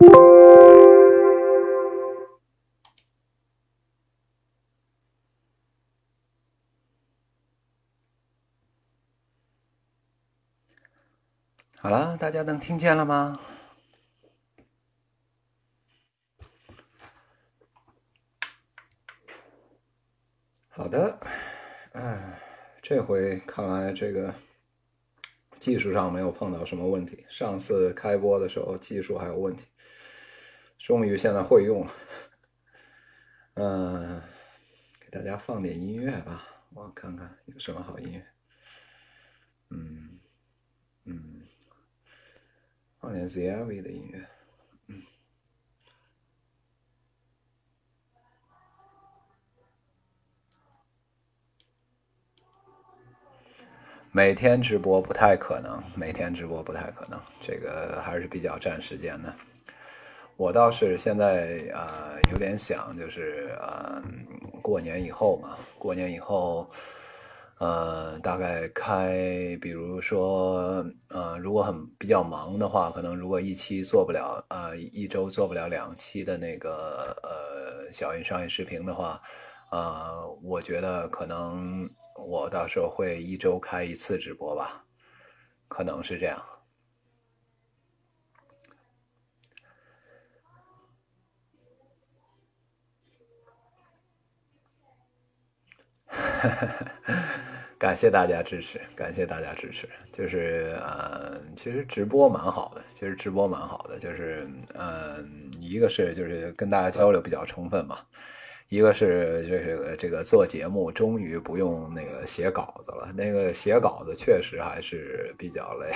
好了，大家能听见了吗？好的，嗯，这回看来这个技术上没有碰到什么问题。上次开播的时候技术还有问题，终于现在会用了。嗯，给大家放点音乐吧，我看看有什么好音乐。嗯嗯。放点 ZLV 的音乐，嗯。每天直播不太可能，每天直播不太可能，这个还是比较占时间的。我倒是现在呃有点想，就是呃过年以后嘛，过年以后。呃，大概开，比如说，呃，如果很比较忙的话，可能如果一期做不了，呃，一周做不了两期的那个呃小云商业视频的话，呃，我觉得可能我到时候会一周开一次直播吧，可能是这样。感谢大家支持，感谢大家支持。就是呃，其实直播蛮好的，其实直播蛮好的。就是嗯，一个是就是跟大家交流比较充分嘛，一个是就是这个做节目终于不用那个写稿子了。那个写稿子确实还是比较累。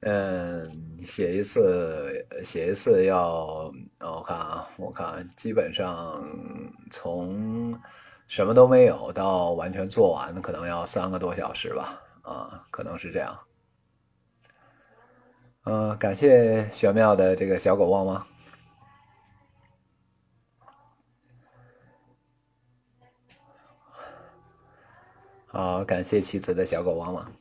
嗯，写一次写一次要我看啊，我看基本上从。什么都没有，到完全做完可能要三个多小时吧，啊，可能是这样。嗯，感谢玄妙的这个小狗汪汪。好，感谢妻子的小狗汪汪。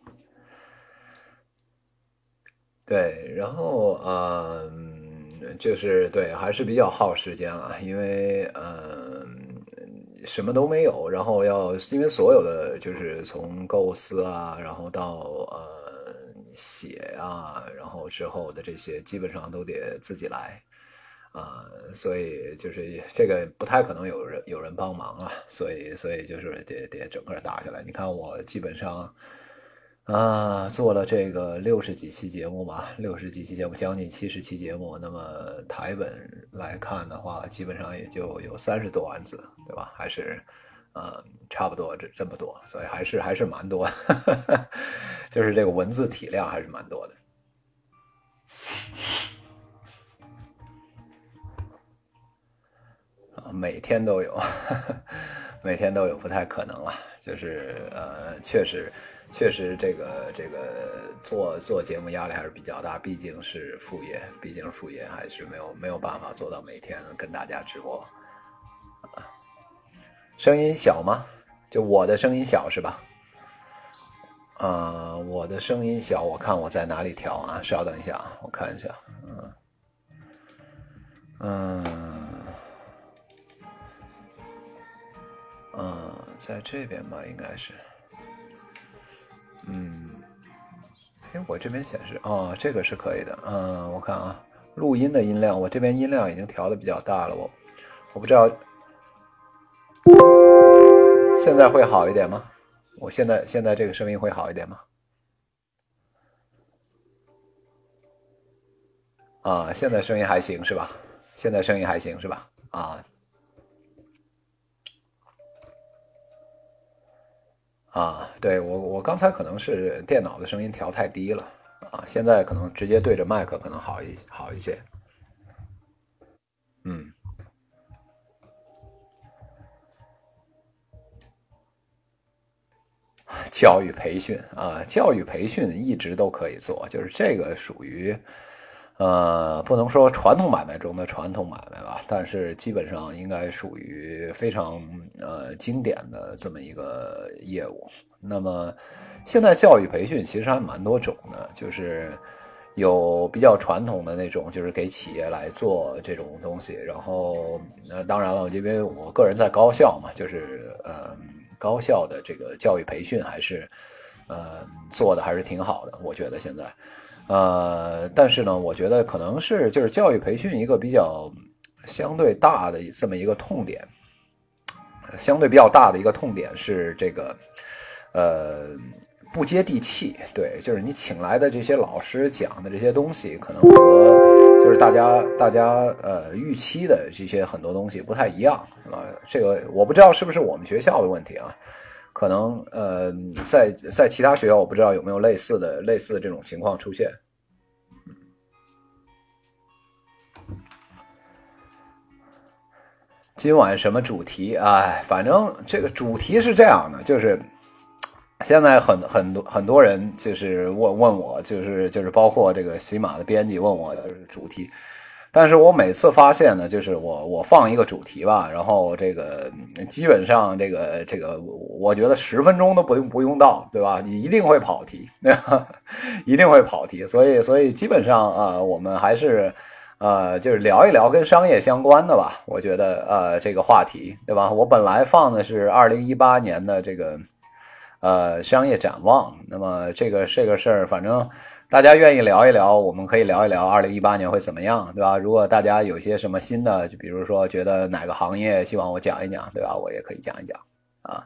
对，然后嗯，就是对，还是比较耗时间了，因为嗯。什么都没有，然后要因为所有的就是从构思啊，然后到呃写啊，然后之后的这些基本上都得自己来啊，所以就是这个不太可能有人有人帮忙啊，所以所以就是得得整个打下来。你看我基本上。啊，做了这个六十几期节目吧，六十几期节目，将近七十期节目。那么台本来看的话，基本上也就有三十多万字，对吧？还是，呃，差不多这这么多，所以还是还是蛮多，就是这个文字体量还是蛮多的。啊，每天都有，每天都有，不太可能了。就是呃，确实。确实，这个这个做做节目压力还是比较大，毕竟是副业，毕竟是副业，还是没有没有办法做到每天跟大家直播。声音小吗？就我的声音小是吧？啊，我的声音小，我看我在哪里调啊？稍等一下啊，我看一下。嗯嗯嗯，在这边吧，应该是。嗯，哎，我这边显示哦，这个是可以的。嗯，我看啊，录音的音量，我这边音量已经调的比较大了。我我不知道现在会好一点吗？我现在现在这个声音会好一点吗？啊，现在声音还行是吧？现在声音还行是吧？啊。啊，对我我刚才可能是电脑的声音调太低了啊，现在可能直接对着麦克可能好一好一些。嗯，教育培训啊，教育培训一直都可以做，就是这个属于。呃，不能说传统买卖中的传统买卖吧，但是基本上应该属于非常呃经典的这么一个业务。那么，现在教育培训其实还蛮多种的，就是有比较传统的那种，就是给企业来做这种东西。然后，呃，当然了，因为我个人在高校嘛，就是呃，高校的这个教育培训还是呃做的还是挺好的，我觉得现在。呃，但是呢，我觉得可能是就是教育培训一个比较相对大的这么一个痛点，相对比较大的一个痛点是这个，呃，不接地气。对，就是你请来的这些老师讲的这些东西，可能和就是大家大家呃预期的这些很多东西不太一样啊。这个我不知道是不是我们学校的问题啊。可能呃，在在其他学校，我不知道有没有类似的类似这种情况出现。今晚什么主题？哎，反正这个主题是这样的，就是现在很很多很多人就是问问我，就是就是包括这个喜马的编辑问我的主题。但是我每次发现呢，就是我我放一个主题吧，然后这个基本上这个这个，我觉得十分钟都不用不用到，对吧？你一定会跑题，对吧？一定会跑题，所以所以基本上啊，我们还是呃，就是聊一聊跟商业相关的吧。我觉得呃，这个话题，对吧？我本来放的是二零一八年的这个呃商业展望，那么这个这个事儿，反正。大家愿意聊一聊，我们可以聊一聊二零一八年会怎么样，对吧？如果大家有些什么新的，就比如说觉得哪个行业希望我讲一讲，对吧？我也可以讲一讲啊。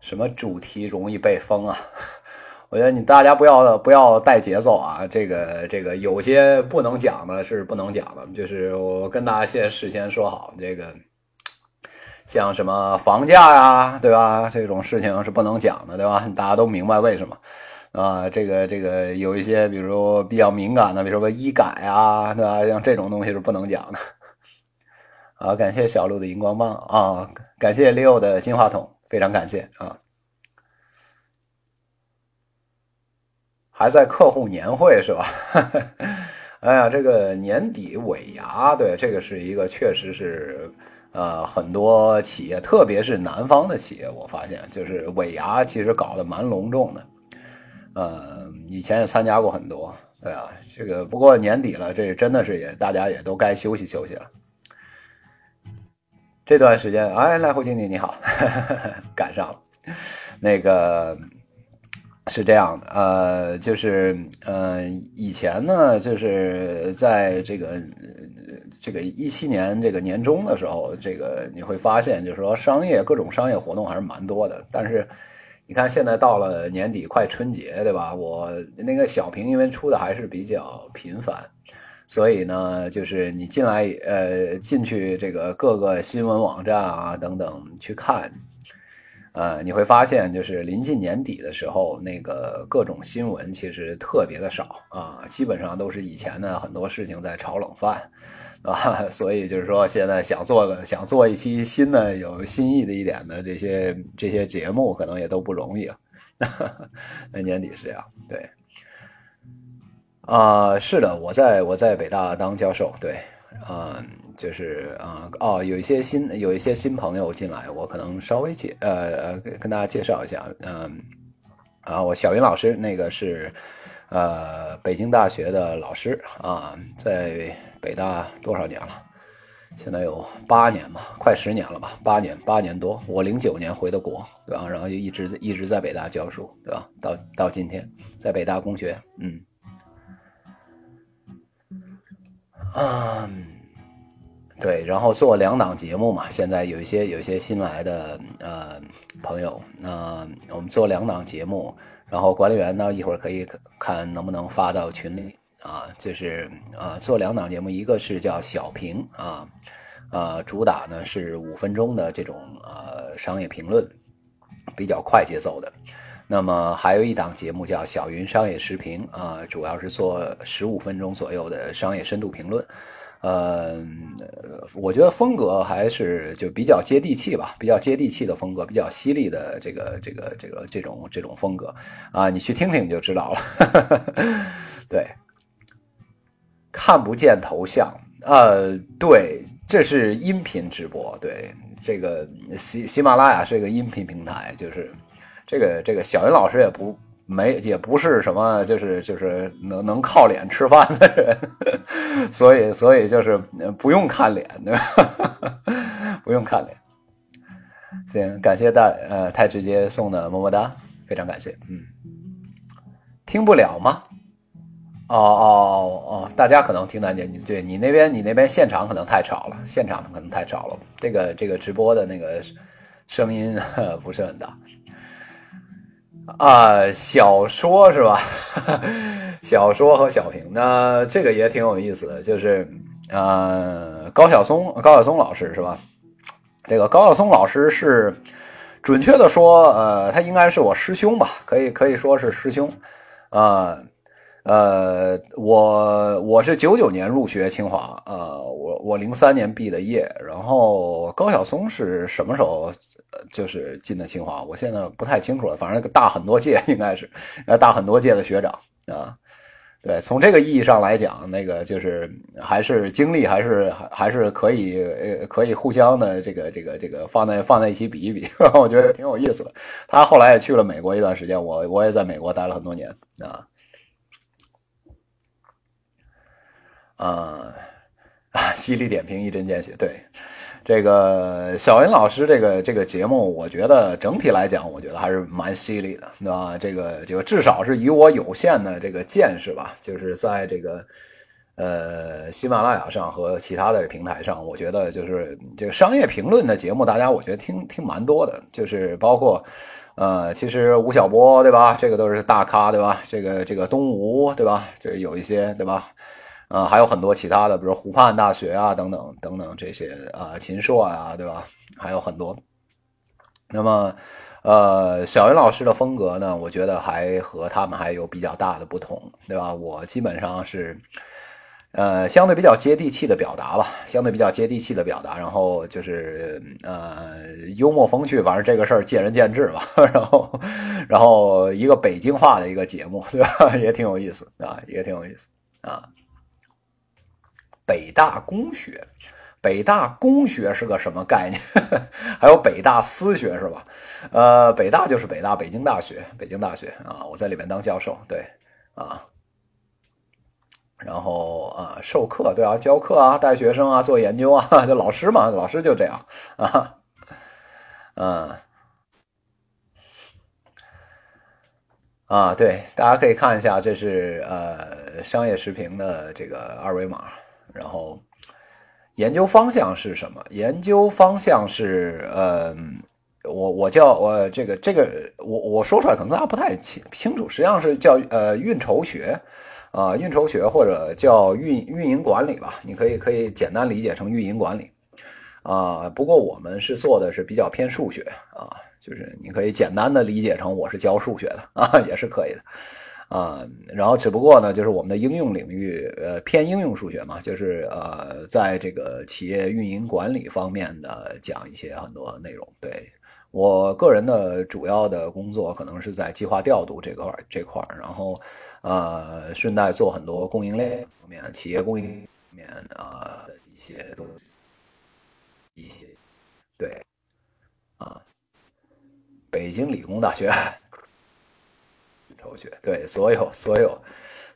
什么主题容易被封啊？我觉得你大家不要不要带节奏啊。这个这个有些不能讲的是不能讲的，就是我跟大家先事先说好这个。像什么房价呀，对吧？这种事情是不能讲的，对吧？大家都明白为什么啊？这个这个有一些，比如比较敏感的，比如说医改啊，对吧？像这种东西是不能讲的。啊，感谢小鹿的荧光棒啊，感谢 Leo 的金话筒，非常感谢啊。还在客户年会是吧？哎呀，这个年底尾牙，对，这个是一个确实是。呃，很多企业，特别是南方的企业，我发现就是尾牙其实搞得蛮隆重的。呃，以前也参加过很多，对啊，这个不过年底了，这真的是也大家也都该休息休息了。这段时间，哎，赖胡经理你好，赶上了。那个是这样的，呃，就是呃，以前呢，就是在这个。这个一七年这个年终的时候，这个你会发现，就是说商业各种商业活动还是蛮多的。但是你看现在到了年底，快春节，对吧？我那个小屏因为出的还是比较频繁，所以呢，就是你进来呃进去这个各个新闻网站啊等等去看，呃，你会发现就是临近年底的时候，那个各种新闻其实特别的少啊，基本上都是以前的很多事情在炒冷饭。啊，所以就是说，现在想做个想做一期新的有新意的一点的这些这些节目，可能也都不容易啊。那年底是这样，对。啊，是的，我在我在北大当教授，对，啊，就是啊，哦，有一些新有一些新朋友进来，我可能稍微介呃呃跟大家介绍一下，嗯，啊，我小云老师那个是呃北京大学的老师啊，在。北大多少年了？现在有八年吧，快十年了吧？八年，八年多。我零九年回的国，对吧？然后就一直一直在北大教书，对吧？到到今天，在北大工学，嗯，啊，对。然后做两档节目嘛，现在有一些有一些新来的呃朋友，那我们做两档节目，然后管理员呢一会儿可以看能不能发到群里。啊，就是啊，做两档节目，一个是叫小评啊，呃，主打呢是五分钟的这种呃商业评论，比较快节奏的。那么还有一档节目叫小云商业时评啊，主要是做十五分钟左右的商业深度评论。呃，我觉得风格还是就比较接地气吧，比较接地气的风格，比较犀利的这个这个这个这种这种风格啊，你去听听就知道了。对。看不见头像，呃，对，这是音频直播，对，这个喜喜马拉雅是一个音频平台，就是这个这个小云老师也不没也不是什么，就是就是能能靠脸吃饭的人，所以所以就是不用看脸，对吧？不用看脸。行，感谢大呃太直接送的么么哒，非常感谢。嗯，听不了吗？哦哦哦，大家可能听得见你，对你那边你那边现场可能太吵了，现场可能太吵了。这个这个直播的那个声音不是很大。啊，小说是吧？小说和小评，那这个也挺有意思的，就是呃，高晓松高晓松老师是吧？这个高晓松老师是准确的说，呃，他应该是我师兄吧，可以可以说是师兄，啊。呃，我我是九九年入学清华，呃，我我零三年毕的业，然后高晓松是什么时候就是进的清华？我现在不太清楚了，反正大很多届应该是，大很多届的学长啊。对，从这个意义上来讲，那个就是还是经历还是还是可以呃可以互相的这个这个这个放在放在一起比一比，我觉得挺有意思的。他后来也去了美国一段时间，我我也在美国待了很多年啊。啊啊！犀利点评，一针见血。对这个小云老师，这个这个节目，我觉得整体来讲，我觉得还是蛮犀利的，对吧？这个这个至少是以我有限的这个见识吧，就是在这个呃喜马拉雅上和其他的平台上，我觉得就是这个商业评论的节目，大家我觉得听听蛮多的，就是包括呃，其实吴晓波，对吧？这个都是大咖，对吧？这个这个东吴，对吧？这有一些，对吧？啊，还有很多其他的，比如湖畔大学啊，等等等等这些啊，秦朔啊，对吧？还有很多。那么，呃，小云老师的风格呢，我觉得还和他们还有比较大的不同，对吧？我基本上是，呃，相对比较接地气的表达吧，相对比较接地气的表达，然后就是呃，幽默风趣，反正这个事儿见仁见智吧。然后，然后一个北京话的一个节目，对吧？也挺有意思啊，也挺有意思啊。北大工学，北大工学是个什么概念？还有北大私学是吧？呃，北大就是北大，北京大学，北京大学啊，我在里面当教授，对啊，然后啊，授课，对啊，教课啊，带学生啊，做研究啊，就老师嘛，老师就这样啊，嗯，啊，对，大家可以看一下，这是呃商业视频的这个二维码。然后，研究方向是什么？研究方向是，呃，我我叫我这个这个我我说出来可能大家不太清清楚，实际上是叫呃运筹学，啊运筹学或者叫运运营管理吧，你可以可以简单理解成运营管理，啊，不过我们是做的是比较偏数学啊，就是你可以简单的理解成我是教数学的啊，也是可以的。啊，然后只不过呢，就是我们的应用领域，呃，偏应用数学嘛，就是呃，在这个企业运营管理方面的讲一些很多内容。对我个人的主要的工作，可能是在计划调度这块这块然后呃，顺带做很多供应链方面、企业供应方面啊的一些东西，一些对啊，北京理工大学。筹学对所有所有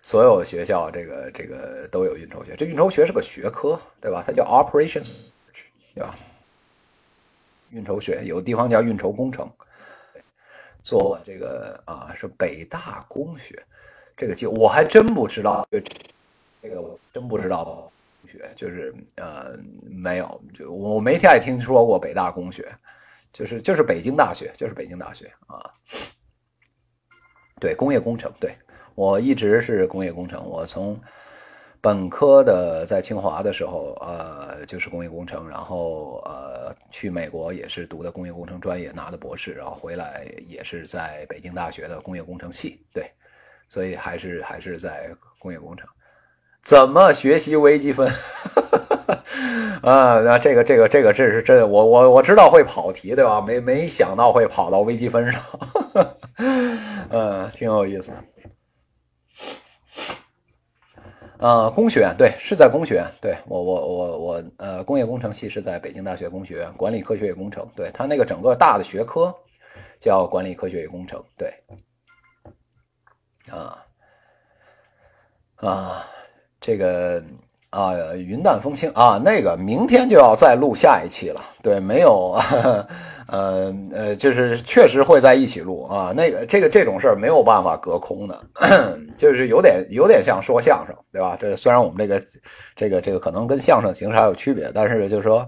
所有学校，这个这个都有运筹学。这运筹学是个学科，对吧？它叫 operations，对吧？运筹学有地方叫运筹工程。做这个啊，是北大工学，这个就我还真不知道，这个我真不知道学就是呃没有，就我没太听说过北大工学，就是就是北京大学，就是北京大学啊。对工业工程，对我一直是工业工程。我从本科的在清华的时候，呃，就是工业工程，然后呃，去美国也是读的工业工程专业，拿的博士，然后回来也是在北京大学的工业工程系。对，所以还是还是在工业工程。怎么学习微积分？啊，那这个这个这个这是真，我我我知道会跑题，对吧？没没想到会跑到微积分上。嗯，挺有意思。啊，工学院对，是在工学院。对我，我，我，我，呃，工业工程系是在北京大学工学院，管理科学与工程。对他那个整个大的学科叫管理科学与工程。对，啊啊，这个啊，云淡风轻啊，那个明天就要再录下一期了。对，没有，呃呃，就是确实会在一起录啊。那个这个这种事儿没有办法隔空的，就是有点有点像说相声，对吧？这虽然我们这个这个这个可能跟相声形式还有区别，但是就是说。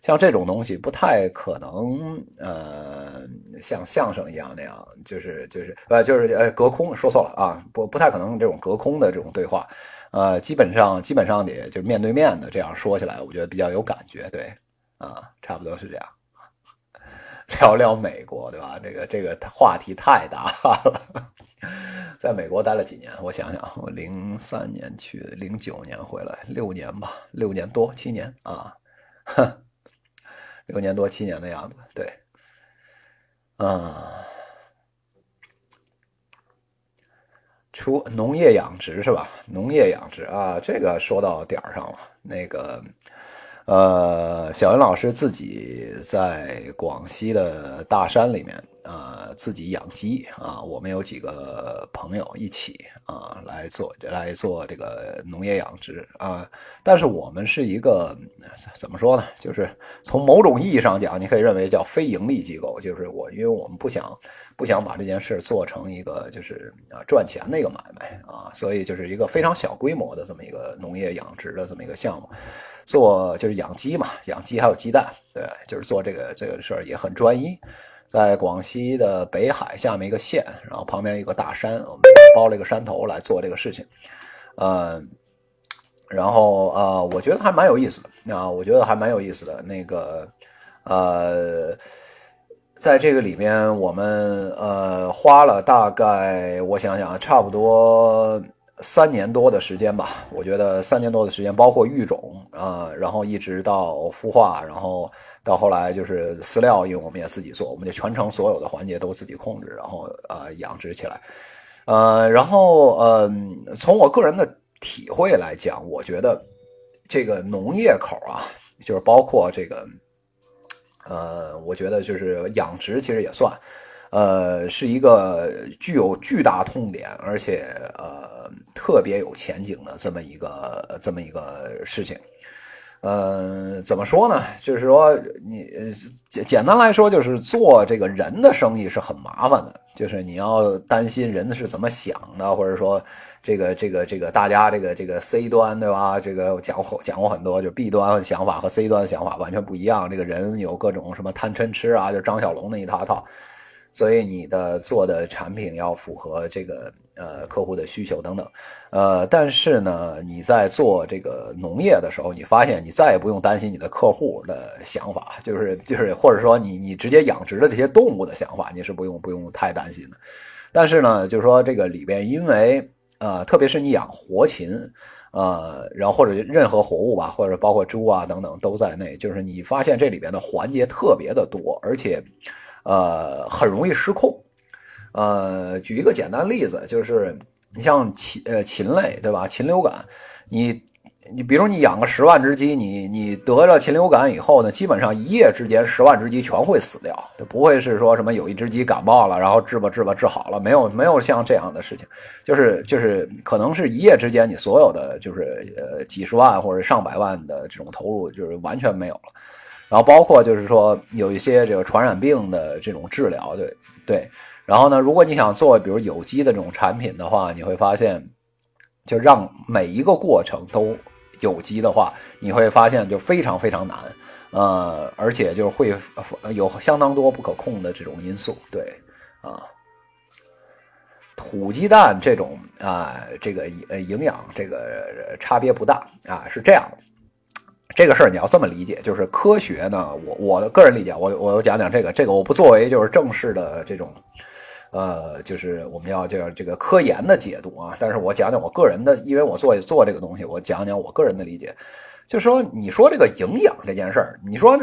像这种东西不太可能，呃，像相声一样那样，就是就是呃就是呃隔空说错了啊，不不太可能这种隔空的这种对话，呃，基本上基本上得就是面对面的这样说起来，我觉得比较有感觉，对，啊，差不多是这样。聊聊美国，对吧？这个这个话题太大了。在美国待了几年？我想想，我零三年去，零九年回来，六年吧，六年多，七年啊，哼。六年多七年的样子，对，嗯，出农业养殖是吧？农业养殖啊，这个说到点儿上了。那个，呃，小云老师自己在广西的大山里面。呃，自己养鸡啊，我们有几个朋友一起啊来做来做这个农业养殖啊，但是我们是一个怎么说呢？就是从某种意义上讲，你可以认为叫非盈利机构，就是我，因为我们不想不想把这件事做成一个就是啊赚钱的一个买卖啊，所以就是一个非常小规模的这么一个农业养殖的这么一个项目，做就是养鸡嘛，养鸡还有鸡蛋，对，就是做这个这个事儿也很专一。在广西的北海下面一个县，然后旁边一个大山，我们包了一个山头来做这个事情，呃，然后呃，我觉得还蛮有意思的啊，我觉得还蛮有意思的。那个呃，在这个里面，我们呃花了大概我想想，差不多三年多的时间吧。我觉得三年多的时间，包括育种啊，然后一直到孵化，然后。到后来就是饲料，因为我们也自己做，我们就全程所有的环节都自己控制，然后呃养殖起来，呃，然后呃，从我个人的体会来讲，我觉得这个农业口啊，就是包括这个，呃，我觉得就是养殖其实也算，呃，是一个具有巨大痛点，而且呃特别有前景的这么一个这么一个事情。呃，怎么说呢？就是说，你简简单来说，就是做这个人的生意是很麻烦的，就是你要担心人是怎么想的，或者说，这个这个这个大家这个这个 C 端对吧？这个讲过讲过很多，就 B 端想法和 C 端的想法完全不一样。这个人有各种什么贪嗔痴啊，就张小龙那一套套。所以你的做的产品要符合这个呃客户的需求等等，呃，但是呢，你在做这个农业的时候，你发现你再也不用担心你的客户的想法，就是就是或者说你你直接养殖的这些动物的想法，你是不用不用太担心的。但是呢，就是说这个里边，因为呃，特别是你养活禽，呃，然后或者任何活物吧，或者包括猪啊等等都在内，就是你发现这里边的环节特别的多，而且。呃，很容易失控。呃，举一个简单例子，就是你像禽呃禽类，对吧？禽流感，你你比如你养个十万只鸡，你你得了禽流感以后呢，基本上一夜之间十万只鸡全会死掉，不会是说什么有一只鸡感冒了，然后治吧治吧治好了，没有没有像这样的事情，就是就是可能是一夜之间你所有的就是呃几十万或者上百万的这种投入就是完全没有了。然后包括就是说有一些这个传染病的这种治疗，对对。然后呢，如果你想做比如有机的这种产品的话，你会发现，就让每一个过程都有机的话，你会发现就非常非常难，呃，而且就是会有相当多不可控的这种因素，对啊。土鸡蛋这种啊，这个呃营养这个差别不大啊，是这样的。这个事儿你要这么理解，就是科学呢，我我的个人理解，我我讲讲这个，这个我不作为就是正式的这种，呃，就是我们要叫这个科研的解读啊，但是我讲讲我个人的，因为我做做这个东西，我讲讲我个人的理解，就是说你说这个营养这件事儿，你说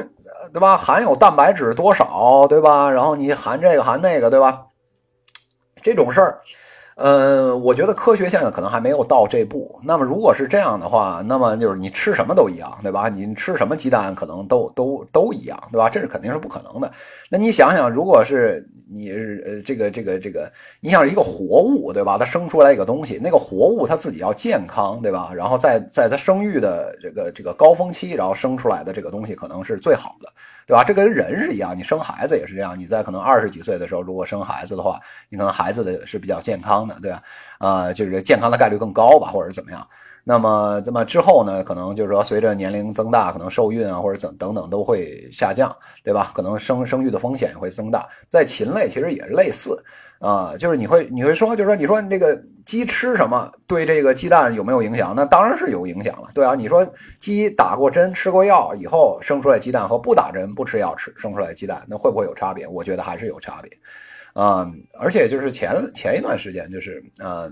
对吧？含有蛋白质多少，对吧？然后你含这个含那个，对吧？这种事儿。呃，我觉得科学现在可能还没有到这步。那么如果是这样的话，那么就是你吃什么都一样，对吧？你吃什么鸡蛋可能都都都一样，对吧？这是肯定是不可能的。那你想想，如果是你是呃这个这个这个，你想一个活物，对吧？它生出来一个东西，那个活物它自己要健康，对吧？然后在在它生育的这个这个高峰期，然后生出来的这个东西可能是最好的。对吧？这跟人是一样，你生孩子也是这样。你在可能二十几岁的时候，如果生孩子的话，你可能孩子的是比较健康的，对吧？啊，就是健康的概率更高吧，或者怎么样？那么，那么之后呢？可能就是说，随着年龄增大，可能受孕啊，或者怎等等都会下降，对吧？可能生生育的风险也会增大。在禽类其实也是类似。啊，就是你会你会说，就是说，你说这个鸡吃什么对这个鸡蛋有没有影响？那当然是有影响了，对啊。你说鸡打过针、吃过药以后生出来鸡蛋和不打针、不吃药吃生出来鸡蛋，那会不会有差别？我觉得还是有差别。嗯，而且就是前前一段时间，就是呃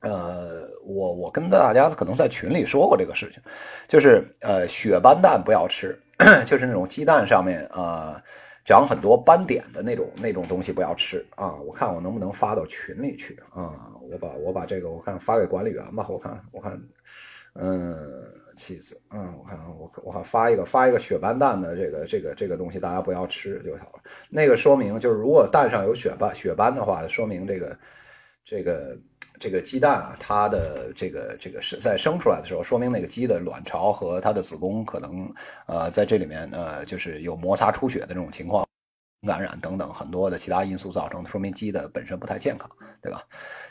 呃，我我跟大家可能在群里说过这个事情，就是呃血斑蛋不要吃，就是那种鸡蛋上面啊。长很多斑点的那种那种东西不要吃啊！我看我能不能发到群里去啊！我把我把这个我看发给管理员吧。我看我看，嗯，妻子，嗯，我看我我看发一个发一个血斑蛋的这个这个这个东西，大家不要吃就好了。那个说明就是如果蛋上有血斑血斑的话，说明这个这个。这个鸡蛋啊，它的这个这个是在生出来的时候，说明那个鸡的卵巢和它的子宫可能呃在这里面呃就是有摩擦出血的这种情况，感染等等很多的其他因素造成的，说明鸡的本身不太健康，对吧？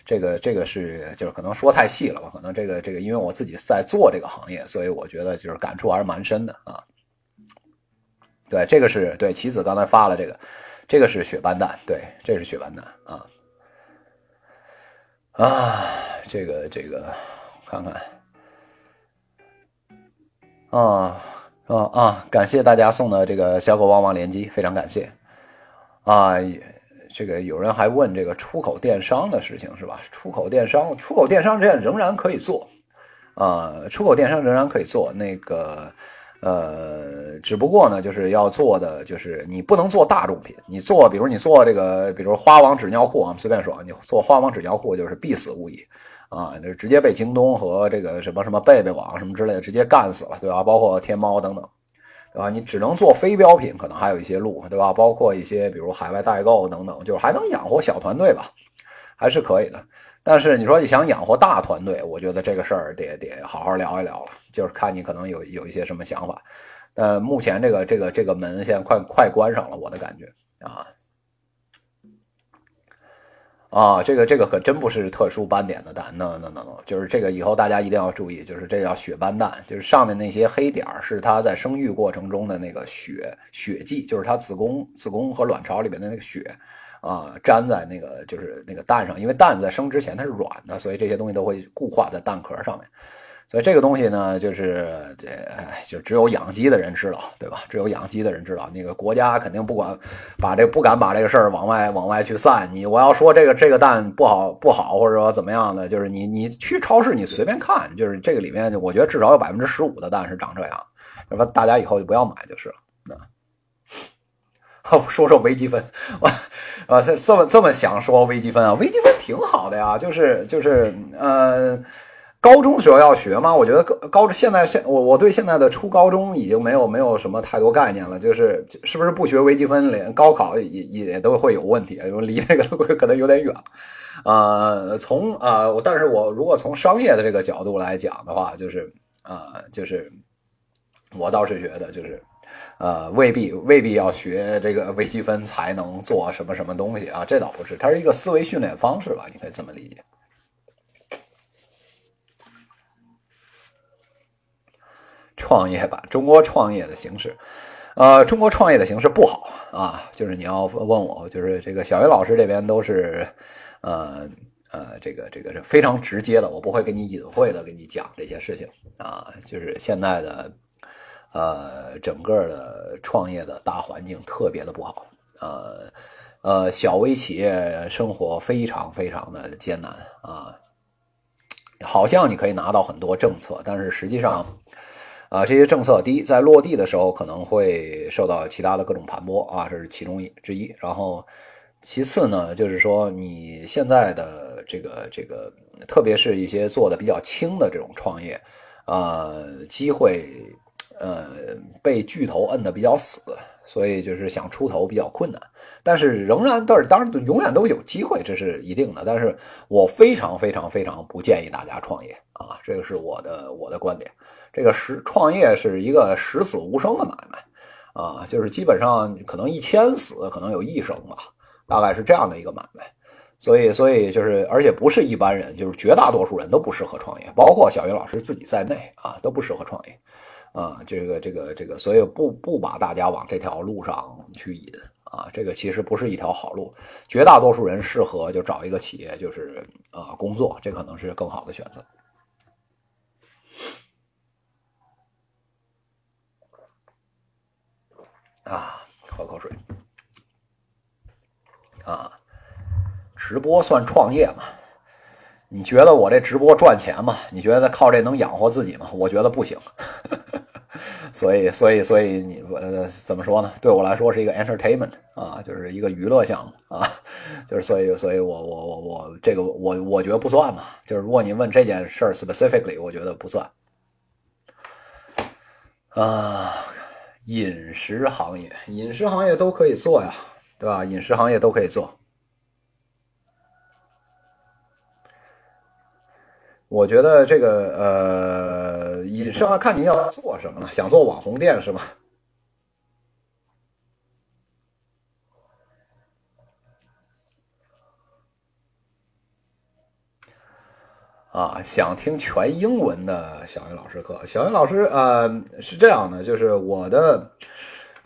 这个这个是就是可能说太细了吧？可能这个这个因为我自己在做这个行业，所以我觉得就是感触还是蛮深的啊。对，这个是对棋子刚才发了这个，这个是血斑蛋，对，这是血斑蛋啊。啊，这个这个，我看看，啊啊啊！感谢大家送的这个小狗旺旺联机，非常感谢。啊，这个有人还问这个出口电商的事情是吧？出口电商，出口电商这样仍然可以做，啊，出口电商仍然可以做那个。呃，只不过呢，就是要做的，就是你不能做大众品。你做，比如你做这个，比如花王纸尿裤啊，随便说，你做花王纸尿裤就是必死无疑，啊，就直接被京东和这个什么什么贝贝网什么之类的直接干死了，对吧？包括天猫等等，对吧？你只能做非标品，可能还有一些路，对吧？包括一些比如海外代购等等，就是还能养活小团队吧，还是可以的。但是你说你想养活大团队，我觉得这个事儿得得好好聊一聊了。就是看你可能有有一些什么想法。呃，目前这个这个这个门现在快快关上了，我的感觉啊啊，这个这个可真不是特殊斑点的蛋，no no no no，就是这个以后大家一定要注意，就是这叫血斑蛋，就是上面那些黑点是它在生育过程中的那个血血迹，就是它子宫子宫和卵巢里面的那个血。啊，粘在那个就是那个蛋上，因为蛋在生之前它是软的，所以这些东西都会固化在蛋壳上面。所以这个东西呢，就是这就只有养鸡的人知道，对吧？只有养鸡的人知道。那个国家肯定不管，把这不敢把这个事儿往外往外去散。你我要说这个这个蛋不好不好，或者说怎么样的，就是你你去超市你随便看，就是这个里面，我觉得至少有百分之十五的蛋是长这样。那么大家以后就不要买就是了。说说微积分，我啊，这这么这么想说微积分啊？微积分挺好的呀，就是就是，呃，高中时候要学吗。我觉得高高现在现我我对现在的初高中已经没有没有什么太多概念了。就是是不是不学微积分，连高考也也都会有问题？因为离那个可能有点远。呃，从呃，但是我如果从商业的这个角度来讲的话，就是啊，就是我倒是觉得就是。呃，未必未必要学这个微积分才能做什么什么东西啊，这倒不是，它是一个思维训练方式吧，你可以这么理解。创业吧，中国创业的形式，呃，中国创业的形式不好啊，就是你要问我，就是这个小云老师这边都是，呃呃，这个这个是非常直接的，我不会给你隐晦的给你讲这些事情啊，就是现在的。呃，整个的创业的大环境特别的不好，呃，呃，小微企业生活非常非常的艰难啊。好像你可以拿到很多政策，但是实际上，啊，这些政策第一在落地的时候可能会受到其他的各种盘剥啊，这是其中之一。然后其次呢，就是说你现在的这个这个，特别是一些做的比较轻的这种创业，呃，机会呃被巨头摁得比较死，所以就是想出头比较困难。但是仍然，但是当然永远都有机会，这是一定的。但是我非常非常非常不建议大家创业啊，这个是我的我的观点。这个十创业是一个十死无生的买卖啊，就是基本上可能一千死，可能有一生吧。大概是这样的一个买卖，所以，所以就是，而且不是一般人，就是绝大多数人都不适合创业，包括小云老师自己在内啊，都不适合创业，啊，这个，这个，这个，所以不不把大家往这条路上去引啊，这个其实不是一条好路，绝大多数人适合就找一个企业，就是啊工作，这可能是更好的选择。啊，喝口水。啊，直播算创业吗？你觉得我这直播赚钱吗？你觉得靠这能养活自己吗？我觉得不行。所以，所以，所以你呃怎么说呢？对我来说是一个 entertainment 啊，就是一个娱乐项目啊，就是所以，所以我我我我这个我我觉得不算嘛。就是如果你问这件事 specifically，我觉得不算。啊，饮食行业，饮食行业都可以做呀。对吧？饮食行业都可以做。我觉得这个呃，饮食行业看你要做什么呢？想做网红店是吗？啊，想听全英文的小云老师课。小云老师，呃，是这样的，就是我的。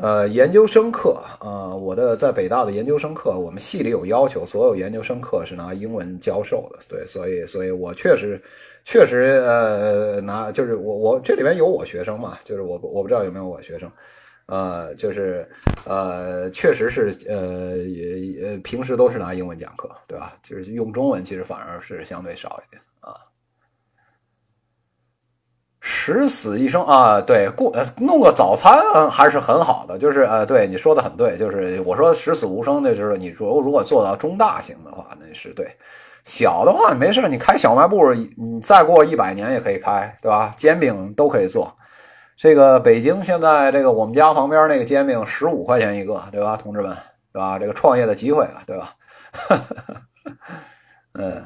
呃，研究生课啊，我的在北大的研究生课，我们系里有要求，所有研究生课是拿英文教授的。对，所以，所以我确实，确实，呃，拿就是我我这里边有我学生嘛，就是我我不知道有没有我学生，呃，就是呃，确实是呃也呃平时都是拿英文讲课，对吧？就是用中文其实反而是相对少一点啊。十死一生啊，对，过弄个早餐还是很好的，就是呃，对你说的很对，就是我说十死无生的，就是你说如果做到中大型的话，那是对；小的话没事，你开小卖部，你再过一百年也可以开，对吧？煎饼都可以做。这个北京现在这个我们家旁边那个煎饼十五块钱一个，对吧，同志们，对吧？这个创业的机会了，对吧？嗯。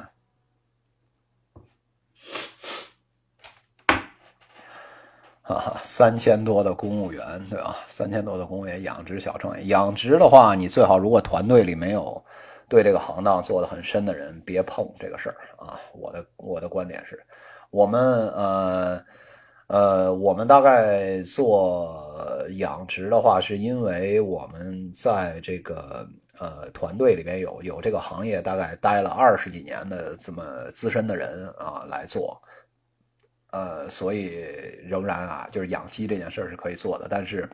啊，三千多的公务员，对吧？三千多的公务员养殖小创业，养殖的话，你最好如果团队里没有对这个行当做的很深的人，别碰这个事儿啊。我的我的观点是，我们呃呃，我们大概做养殖的话，是因为我们在这个呃团队里面有有这个行业大概待了二十几年的这么资深的人啊来做。呃，所以仍然啊，就是养鸡这件事儿是可以做的，但是，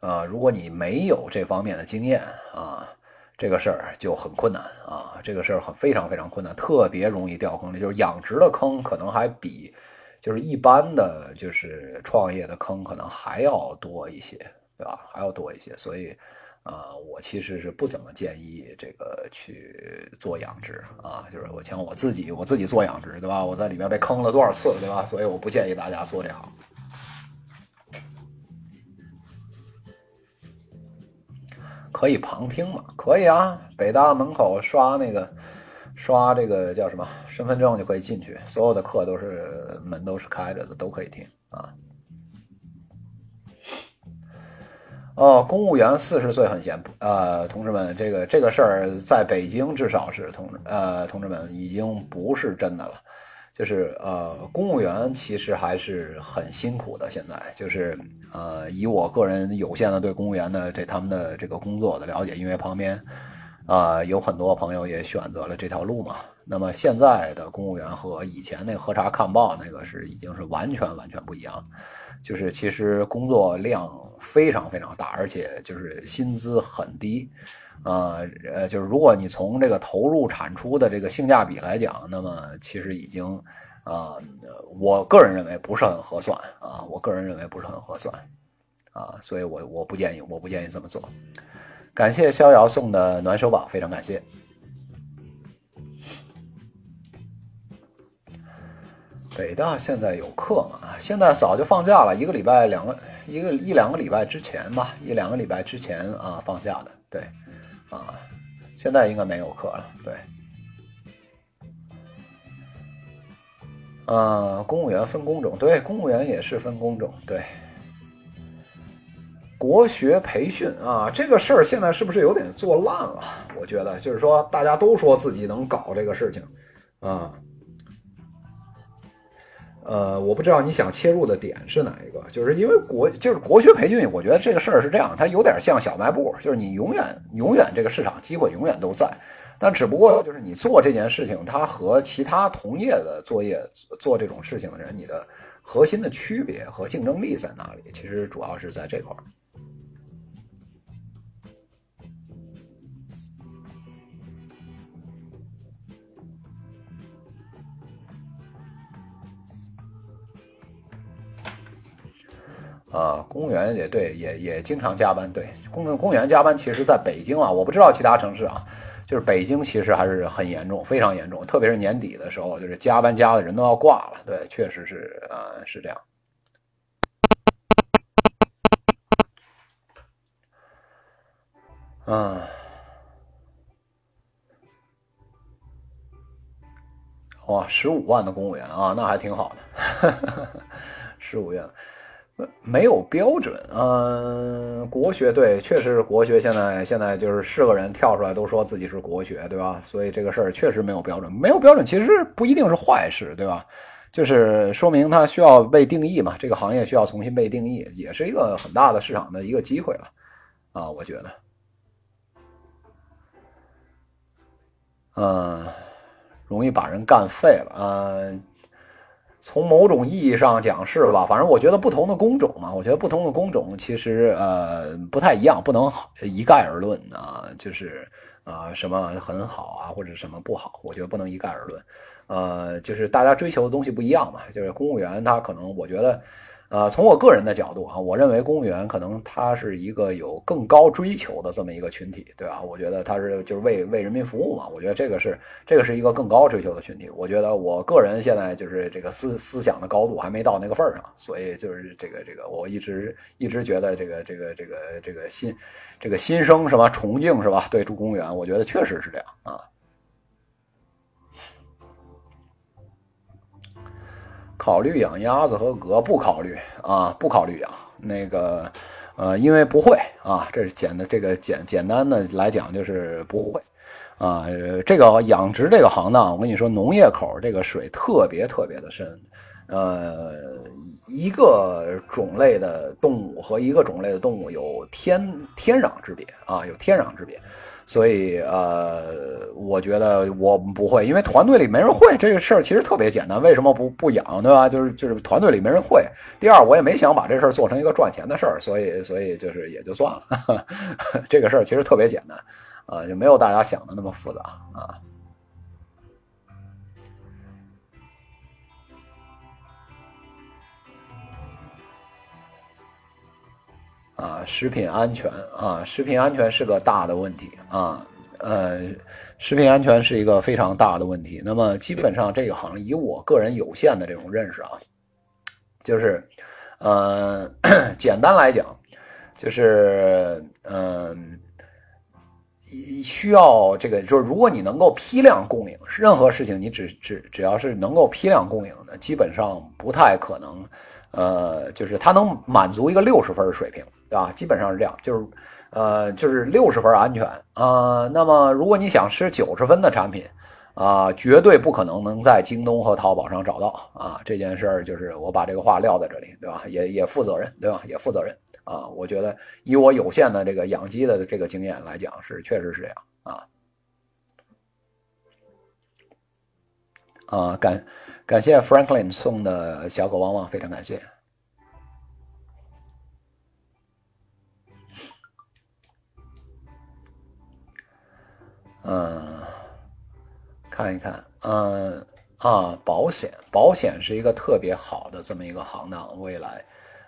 呃，如果你没有这方面的经验啊，这个事儿就很困难啊，这个事儿很非常非常困难，特别容易掉坑里。就是养殖的坑可能还比就是一般的就是创业的坑可能还要多一些，对吧？还要多一些，所以。啊，我其实是不怎么建议这个去做养殖啊，就是我像我自己，我自己做养殖，对吧？我在里面被坑了多少次，对吧？所以我不建议大家做这行。可以旁听吗？可以啊，北大门口刷那个刷这个叫什么身份证就可以进去，所有的课都是门都是开着的，都可以听啊。哦，公务员四十岁很闲，呃，同志们，这个这个事儿在北京至少是同呃，同志们已经不是真的了，就是呃，公务员其实还是很辛苦的。现在就是呃，以我个人有限的对公务员的这他们的这个工作的了解，因为旁边啊有很多朋友也选择了这条路嘛。那么现在的公务员和以前那喝茶看报那个是已经是完全完全不一样。就是其实工作量非常非常大，而且就是薪资很低，啊呃，就是如果你从这个投入产出的这个性价比来讲，那么其实已经，啊，我个人认为不是很合算啊，我个人认为不是很合算，啊，所以我我不建议，我不建议这么做。感谢逍遥送的暖手宝，非常感谢。北大现在有课吗？现在早就放假了，一个礼拜两个，一个一两个礼拜之前吧，一两个礼拜之前啊放假的，对，啊，现在应该没有课了，对。啊，公务员分工种，对，公务员也是分工种，对。国学培训啊，这个事儿现在是不是有点做烂了？我觉得，就是说大家都说自己能搞这个事情，啊，呃，我不知道你想切入的点是哪一个，就是因为国就是国学培训，我觉得这个事儿是这样，它有点像小卖部，就是你永远永远这个市场机会永远都在。但只不过就是你做这件事情，它和其他同业的作业做这种事情的人，你的核心的区别和竞争力在哪里？其实主要是在这块儿。啊，公务员也对，也也经常加班。对，公公务员加班，其实在北京啊，我不知道其他城市啊。就是北京其实还是很严重，非常严重，特别是年底的时候，就是加班加的人都要挂了。对，确实是，呃，是这样。嗯，哇，十五万的公务员啊，那还挺好的，十五万。没有标准，嗯，国学对，确实是国学。现在现在就是是个人跳出来都说自己是国学，对吧？所以这个事儿确实没有标准，没有标准其实不一定是坏事，对吧？就是说明它需要被定义嘛，这个行业需要重新被定义，也是一个很大的市场的一个机会了，啊，我觉得，嗯，容易把人干废了，嗯。从某种意义上讲是吧？反正我觉得不同的工种嘛，我觉得不同的工种其实呃不太一样，不能一概而论啊。就是啊什么很好啊，或者什么不好，我觉得不能一概而论。呃，就是大家追求的东西不一样嘛。就是公务员他可能我觉得。呃，从我个人的角度啊，我认为公务员可能他是一个有更高追求的这么一个群体，对吧？我觉得他是就是为为人民服务嘛，我觉得这个是这个是一个更高追求的群体。我觉得我个人现在就是这个思思想的高度还没到那个份儿上，所以就是这个这个，我一直一直觉得这个这个这个这个新这个新生什么？崇敬是吧？对，住公务员，我觉得确实是这样啊。考虑养鸭子和鹅不考虑啊，不考虑养那个，呃，因为不会啊，这是简的这个简简单的来讲就是不会啊。这个养殖这个行当，我跟你说，农业口这个水特别特别的深，呃，一个种类的动物和一个种类的动物有天天壤之别啊，有天壤之别。所以，呃，我觉得我不会，因为团队里没人会这个事儿，其实特别简单。为什么不不养，对吧？就是就是团队里没人会。第二，我也没想把这事儿做成一个赚钱的事儿，所以所以就是也就算了。这个事儿其实特别简单，啊，就没有大家想的那么复杂啊。啊，食品安全啊，食品安全是个大的问题啊，呃，食品安全是一个非常大的问题。那么基本上这个行业，以我个人有限的这种认识啊，就是，呃，简单来讲，就是嗯，需要这个，就是如果你能够批量供应，任何事情你只只只要是能够批量供应的，基本上不太可能，呃，就是它能满足一个六十分水平。对吧？基本上是这样，就是，呃，就是六十分安全啊。那么，如果你想吃九十分的产品，啊，绝对不可能能在京东和淘宝上找到啊。这件事儿就是我把这个话撂在这里，对吧？也也负责任，对吧？也负责任啊。我觉得以我有限的这个养鸡的这个经验来讲，是确实是这样啊。啊，感感谢 Franklin 送的小狗汪汪，非常感谢。嗯，看一看，嗯啊，保险，保险是一个特别好的这么一个行当，未来，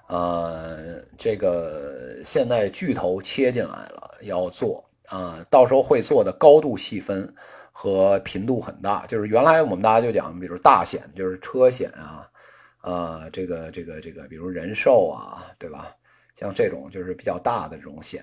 呃，这个现在巨头切进来了，要做啊，到时候会做的高度细分和频度很大。就是原来我们大家就讲，比如大险，就是车险啊，呃，这个这个这个，比如人寿啊，对吧？像这种就是比较大的这种险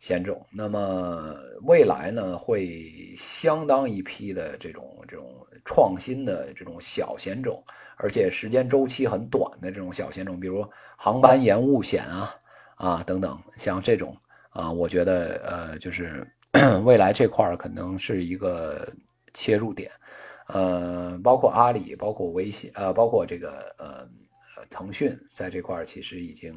险种。那么未来呢，会相当一批的这种这种创新的这种小险种。而且时间周期很短的这种小险种，比如航班延误险啊啊等等，像这种啊，我觉得呃，就是 未来这块可能是一个切入点，呃，包括阿里，包括微信，呃，包括这个呃腾讯在这块其实已经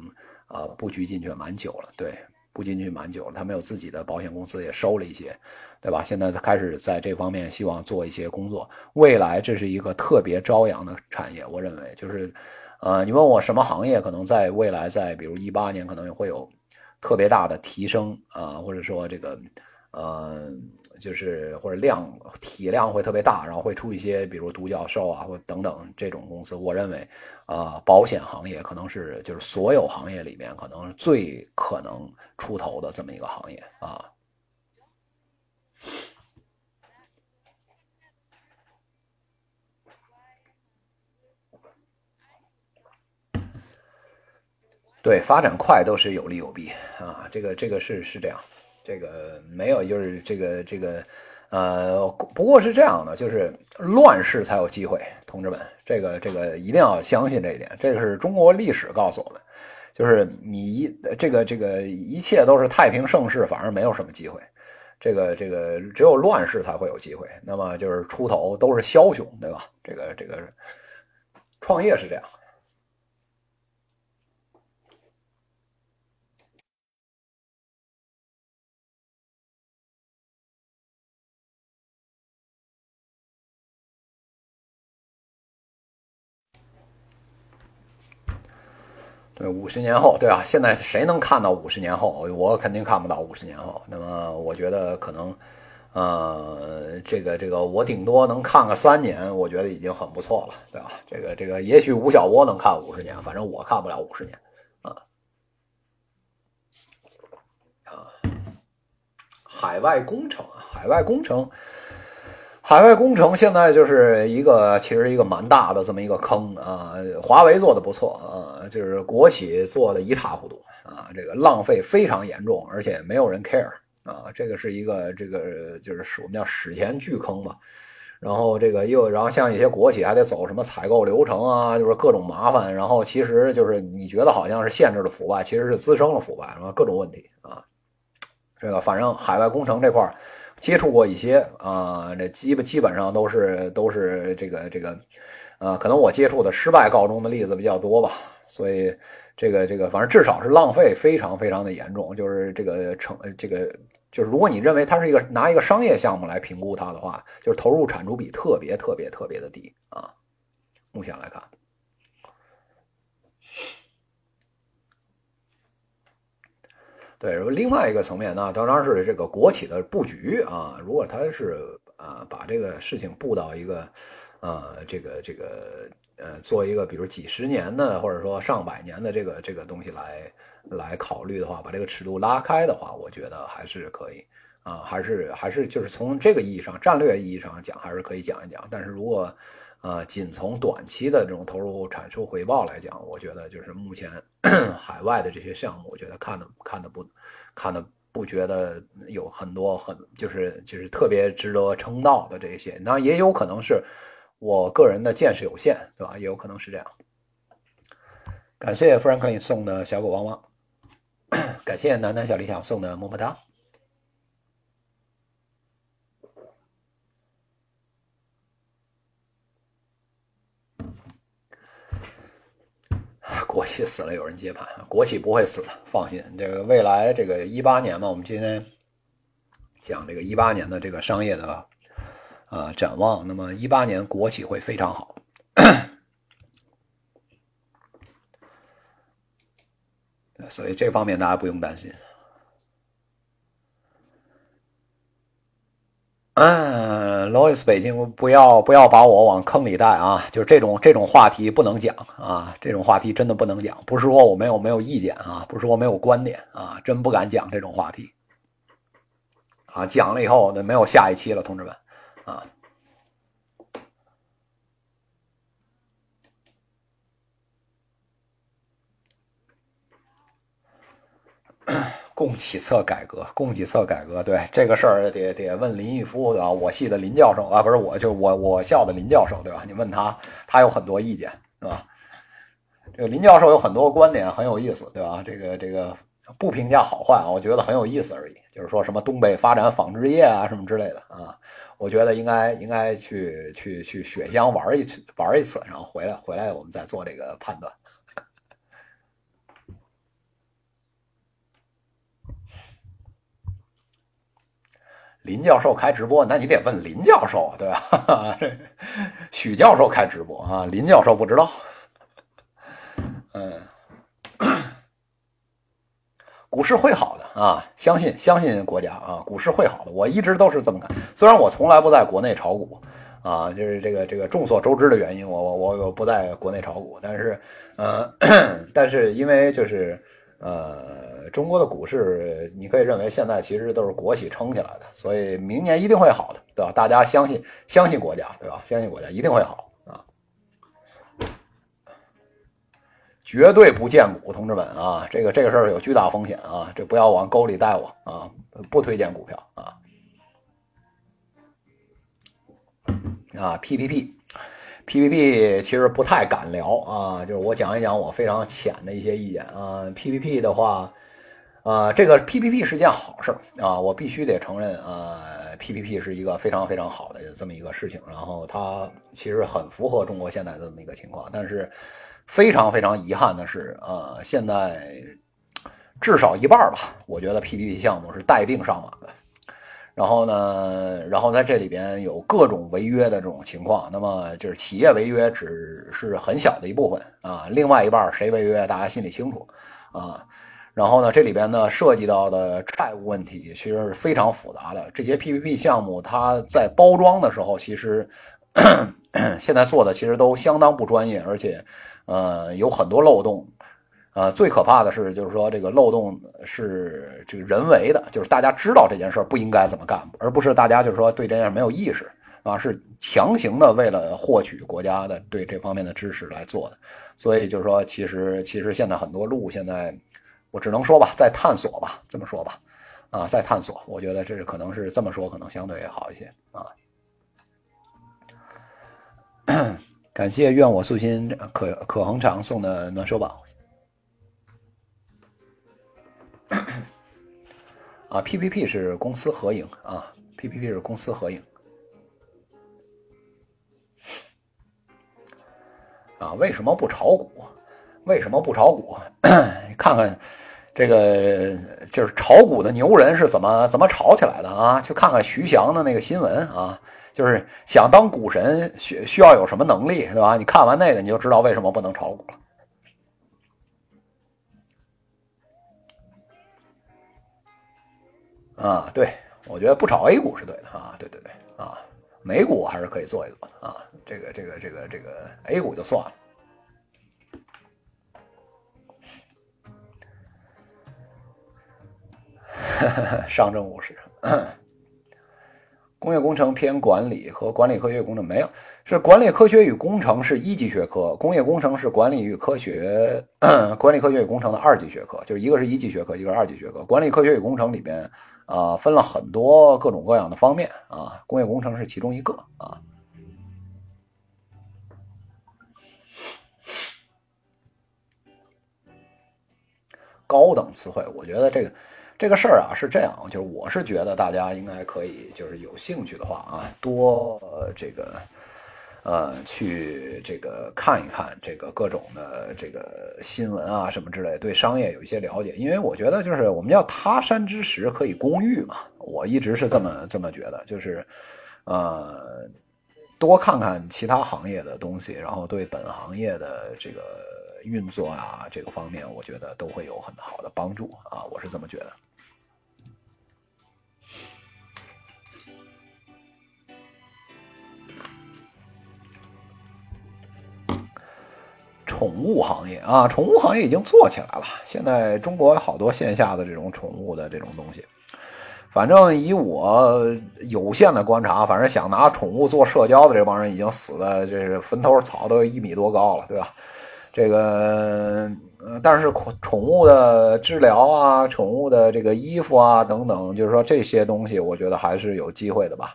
呃布局进去蛮久了，对。不进去蛮久了，他们有自己的保险公司，也收了一些，对吧？现在开始在这方面希望做一些工作。未来这是一个特别朝阳的产业，我认为就是，呃，你问我什么行业可能在未来，在比如一八年可能会有特别大的提升啊，或者说这个，呃。就是或者量体量会特别大，然后会出一些比如独角兽啊或等等这种公司。我认为，啊，保险行业可能是就是所有行业里面可能最可能出头的这么一个行业啊。对，发展快都是有利有弊啊，这个这个是是这样。这个没有，就是这个这个，呃，不过是这样的，就是乱世才有机会，同志们，这个这个一定要相信这一点，这个是中国历史告诉我们，就是你一这个这个一切都是太平盛世，反而没有什么机会，这个这个只有乱世才会有机会，那么就是出头都是枭雄，对吧？这个这个创业是这样。对，五十年后，对啊，现在谁能看到五十年后？我肯定看不到五十年后。那么，我觉得可能，呃，这个这个，我顶多能看个三年，我觉得已经很不错了，对吧？这个这个，也许吴晓波能看五十年，反正我看不了五十年，啊啊，海外工程啊，海外工程。海外工程现在就是一个，其实一个蛮大的这么一个坑啊。华为做的不错啊，就是国企做的一塌糊涂啊，这个浪费非常严重，而且没有人 care 啊。这个是一个这个就是我们叫史前巨坑嘛。然后这个又然后像一些国企还得走什么采购流程啊，就是各种麻烦。然后其实就是你觉得好像是限制了腐败，其实是滋生了腐败，然后各种问题啊。这个反正海外工程这块儿。接触过一些啊，这基本基本上都是都是这个这个，啊，可能我接触的失败告终的例子比较多吧，所以这个这个反正至少是浪费非常非常的严重，就是这个成这个就是如果你认为它是一个拿一个商业项目来评估它的话，就是投入产出比特别特别特别的低啊，目前来看。对，另外一个层面呢，当然是这个国企的布局啊。如果他是啊，把这个事情布到一个，呃，这个这个呃，做一个比如几十年的或者说上百年的这个这个东西来来考虑的话，把这个尺度拉开的话，我觉得还是可以啊，还是还是就是从这个意义上，战略意义上讲，还是可以讲一讲。但是如果呃，仅从短期的这种投入产出回报来讲，我觉得就是目前 海外的这些项目，我觉得看的看的不看的不觉得有很多很就是就是特别值得称道的这些，那也有可能是我个人的见识有限，对吧？也有可能是这样。感谢 Frank 送的小狗汪汪，感谢楠楠小理想送的么么哒。国企死了，有人接盘。国企不会死的，放心。这个未来，这个一八年嘛，我们今天讲这个一八年的这个商业的呃展望。那么一八年国企会非常好，所以这方面大家不用担心。嗯，Louis 北京，不要不要把我往坑里带啊！就这种这种话题不能讲啊，这种话题真的不能讲。不是说我没有没有意见啊，不是说没有观点啊，真不敢讲这种话题啊。讲了以后那没有下一期了，同志们啊。供给侧改革，供给侧改革，对这个事儿得得问林毅夫对吧？我系的林教授啊，不是我，就我我校的林教授对吧？你问他，他有很多意见是吧？这个林教授有很多观点很有意思对吧？这个这个不评价好坏啊，我觉得很有意思而已。就是说什么东北发展纺织业啊什么之类的啊，我觉得应该应该去去去雪乡玩一次玩一次，然后回来回来我们再做这个判断。林教授开直播，那你得问林教授对吧？许教授开直播啊，林教授不知道。嗯，股市会好的啊，相信相信国家啊，股市会好的。我一直都是这么看，虽然我从来不在国内炒股啊，就是这个这个众所周知的原因，我我我我不在国内炒股，但是呃，但是因为就是呃。中国的股市，你可以认为现在其实都是国企撑起来的，所以明年一定会好的，对吧？大家相信相信国家，对吧？相信国家一定会好啊！绝对不荐股，同志们啊，这个这个事儿有巨大风险啊，这不要往沟里带我啊！不推荐股票啊！啊，PPP，PPP 其实不太敢聊啊，就是我讲一讲我非常浅的一些意见啊，PPP 的话。啊，这个 PPP 是件好事啊，我必须得承认呃，PPP 是一个非常非常好的这么一个事情，然后它其实很符合中国现在的这么一个情况，但是非常非常遗憾的是，呃，现在至少一半吧，我觉得 PPP 项目是带病上马的，然后呢，然后在这里边有各种违约的这种情况，那么就是企业违约只是很小的一部分啊，另外一半谁违约，大家心里清楚啊。然后呢，这里边呢涉及到的债务问题其实是非常复杂的。这些 PPP 项目，它在包装的时候，其实 现在做的其实都相当不专业，而且，呃，有很多漏洞。呃，最可怕的是，就是说这个漏洞是这个人为的，就是大家知道这件事不应该怎么干，而不是大家就是说对这件事没有意识啊，是强行的为了获取国家的对这方面的知识来做的。所以就是说，其实其实现在很多路现在。我只能说吧，在探索吧，这么说吧，啊，在探索，我觉得这是可能是这么说，可能相对好一些啊。感谢愿我素心可可恒长送的暖手宝。啊，PPP 是公司合营啊，PPP 是公司合营。啊，为什么不炒股？为什么不炒股？看看。这个就是炒股的牛人是怎么怎么炒起来的啊？去看看徐翔的那个新闻啊，就是想当股神需需要有什么能力，对吧？你看完那个你就知道为什么不能炒股了。啊，对，我觉得不炒 A 股是对的啊，对对对啊，美股还是可以做一做啊，这个这个这个这个 A 股就算了。上证五十，工业工程偏管理和管理科学工程没有，是管理科学与工程是一级学科，工业工程是管理与科学，管理科学与工程的二级学科，就是一个是一级学科，一个是二级学科。管理科学与工程里边啊，分了很多各种各样的方面啊，工业工程是其中一个啊。高等词汇，我觉得这个。这个事儿啊是这样，就是我是觉得大家应该可以，就是有兴趣的话啊，多这个呃去这个看一看这个各种的这个新闻啊什么之类，对商业有一些了解。因为我觉得就是我们叫他山之石可以攻玉嘛，我一直是这么这么觉得，就是呃多看看其他行业的东西，然后对本行业的这个运作啊这个方面，我觉得都会有很好的帮助啊，我是这么觉得。宠物行业啊，宠物行业已经做起来了。现在中国好多线下的这种宠物的这种东西。反正以我有限的观察，反正想拿宠物做社交的这帮人已经死的，这是坟头草都一米多高了，对吧？这个，但是宠物的治疗啊，宠物的这个衣服啊等等，就是说这些东西，我觉得还是有机会的吧。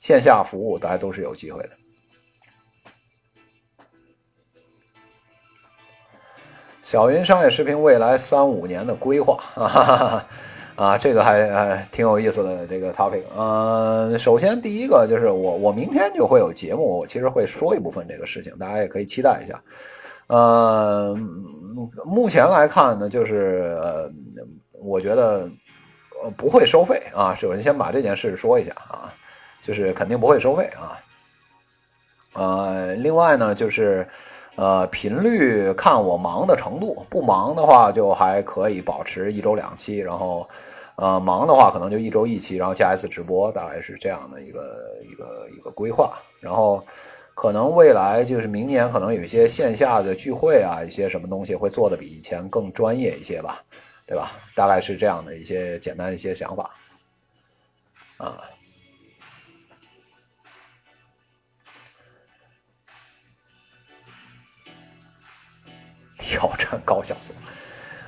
线下服务大家都是有机会的。小云商业视频未来三五年的规划啊。啊，这个还还挺有意思的这个 topic。嗯，首先第一个就是我我明天就会有节目，我其实会说一部分这个事情，大家也可以期待一下。呃，目前来看呢，就是呃，我觉得不会收费啊。首先先把这件事说一下啊，就是肯定不会收费啊。呃，另外呢，就是呃频率看我忙的程度，不忙的话就还可以保持一周两期，然后。呃，忙的话可能就一周一期，然后加一次直播，大概是这样的一个一个一个规划。然后可能未来就是明年，可能有一些线下的聚会啊，一些什么东西会做的比以前更专业一些吧，对吧？大概是这样的一些简单一些想法。啊，挑战高晓松。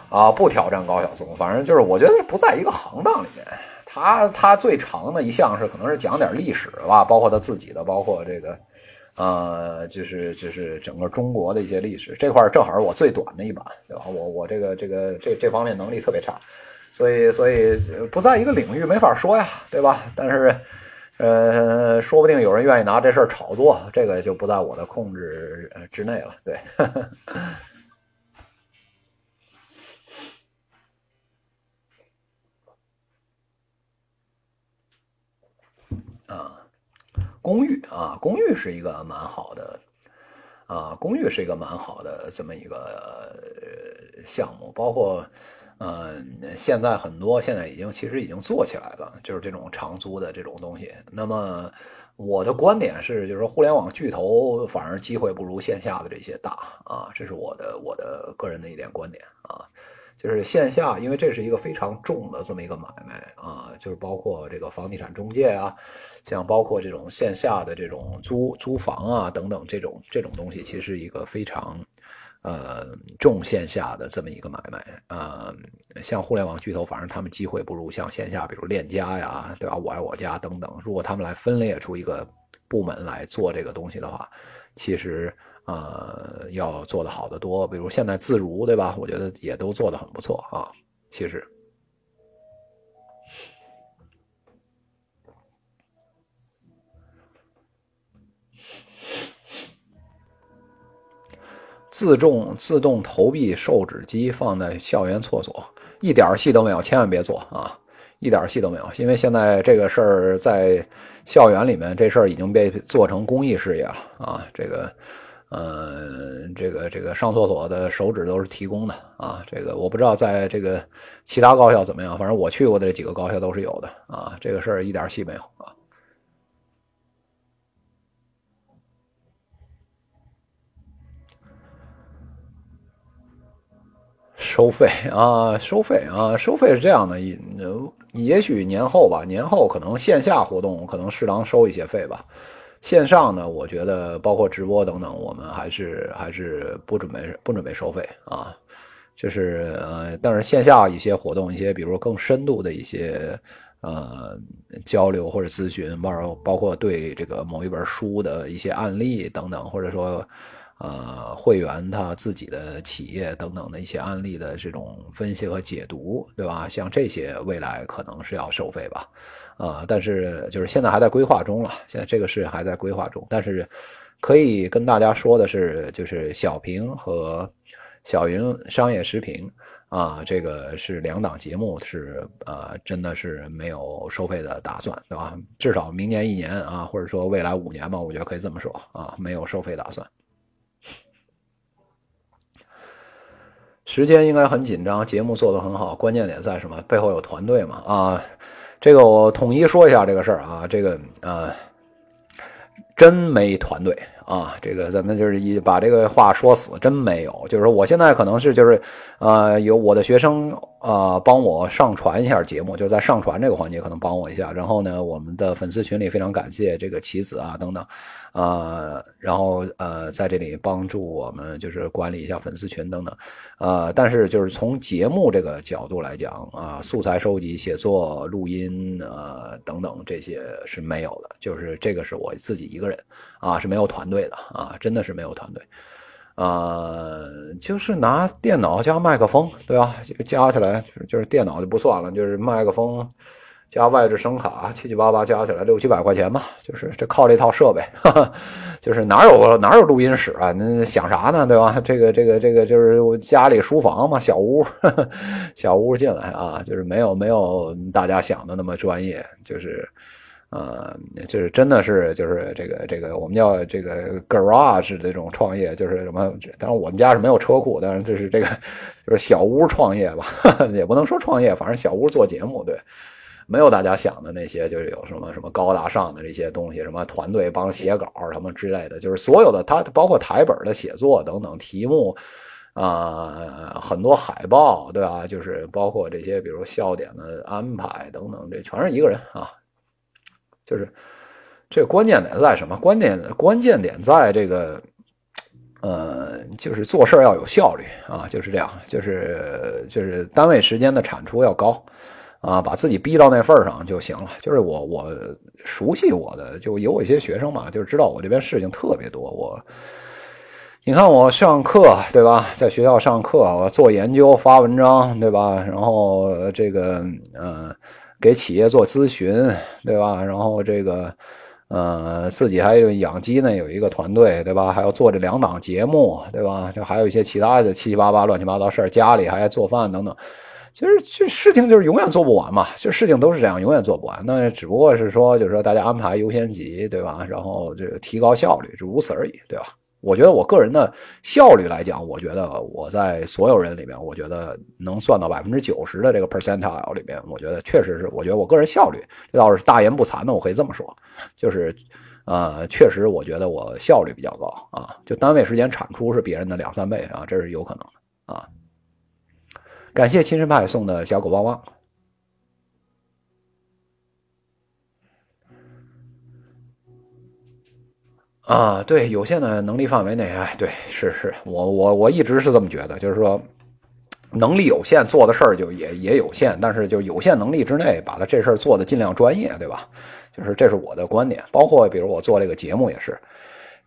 啊，不挑战高晓松，反正就是我觉得不在一个行当里面。他他最长的一项是可能是讲点历史吧，包括他自己的，包括这个，呃，就是就是整个中国的一些历史这块正好是我最短的一版，对吧？我我这个这个这这方面能力特别差，所以所以不在一个领域没法说呀，对吧？但是，呃，说不定有人愿意拿这事儿炒作，这个就不在我的控制之内了，对。公寓啊，公寓是一个蛮好的，啊，公寓是一个蛮好的这么一个项目，包括，嗯，现在很多现在已经其实已经做起来了，就是这种长租的这种东西。那么我的观点是，就是说互联网巨头反而机会不如线下的这些大啊，这是我的我的个人的一点观点啊。就是线下，因为这是一个非常重的这么一个买卖啊，就是包括这个房地产中介啊，像包括这种线下的这种租租房啊等等这种这种东西，其实一个非常呃重线下的这么一个买卖啊。像互联网巨头，反正他们机会不如像线下，比如链家呀，对吧？我爱我家等等，如果他们来分裂出一个部门来做这个东西的话，其实。呃，要做的好的多，比如现在自如，对吧？我觉得也都做的很不错啊。其实，自动自动投币售纸机放在校园厕所，一点戏都没有，千万别做啊！一点戏都没有，因为现在这个事儿在校园里面，这事儿已经被做成公益事业了啊！这个。嗯，这个这个上厕所的手指都是提供的啊，这个我不知道在这个其他高校怎么样，反正我去过的这几个高校都是有的啊，这个事儿一点戏没有啊。收费啊，收费啊，收费是这样的，也也许年后吧，年后可能线下活动可能适当收一些费吧。线上呢，我觉得包括直播等等，我们还是还是不准备不准备收费啊，就是呃，但是线下一些活动，一些比如更深度的一些呃交流或者咨询，包包括对这个某一本书的一些案例等等，或者说呃会员他自己的企业等等的一些案例的这种分析和解读，对吧？像这些未来可能是要收费吧。啊，但是就是现在还在规划中了，现在这个事还在规划中。但是可以跟大家说的是，就是小平和小云商业视频啊，这个是两档节目，是呃，真的是没有收费的打算，对吧？至少明年一年啊，或者说未来五年吧，我觉得可以这么说啊，没有收费打算。时间应该很紧张，节目做得很好，关键点在什么？背后有团队嘛？啊。这个我统一说一下这个事儿啊，这个呃，真没团队啊，这个咱们就是一把这个话说死，真没有。就是说，我现在可能是就是，呃，有我的学生啊帮我上传一下节目，就是在上传这个环节可能帮我一下。然后呢，我们的粉丝群里非常感谢这个棋子啊等等，呃，然后呃在这里帮助我们就是管理一下粉丝群等等，呃，但是就是从节目这个角度来讲啊，素材收集、写作、录音呃等等这些是没有的，就是这个是我自己一个人啊是没有团队。的啊，真的是没有团队，呃，就是拿电脑加麦克风，对吧？这个加起来就是电脑就不算了，就是麦克风加外置声卡，七七八八加起来六七百块钱吧。就是这靠这套设备，就是哪有哪有录音室啊？那想啥呢？对吧？这个这个这个就是家里书房嘛，小屋，小屋进来啊，就是没有没有大家想的那么专业，就是。呃，就是真的是就是这个这个我们叫这个 garage 这种创业，就是什么？当然我们家是没有车库，但是就是这个就是小屋创业吧，也不能说创业，反正小屋做节目，对，没有大家想的那些，就是有什么什么高大上的这些东西，什么团队帮写稿什么之类的，就是所有的它包括台本的写作等等题目啊，很多海报，对吧？就是包括这些，比如笑点的安排等等，这全是一个人啊。就是这关键点在什么？关键关键点在这个，呃，就是做事要有效率啊，就是这样，就是就是单位时间的产出要高啊，把自己逼到那份儿上就行了。就是我我熟悉我的，就有我一些学生嘛，就知道我这边事情特别多。我你看我上课对吧，在学校上课，我做研究发文章对吧，然后这个嗯。给企业做咨询，对吧？然后这个，呃，自己还有养鸡呢，有一个团队，对吧？还要做这两档节目，对吧？就还有一些其他的七七八八、乱七八糟事儿，家里还要做饭等等。其实这事情就是永远做不完嘛，就事情都是这样，永远做不完。那只不过是说，就是说大家安排优先级，对吧？然后这个提高效率，就如此而已，对吧？我觉得我个人的效率来讲，我觉得我在所有人里面，我觉得能算到百分之九十的这个 percentile 里面，我觉得确实是，我觉得我个人效率这倒是大言不惭的，我可以这么说，就是，呃，确实我觉得我效率比较高啊，就单位时间产出是别人的两三倍啊，这是有可能的啊。感谢亲生派送的小狗汪汪。啊，对，有限的能力范围内，哎，对，是是，我我我一直是这么觉得，就是说，能力有限，做的事儿就也也有限，但是就有限能力之内，把它这事儿做的尽量专业，对吧？就是这是我的观点，包括比如我做这个节目也是，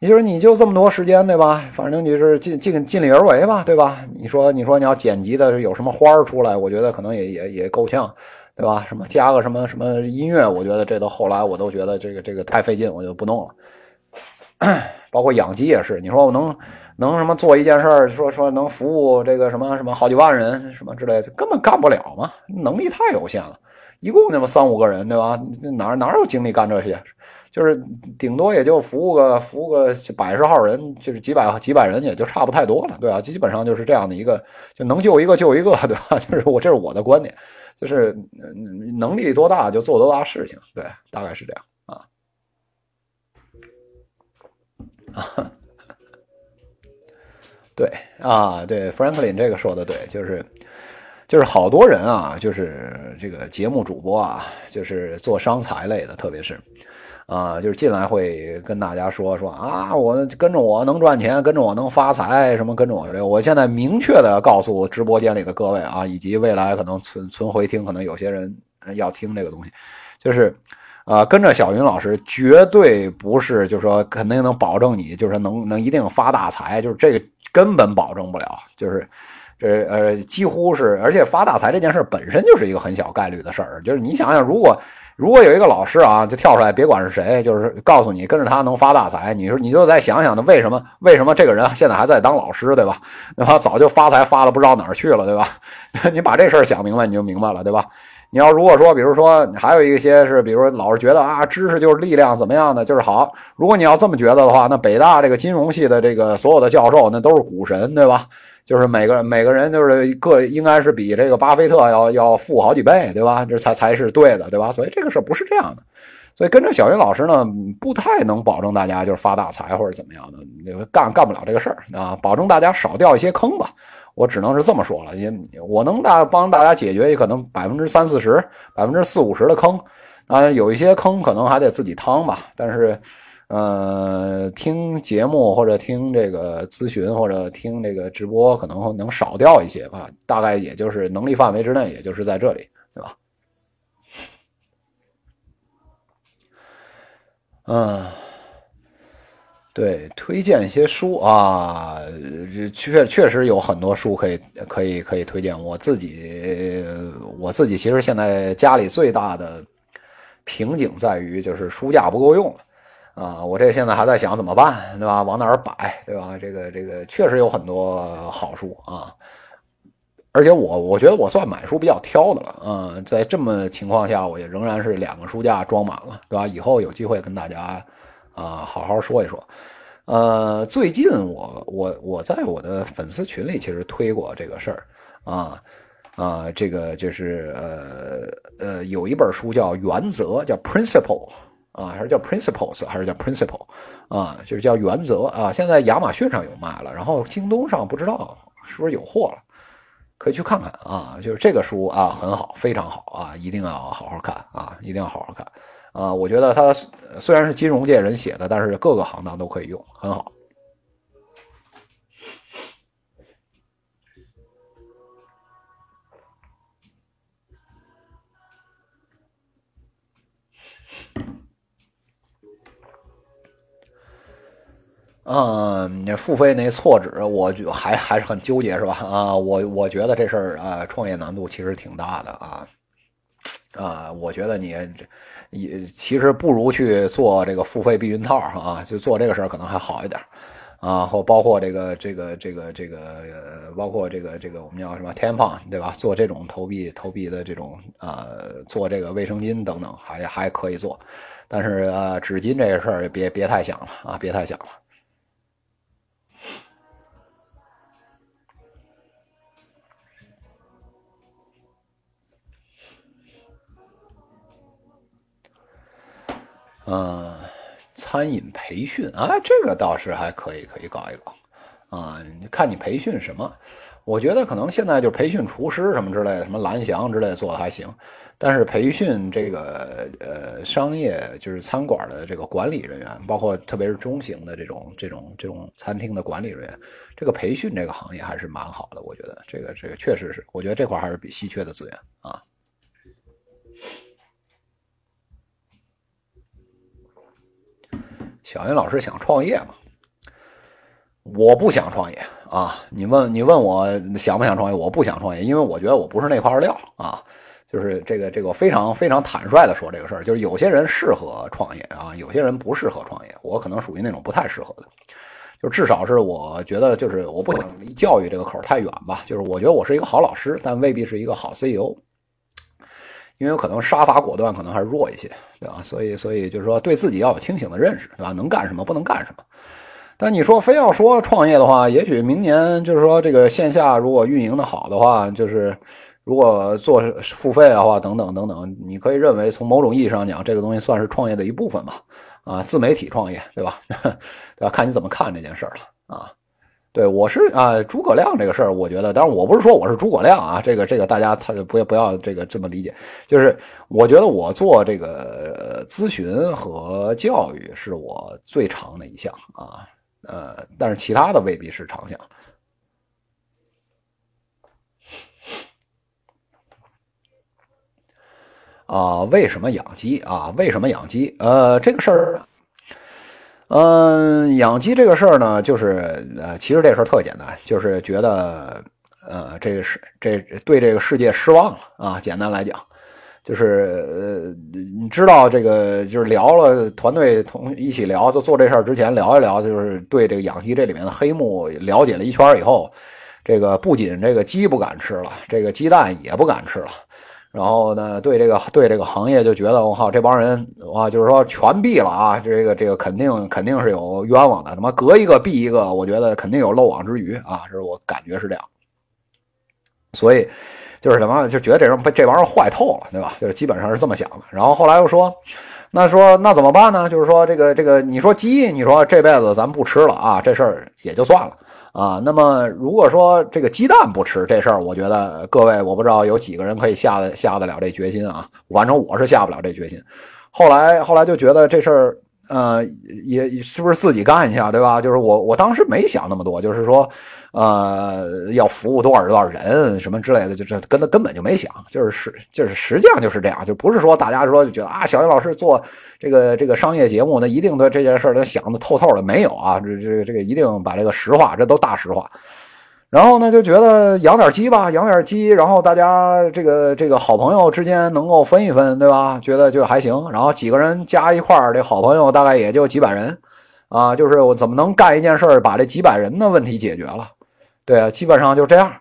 你就是你就这么多时间，对吧？反正你是尽尽尽力而为吧，对吧？你说你说你要剪辑的有什么花儿出来，我觉得可能也也也够呛，对吧？什么加个什么什么音乐，我觉得这都后来我都觉得这个这个太费劲，我就不弄了。包括养鸡也是，你说我能能什么做一件事儿，说说能服务这个什么什么好几万人什么之类的，根本干不了嘛，能力太有限了，一共那么三五个人，对吧？哪哪有精力干这些？就是顶多也就服务个服务个百十号人，就是几百几百人也就差不太多了，对吧？基本上就是这样的一个，就能救一个救一个，对吧？就是我这是我的观点，就是能力多大就做多大事情，对，大概是这样。啊，对啊，对，Franklin 这个说的对，就是就是好多人啊，就是这个节目主播啊，就是做商财类的，特别是啊，就是进来会跟大家说说啊，我跟着我能赚钱，跟着我能发财，什么跟着我。这，我现在明确的告诉直播间里的各位啊，以及未来可能存存回听，可能有些人要听这个东西，就是。啊，跟着小云老师绝对不是，就是说肯定能保证你，就是能能一定发大财，就是这个根本保证不了，就是这呃几乎是，而且发大财这件事本身就是一个很小概率的事儿，就是你想想，如果如果有一个老师啊，就跳出来，别管是谁，就是告诉你跟着他能发大财，你说你就再想想，那为什么为什么这个人现在还在当老师，对吧？那他早就发财发了不知道哪儿去了，对吧？你把这事儿想明白，你就明白了，对吧？你要如果说，比如说，还有一些是，比如说，老是觉得啊，知识就是力量，怎么样的就是好。如果你要这么觉得的话，那北大这个金融系的这个所有的教授，那都是股神，对吧？就是每个每个人就是各应该是比这个巴菲特要要富好几倍，对吧？这才才是对的，对吧？所以这个事儿不是这样的。所以跟着小云老师呢，不太能保证大家就是发大财或者怎么样的，那个干干不了这个事儿啊。保证大家少掉一些坑吧，我只能是这么说了。也我能大帮大家解决也可能百分之三四十、百分之四五十的坑，啊，有一些坑可能还得自己趟吧。但是，呃，听节目或者听这个咨询或者听这个直播，可能能少掉一些吧。大概也就是能力范围之内，也就是在这里，对吧？嗯，对，推荐一些书啊，确确实有很多书可以可以可以推荐。我自己我自己其实现在家里最大的瓶颈在于就是书架不够用了啊，我这现在还在想怎么办，对吧？往哪儿摆，对吧？这个这个确实有很多好书啊。而且我我觉得我算买书比较挑的了，嗯，在这么情况下，我也仍然是两个书架装满了，对吧？以后有机会跟大家啊好好说一说。呃，最近我我我在我的粉丝群里其实推过这个事儿啊啊，这个就是呃呃有一本书叫原则，叫 Principle 啊，还是叫 Principles，还是叫 Principle 啊，就是叫原则啊。现在亚马逊上有卖了，然后京东上不知道是不是有货了。可以去看看啊，就是这个书啊，很好，非常好啊，一定要好好看啊，一定要好好看啊。我觉得它虽然是金融界人写的，但是各个行当都可以用，很好。嗯，那付费那错纸，我就还还是很纠结，是吧？啊，我我觉得这事儿啊，创业难度其实挺大的啊。啊，我觉得你也其实不如去做这个付费避孕套啊，就做这个事儿可能还好一点啊。或包括这个这个这个这个，包括这个这个我们叫什么天放对吧？做这种投币投币的这种啊，做这个卫生巾等等，还还可以做。但是啊，纸巾这个事儿别别太想了啊，别太想了。嗯，餐饮培训啊，这个倒是还可以，可以搞一搞啊。看你培训什么，我觉得可能现在就培训厨师什么之类的，什么蓝翔之类做的还行。但是培训这个呃商业就是餐馆的这个管理人员，包括特别是中型的这种这种这种餐厅的管理人员，这个培训这个行业还是蛮好的。我觉得这个这个确实是，我觉得这块还是比稀缺的资源啊。小云老师想创业吗？我不想创业啊！你问你问我想不想创业？我不想创业，因为我觉得我不是那块料啊。就是这个这个非常非常坦率的说这个事儿，就是有些人适合创业啊，有些人不适合创业。我可能属于那种不太适合的，就至少是我觉得就是我不想离教育这个口太远吧。就是我觉得我是一个好老师，但未必是一个好 CEO。因为可能杀伐果断，可能还是弱一些，对吧？所以，所以就是说，对自己要有清醒的认识，对吧？能干什么，不能干什么。但你说非要说创业的话，也许明年就是说，这个线下如果运营的好的话，就是如果做付费的话，等等等等，你可以认为从某种意义上讲，这个东西算是创业的一部分吧？啊，自媒体创业，对吧？对吧？看你怎么看这件事儿了啊。对，我是啊，诸葛亮这个事儿，我觉得，当然我不是说我是诸葛亮啊，这个这个大家他就不要不要这个这么理解，就是我觉得我做这个咨询和教育是我最长的一项啊，呃，但是其他的未必是长项。啊，为什么养鸡啊？为什么养鸡？呃，这个事儿。嗯，养鸡这个事儿呢，就是呃，其实这事儿特简单，就是觉得呃，这个是这对这个世界失望了啊。简单来讲，就是呃，你知道这个就是聊了，团队同一起聊，就做这事儿之前聊一聊，就是对这个养鸡这里面的黑幕了解了一圈以后，这个不仅这个鸡不敢吃了，这个鸡蛋也不敢吃了。然后呢，对这个对这个行业就觉得我靠，这帮人哇，就是说全毙了啊！这个这个肯定肯定是有冤枉的，他妈隔一个毙一个，我觉得肯定有漏网之鱼啊！这是我感觉是这样。所以就是什么，就觉得这人被这玩意儿坏透了，对吧？就是基本上是这么想的。然后后来又说那说那怎么办呢？就是说这个这个，你说鸡，你说这辈子咱不吃了啊，这事儿也就算了啊。那么如果说这个鸡蛋不吃这事儿，我觉得各位我不知道有几个人可以下得下得了这决心啊。反正我是下不了这决心。后来后来就觉得这事儿。呃，也是不是自己干一下，对吧？就是我，我当时没想那么多，就是说，呃，要服务多少多少人什么之类的，就这根根本就没想，就是实就是实际上就是这样，就不是说大家说就觉得啊，小云老师做这个这个商业节目，那一定对这件事儿想的透透的，没有啊，这这这个一定把这个实话，这都大实话。然后呢，就觉得养点鸡吧，养点鸡，然后大家这个这个好朋友之间能够分一分，对吧？觉得就还行。然后几个人加一块，这好朋友大概也就几百人，啊，就是我怎么能干一件事，把这几百人的问题解决了？对啊，基本上就这样，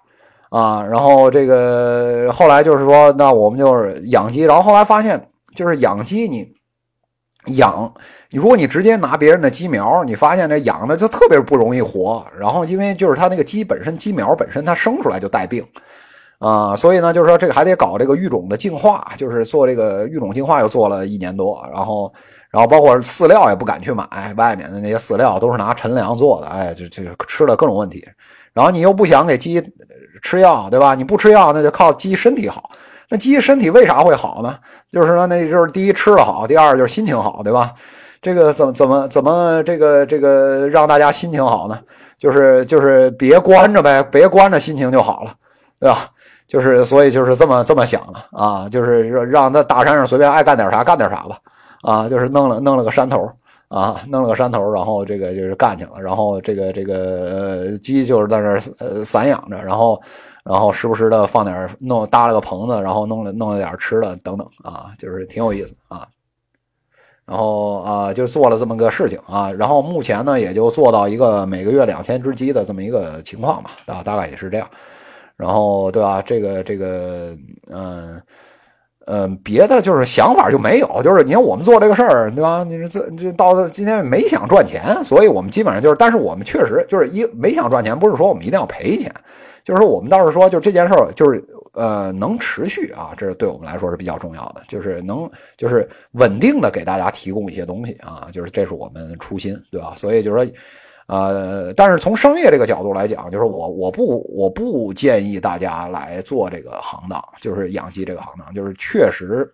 啊，然后这个后来就是说，那我们就是养鸡，然后后来发现，就是养鸡你养。如果你直接拿别人的鸡苗，你发现这养的就特别不容易活。然后因为就是它那个鸡本身鸡苗本身它生出来就带病，啊，所以呢就是说这个还得搞这个育种的进化，就是做这个育种进化又做了一年多。然后然后包括饲料也不敢去买外面的那些饲料，都是拿陈粮做的，哎，就就吃了各种问题。然后你又不想给鸡吃药，对吧？你不吃药，那就靠鸡身体好。那鸡身体为啥会好呢？就是说那就是第一吃的好，第二就是心情好，对吧？这个怎么怎么怎么这个这个让大家心情好呢？就是就是别关着呗，别关着心情就好了，对吧？就是所以就是这么这么想的啊，就是让让在大山上随便爱干点啥干点啥吧，啊，就是弄了弄了个山头啊，弄了个山头，然后这个就是干去了，然后这个这个鸡就是在那呃散养着，然后然后时不时的放点弄搭了个棚子，然后弄了弄了点吃的等等啊，就是挺有意思啊。然后啊，就做了这么个事情啊，然后目前呢，也就做到一个每个月两千只鸡的这么一个情况吧，啊，大概也是这样。然后对吧？这个这个，嗯嗯，别的就是想法就没有，就是你看我们做这个事儿，对吧？你这这到今天没想赚钱，所以我们基本上就是，但是我们确实就是一没想赚钱，不是说我们一定要赔钱，就是说我们倒是说，就这件事儿就是。呃，能持续啊，这是对我们来说是比较重要的，就是能就是稳定的给大家提供一些东西啊，就是这是我们初心，对吧？所以就是说，呃，但是从商业这个角度来讲，就是我我不我不建议大家来做这个行当，就是养鸡这个行当，就是确实，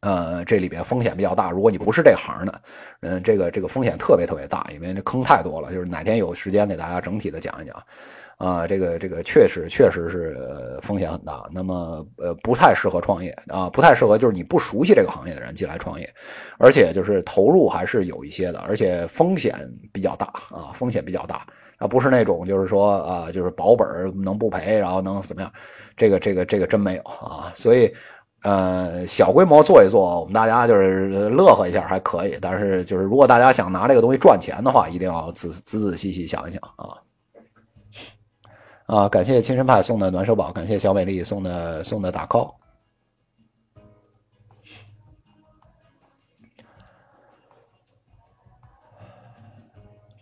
呃，这里边风险比较大。如果你不是这行的，嗯，这个这个风险特别特别大，因为那坑太多了。就是哪天有时间给大家整体的讲一讲。啊，这个这个确实确实是风险很大，那么呃不太适合创业啊，不太适合就是你不熟悉这个行业的人进来创业，而且就是投入还是有一些的，而且风险比较大啊，风险比较大。啊，不是那种就是说啊就是保本能不赔，然后能怎么样，这个这个这个真没有啊，所以呃小规模做一做，我们大家就是乐呵一下还可以，但是就是如果大家想拿这个东西赚钱的话，一定要仔仔仔细细想一想啊。啊！感谢亲生派送的暖手宝，感谢小美丽送的送的打 call。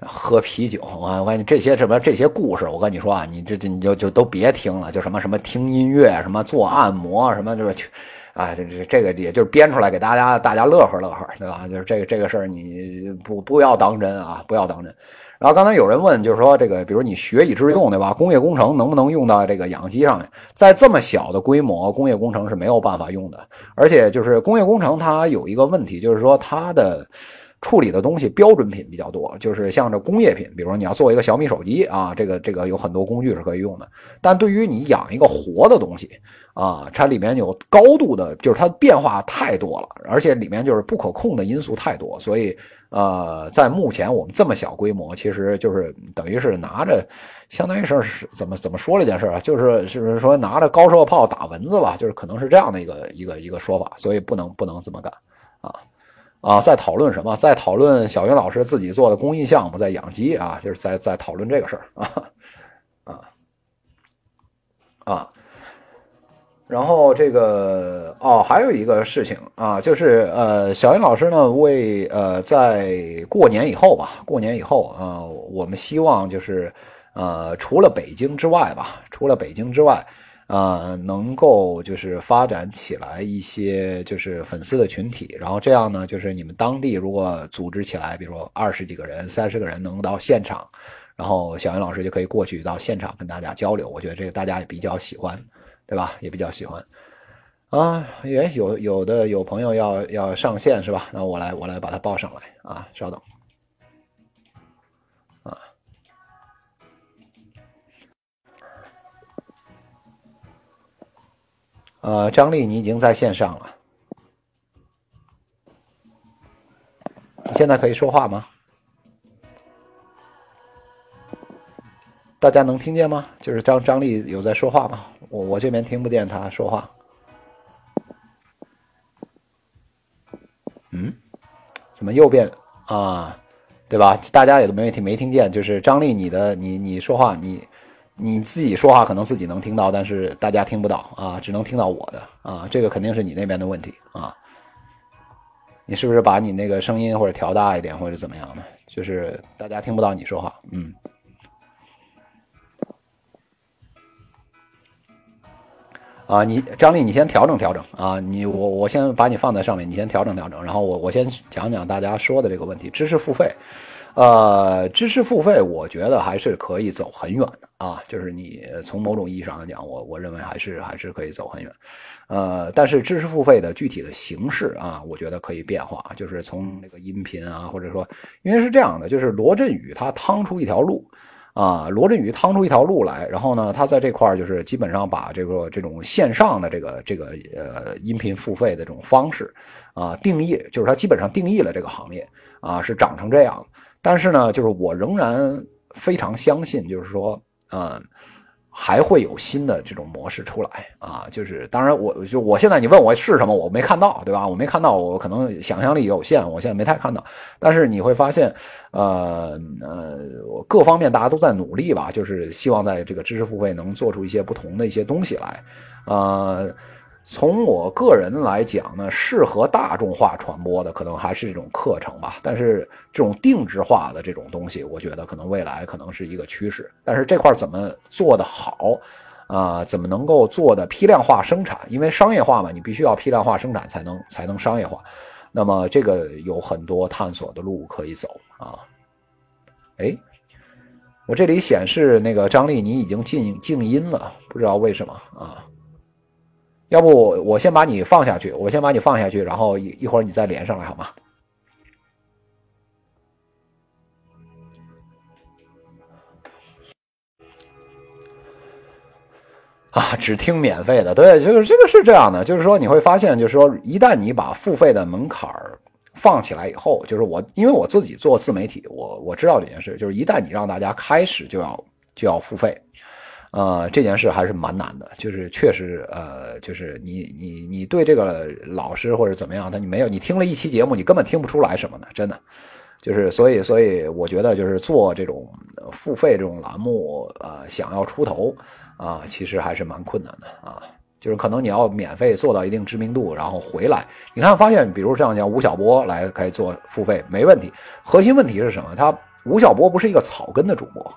喝啤酒啊！我跟你这些什么这些故事，我跟你说啊，你这这你就就都别听了，就什么什么听音乐，什么做按摩，什么就是，啊，这这这个也就是编出来给大家大家乐呵乐呵，对吧？就是这个这个事儿，你不不要当真啊，不要当真。然后刚才有人问，就是说这个，比如你学以致用，对吧？工业工程能不能用到这个养鸡上面？在这么小的规模，工业工程是没有办法用的。而且就是工业工程它有一个问题，就是说它的。处理的东西标准品比较多，就是像这工业品，比如说你要做一个小米手机啊，这个这个有很多工具是可以用的。但对于你养一个活的东西啊，它里面有高度的，就是它变化太多了，而且里面就是不可控的因素太多，所以呃，在目前我们这么小规模，其实就是等于是拿着，相当于是怎么怎么说这件事啊，就是是说拿着高射炮打蚊子吧，就是可能是这样的一个一个一个说法，所以不能不能这么干啊。啊，在讨论什么？在讨论小云老师自己做的公益项目，在养鸡啊，就是在在讨论这个事儿啊啊啊。然后这个哦，还有一个事情啊，就是呃，小云老师呢，为呃，在过年以后吧，过年以后啊，我们希望就是呃，除了北京之外吧，除了北京之外。呃，能够就是发展起来一些就是粉丝的群体，然后这样呢，就是你们当地如果组织起来，比如说二十几个人、三十个人能到现场，然后小云老师就可以过去到现场跟大家交流。我觉得这个大家也比较喜欢，对吧？也比较喜欢。啊，也有有的有朋友要要上线是吧？那我来我来把他报上来啊，稍等。呃，张丽，你已经在线上了，你现在可以说话吗？大家能听见吗？就是张张丽有在说话吗？我我这边听不见他说话。嗯，怎么又变啊？对吧？大家也都没听没听见，就是张丽，你的你你说话，你你自己说话可能自己能听到，但是大家听不到啊，只能听到我的啊，这个肯定是你那边的问题啊。你是不是把你那个声音或者调大一点，或者怎么样的？就是大家听不到你说话，嗯。啊，你张丽，你先调整调整啊！你我我先把你放在上面，你先调整调整，然后我我先讲讲大家说的这个问题，知识付费，呃，知识付费，我觉得还是可以走很远的啊，就是你从某种意义上来讲，我我认为还是还是可以走很远，呃，但是知识付费的具体的形式啊，我觉得可以变化，就是从那个音频啊，或者说，因为是这样的，就是罗振宇他趟出一条路。啊，罗振宇趟出一条路来，然后呢，他在这块就是基本上把这个这种线上的这个这个呃音频付费的这种方式啊定义，就是他基本上定义了这个行业啊是长成这样。但是呢，就是我仍然非常相信，就是说，嗯。还会有新的这种模式出来啊！就是当然，我就我现在你问我是什么，我没看到，对吧？我没看到，我可能想象力有限，我现在没太看到。但是你会发现，呃呃，各方面大家都在努力吧，就是希望在这个知识付费能做出一些不同的一些东西来，呃。从我个人来讲呢，适合大众化传播的可能还是这种课程吧。但是这种定制化的这种东西，我觉得可能未来可能是一个趋势。但是这块怎么做的好啊？怎么能够做的批量化生产？因为商业化嘛，你必须要批量化生产才能才能商业化。那么这个有很多探索的路可以走啊。哎，我这里显示那个张丽，你已经静静音了，不知道为什么啊？要不我先把你放下去，我先把你放下去，然后一一会儿你再连上来好吗？啊，只听免费的，对，就是这个是这样的，就是说你会发现，就是说一旦你把付费的门槛儿放起来以后，就是我因为我自己做自媒体，我我知道这件事，就是一旦你让大家开始就要就要付费。呃，这件事还是蛮难的，就是确实，呃，就是你你你对这个老师或者怎么样，他你没有，你听了一期节目，你根本听不出来什么的，真的，就是所以所以我觉得就是做这种付费这种栏目，呃，想要出头啊，其实还是蛮困难的啊，就是可能你要免费做到一定知名度，然后回来，你看发现，比如像像吴晓波来可以做付费没问题，核心问题是什么？他吴晓波不是一个草根的主播。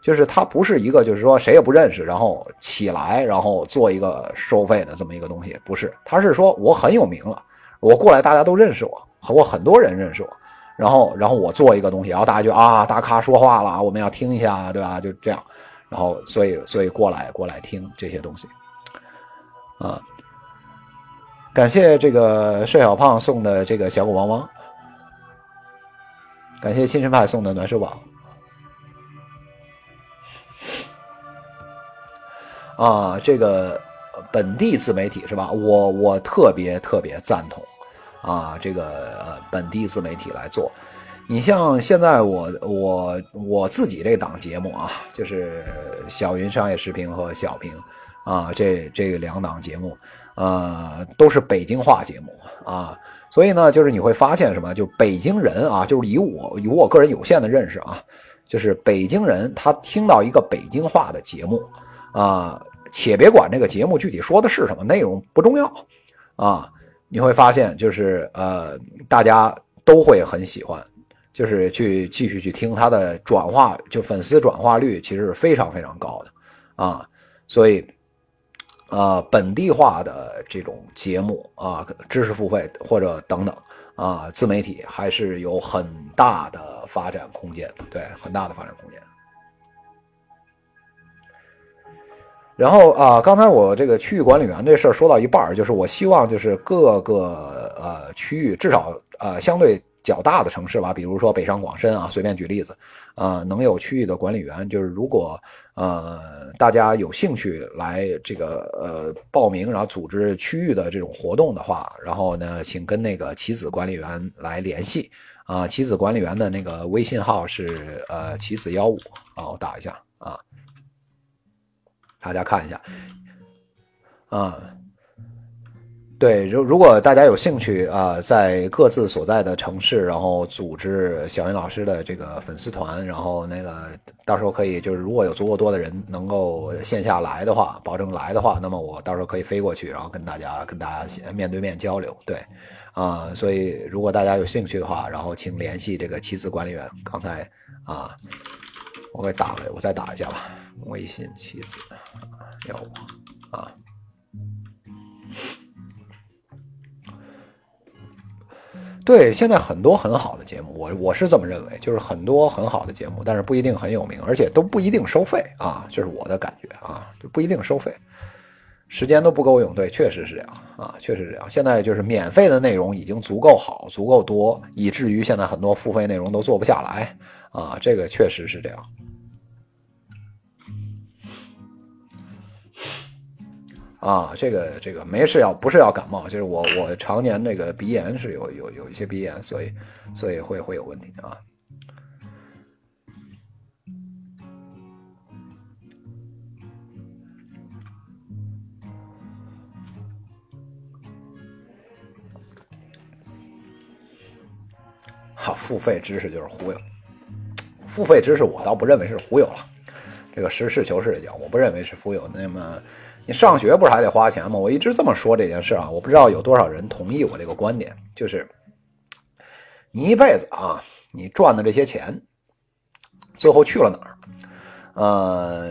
就是他不是一个，就是说谁也不认识，然后起来，然后做一个收费的这么一个东西，不是，他是说我很有名了，我过来大家都认识我，和我很多人认识我，然后然后我做一个东西，然后大家就啊大咖说话了，我们要听一下，对吧？就这样，然后所以所以过来过来听这些东西，啊，感谢这个帅小胖送的这个小狗汪汪，感谢亲神派送的暖手宝。啊，这个本地自媒体是吧？我我特别特别赞同，啊，这个本地自媒体来做。你像现在我我我自己这档节目啊，就是小云商业视频和小平啊，这这两档节目，呃，都是北京话节目啊。所以呢，就是你会发现什么？就北京人啊，就是以我以我个人有限的认识啊，就是北京人他听到一个北京话的节目啊。且别管这个节目具体说的是什么内容不重要，啊，你会发现就是呃，大家都会很喜欢，就是去继续去听他的转化，就粉丝转化率其实是非常非常高的，啊，所以啊本地化的这种节目啊，知识付费或者等等啊，自媒体还是有很大的发展空间，对，很大的发展空间。然后啊，刚才我这个区域管理员这事儿说到一半儿，就是我希望就是各个呃区域，至少呃相对较大的城市吧，比如说北上广深啊，随便举例子，啊，能有区域的管理员，就是如果呃大家有兴趣来这个呃报名，然后组织区域的这种活动的话，然后呢，请跟那个棋子管理员来联系啊，棋子管理员的那个微信号是呃棋子幺五啊，我打一下。大家看一下，啊，对，如如果大家有兴趣啊，在各自所在的城市，然后组织小云老师的这个粉丝团，然后那个到时候可以，就是如果有足够多的人能够线下来的话，保证来的话，那么我到时候可以飞过去，然后跟大家跟大家面对面交流，对，啊，所以如果大家有兴趣的话，然后请联系这个妻子管理员，刚才啊，我给打了，我再打一下吧。微信妻子要我啊，对，现在很多很好的节目，我我是这么认为，就是很多很好的节目，但是不一定很有名，而且都不一定收费啊，这是我的感觉啊，就不一定收费，时间都不够用，对，确实是这样啊，确实是这样。现在就是免费的内容已经足够好，足够多，以至于现在很多付费内容都做不下来啊，这个确实是这样。啊，这个这个没事，要不是要感冒，就是我我常年那个鼻炎是有有有一些鼻炎，所以所以会会有问题啊。好，付费知识就是忽悠，付费知识我倒不认为是忽悠了，这个实事求是的讲，我不认为是忽悠，那么。你上学不是还得花钱吗？我一直这么说这件事啊，我不知道有多少人同意我这个观点，就是你一辈子啊，你赚的这些钱，最后去了哪儿？呃，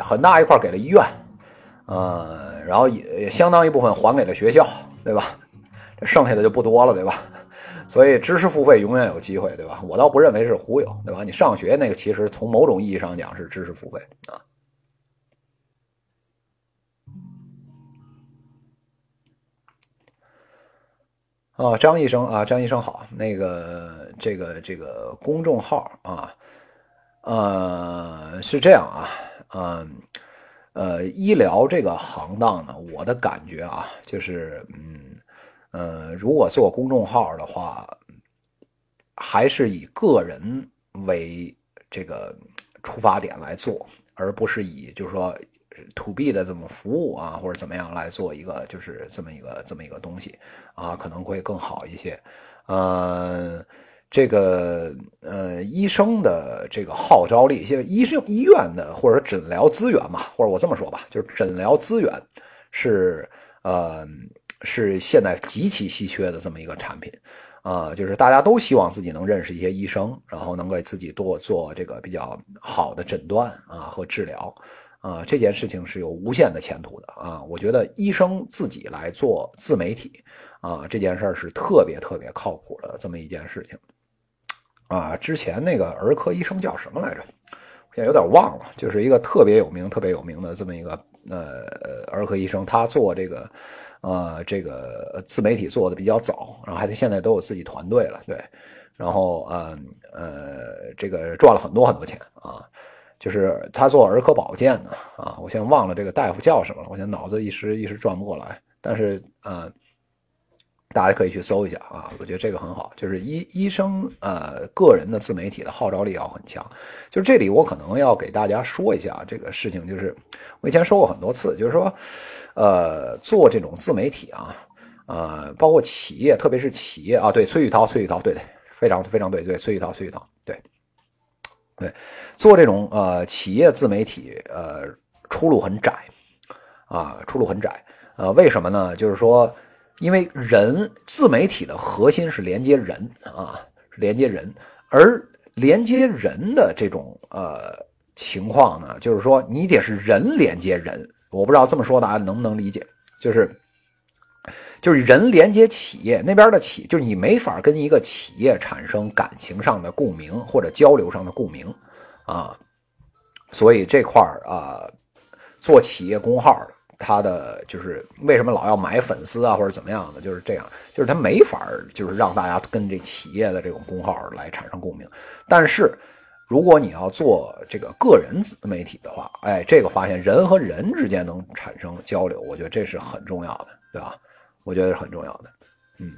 很大一块给了医院，呃，然后也相当一部分还给了学校，对吧？这剩下的就不多了，对吧？所以知识付费永远有机会，对吧？我倒不认为是忽悠，对吧？你上学那个其实从某种意义上讲是知识付费啊。啊，张医生啊，张医生好。那个，这个，这个公众号啊，呃，是这样啊，嗯，呃，医疗这个行当呢，我的感觉啊，就是，嗯，呃，如果做公众号的话，还是以个人为这个出发点来做，而不是以就是说。to B 的这么服务啊，或者怎么样来做一个，就是这么一个这么一个东西啊，可能会更好一些。呃，这个呃，医生的这个号召力，现在医生医院的或者诊疗资源嘛，或者我这么说吧，就是诊疗资源是呃是现在极其稀缺的这么一个产品啊，就是大家都希望自己能认识一些医生，然后能给自己多做这个比较好的诊断啊和治疗。啊，这件事情是有无限的前途的啊！我觉得医生自己来做自媒体，啊，这件事儿是特别特别靠谱的这么一件事情。啊，之前那个儿科医生叫什么来着？现在有点忘了，就是一个特别有名、特别有名的这么一个呃儿科医生，他做这个呃这个自媒体做的比较早，然后还现在都有自己团队了，对，然后呃呃这个赚了很多很多钱啊。就是他做儿科保健的啊，我现在忘了这个大夫叫什么了，我现在脑子一时一时转不过来。但是呃，大家可以去搜一下啊，我觉得这个很好。就是医医生呃个人的自媒体的号召力要很强。就是这里我可能要给大家说一下这个事情，就是我以前说过很多次，就是说呃做这种自媒体啊，呃包括企业，特别是企业啊，对崔玉涛，崔玉涛，对对，非常非常对对，崔玉涛，崔玉涛，对。对，做这种呃企业自媒体，呃出路很窄，啊出路很窄，呃为什么呢？就是说，因为人自媒体的核心是连接人啊，连接人，而连接人的这种呃情况呢，就是说你得是人连接人我不知道这么说大家能不能理解，就是就是人连接企业那边的企，就是你没法跟一个企业产生感情上的共鸣或者交流上的共鸣啊，所以这块儿啊，做企业公号。他的就是为什么老要买粉丝啊，或者怎么样的，就是这样，就是他没法就是让大家跟这企业的这种公号来产生共鸣。但是，如果你要做这个个人自媒体的话，哎，这个发现人和人之间能产生交流，我觉得这是很重要的，对吧？我觉得是很重要的，嗯，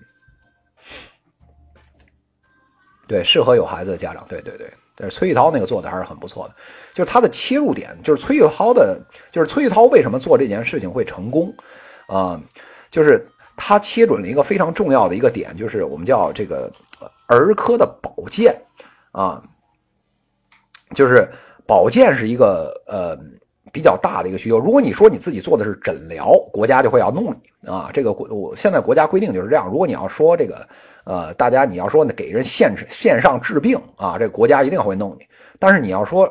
对，适合有孩子的家长，对对对。但是崔玉涛那个做的还是很不错的，就是他的切入点，就是崔玉涛的，就是崔玉涛为什么做这件事情会成功，啊，就是他切准了一个非常重要的一个点，就是我们叫这个儿科的保健，啊，就是保健是一个呃比较大的一个需求。如果你说你自己做的是诊疗，国家就会要弄你啊，这个国我现在国家规定就是这样。如果你要说这个。呃，大家你要说，给人线线上治病啊，这国家一定会弄你。但是你要说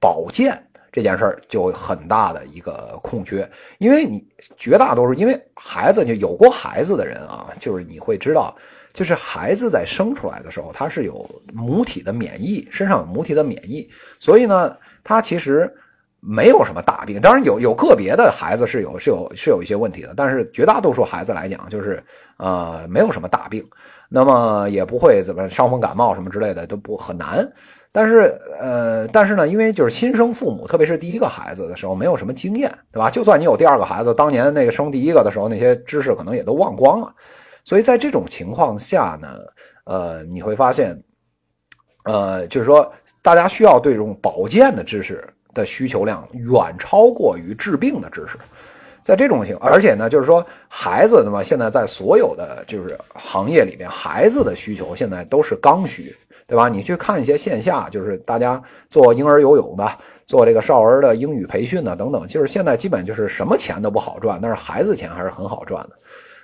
保健这件事儿，就很大的一个空缺，因为你绝大多数，因为孩子就有过孩子的人啊，就是你会知道，就是孩子在生出来的时候，他是有母体的免疫，身上有母体的免疫，所以呢，他其实。没有什么大病，当然有有个别的孩子是有是有是有一些问题的，但是绝大多数孩子来讲，就是呃没有什么大病，那么也不会怎么伤风感冒什么之类的都不很难。但是呃但是呢，因为就是新生父母，特别是第一个孩子的时候，没有什么经验，对吧？就算你有第二个孩子，当年那个生第一个的时候，那些知识可能也都忘光了。所以在这种情况下呢，呃你会发现，呃就是说大家需要对这种保健的知识。的需求量远超过于治病的知识，在这种情况，而且呢，就是说孩子，那么现在在所有的就是行业里面，孩子的需求现在都是刚需，对吧？你去看一些线下，就是大家做婴儿游泳的，做这个少儿的英语培训的等等，就是现在基本就是什么钱都不好赚，但是孩子钱还是很好赚的。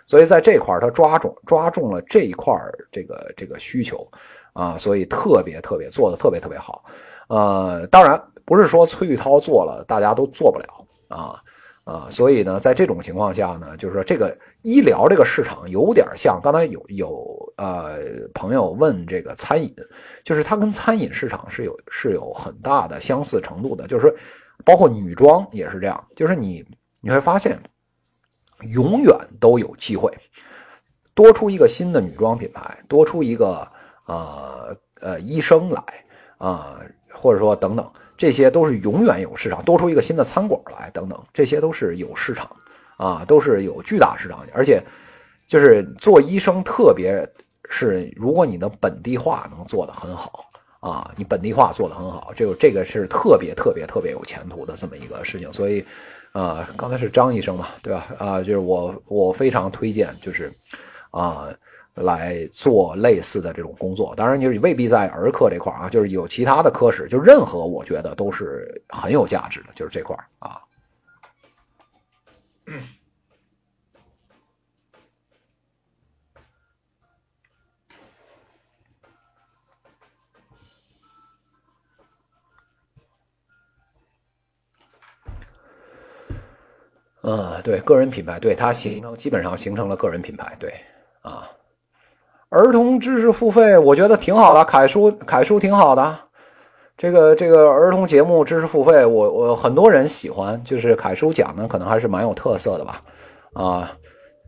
所以在这块，他抓中抓中了这一块这个这个需求啊，所以特别特别做的特别特别好。呃，当然。不是说崔玉涛做了，大家都做不了啊啊！所以呢，在这种情况下呢，就是说这个医疗这个市场有点像刚才有有呃朋友问这个餐饮，就是它跟餐饮市场是有是有很大的相似程度的，就是说包括女装也是这样，就是你你会发现永远都有机会多出一个新的女装品牌，多出一个呃呃医生来啊，或者说等等。这些都是永远有市场，多出一个新的餐馆来等等，这些都是有市场，啊，都是有巨大市场。而且，就是做医生，特别是如果你的本地化能做得很好，啊，你本地化做得很好，这个这个是特别特别特别有前途的这么一个事情。所以，啊，刚才是张医生嘛，对吧？啊，就是我我非常推荐，就是啊。来做类似的这种工作，当然就是未必在儿科这块啊，就是有其他的科室，就任何我觉得都是很有价值的，就是这块啊。嗯，对，个人品牌，对它形成基本上形成了个人品牌，对啊。儿童知识付费，我觉得挺好的。凯叔，凯叔挺好的。这个这个儿童节目知识付费，我我很多人喜欢，就是凯叔讲的可能还是蛮有特色的吧。啊，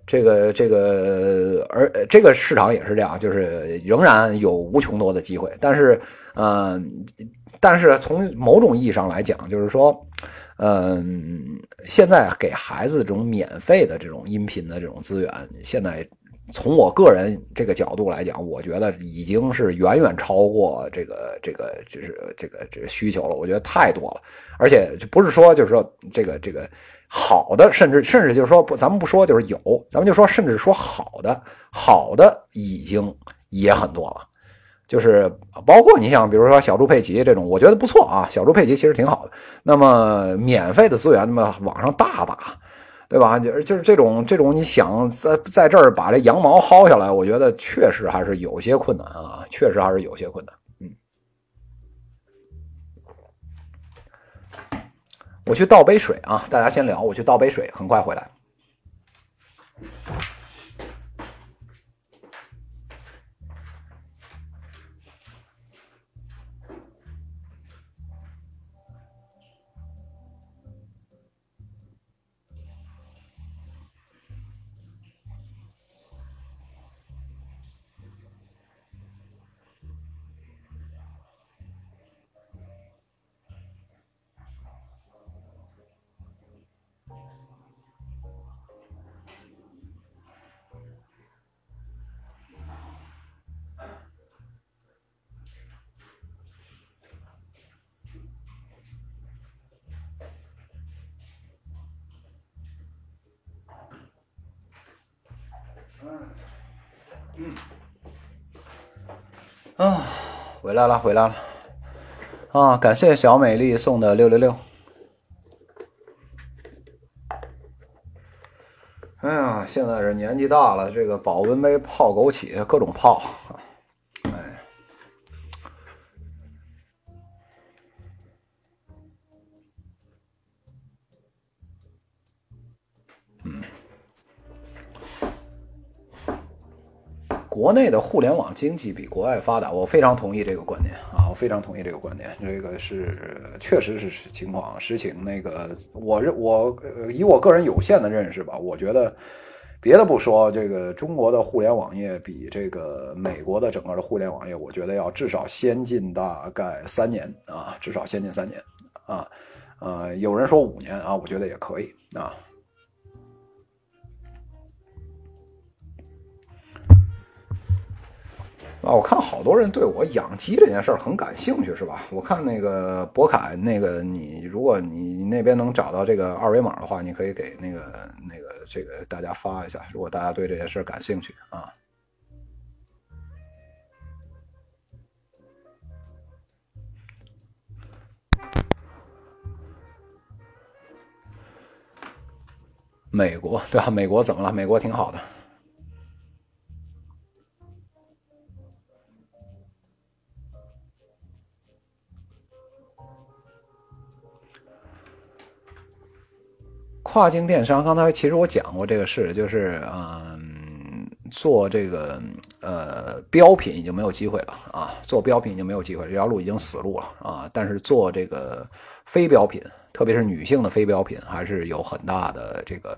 这个这个而这个市场也是这样，就是仍然有无穷多的机会。但是，嗯，但是从某种意义上来讲，就是说，嗯，现在给孩子这种免费的这种音频的这种资源，现在。从我个人这个角度来讲，我觉得已经是远远超过这个这个就是这个这个需求了。我觉得太多了，而且就不是说就是说这个这个好的，甚至甚至就是说不，咱们不说就是有，咱们就说甚至说好的，好的已经也很多了。就是包括你像比如说小猪佩奇这种，我觉得不错啊，小猪佩奇其实挺好的。那么免费的资源，那么网上大把。对吧？就就是这种这种，你想在在这儿把这羊毛薅下来，我觉得确实还是有些困难啊，确实还是有些困难。嗯，我去倒杯水啊，大家先聊，我去倒杯水，很快回来。来了，回来了！啊，感谢小美丽送的六六六。哎呀，现在是年纪大了，这个保温杯泡枸杞，各种泡。国内的互联网经济比国外发达，我非常同意这个观点啊！我非常同意这个观点，这个是确实是情况实情。那个，我认我以我个人有限的认识吧，我觉得别的不说，这个中国的互联网业比这个美国的整个的互联网业，我觉得要至少先进大概三年啊，至少先进三年啊，呃，有人说五年啊，我觉得也可以啊。啊，我看好多人对我养鸡这件事儿很感兴趣，是吧？我看那个博凯，那个你，如果你那边能找到这个二维码的话，你可以给那个那个这个大家发一下。如果大家对这件事儿感兴趣啊，美国对吧？美国怎么了？美国挺好的。跨境电商，刚才其实我讲过这个事，就是嗯，做这个呃标品已经没有机会了啊，做标品已经没有机会，这条路已经死路了啊。但是做这个非标品，特别是女性的非标品，还是有很大的这个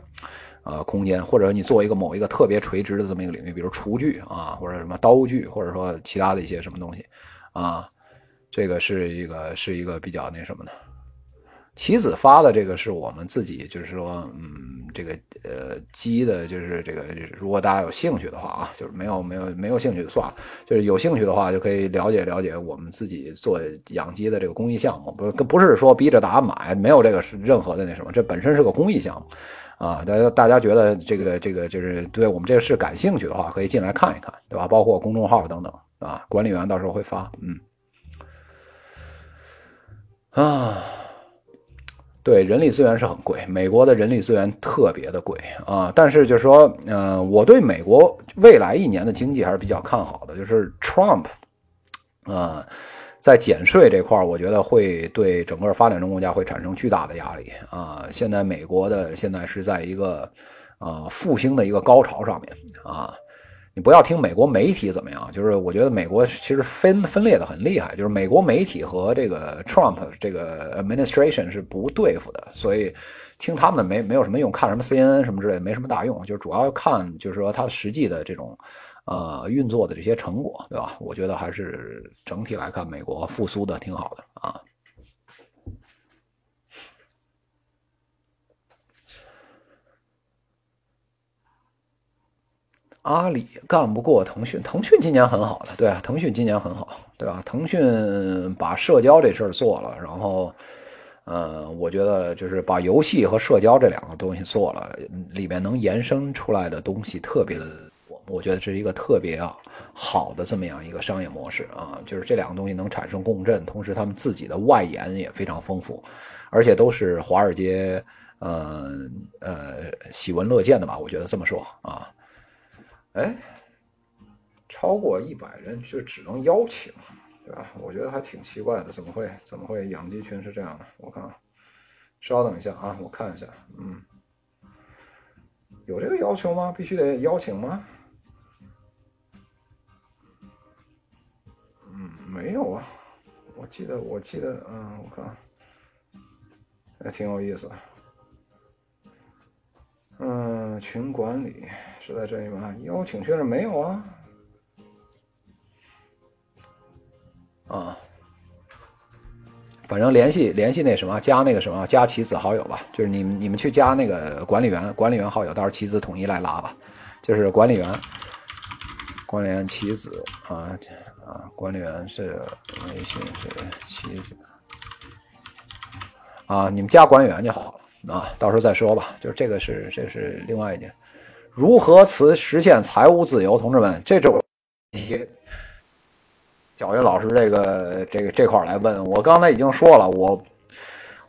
呃空间。或者你做一个某一个特别垂直的这么一个领域，比如厨具啊，或者什么刀具，或者说其他的一些什么东西啊，这个是一个是一个比较那什么的。棋子发的这个是我们自己，就是说，嗯，这个呃鸡的，就是这个，如果大家有兴趣的话啊，就是没有没有没有兴趣就算了，就是有兴趣的话就可以了解了解我们自己做养鸡的这个公益项目，不不是说逼着大家买，没有这个是任何的那什么，这本身是个公益项目啊，大家大家觉得这个这个就是对我们这个事感兴趣的话，可以进来看一看，对吧？包括公众号等等啊，管理员到时候会发，嗯，啊。对，人力资源是很贵，美国的人力资源特别的贵啊。但是就是说，嗯，我对美国未来一年的经济还是比较看好的。就是 Trump，啊，在减税这块儿，我觉得会对整个发展中国家会产生巨大的压力啊。现在美国的现在是在一个呃复兴的一个高潮上面啊。你不要听美国媒体怎么样，就是我觉得美国其实分分裂的很厉害，就是美国媒体和这个 Trump 这个 administration 是不对付的，所以听他们的没没有什么用，看什么 CNN 什么之类没什么大用，就主要看就是说他实际的这种呃运作的这些成果，对吧？我觉得还是整体来看，美国复苏的挺好的啊。阿里干不过腾讯，腾讯今年很好了，对啊，腾讯今年很好，对吧？腾讯把社交这事儿做了，然后，呃，我觉得就是把游戏和社交这两个东西做了，里面能延伸出来的东西特别的，我我觉得是一个特别好的这么样一个商业模式啊，就是这两个东西能产生共振，同时他们自己的外延也非常丰富，而且都是华尔街，呃呃喜闻乐见的吧？我觉得这么说啊。哎，超过一百人就只能邀请，对吧？我觉得还挺奇怪的，怎么会怎么会养鸡群是这样的？我看稍等一下啊，我看一下，嗯，有这个要求吗？必须得邀请吗？嗯，没有啊，我记得，我记得，嗯，我看，还挺有意思。嗯，群管理是在这里吗？邀请确认没有啊？啊。反正联系联系那什么，加那个什么，加棋子好友吧。就是你们你们去加那个管理员管理员好友，到时候棋子统一来拉吧。就是管理员，管理员棋子啊啊，管理员是微信是棋子啊，你们加管理员就好了啊。到时候再说吧。就是这个是这是另外一点，如何实实现财务自由，同志们，这种题。小云老师，这个这个这块来问我，刚才已经说了，我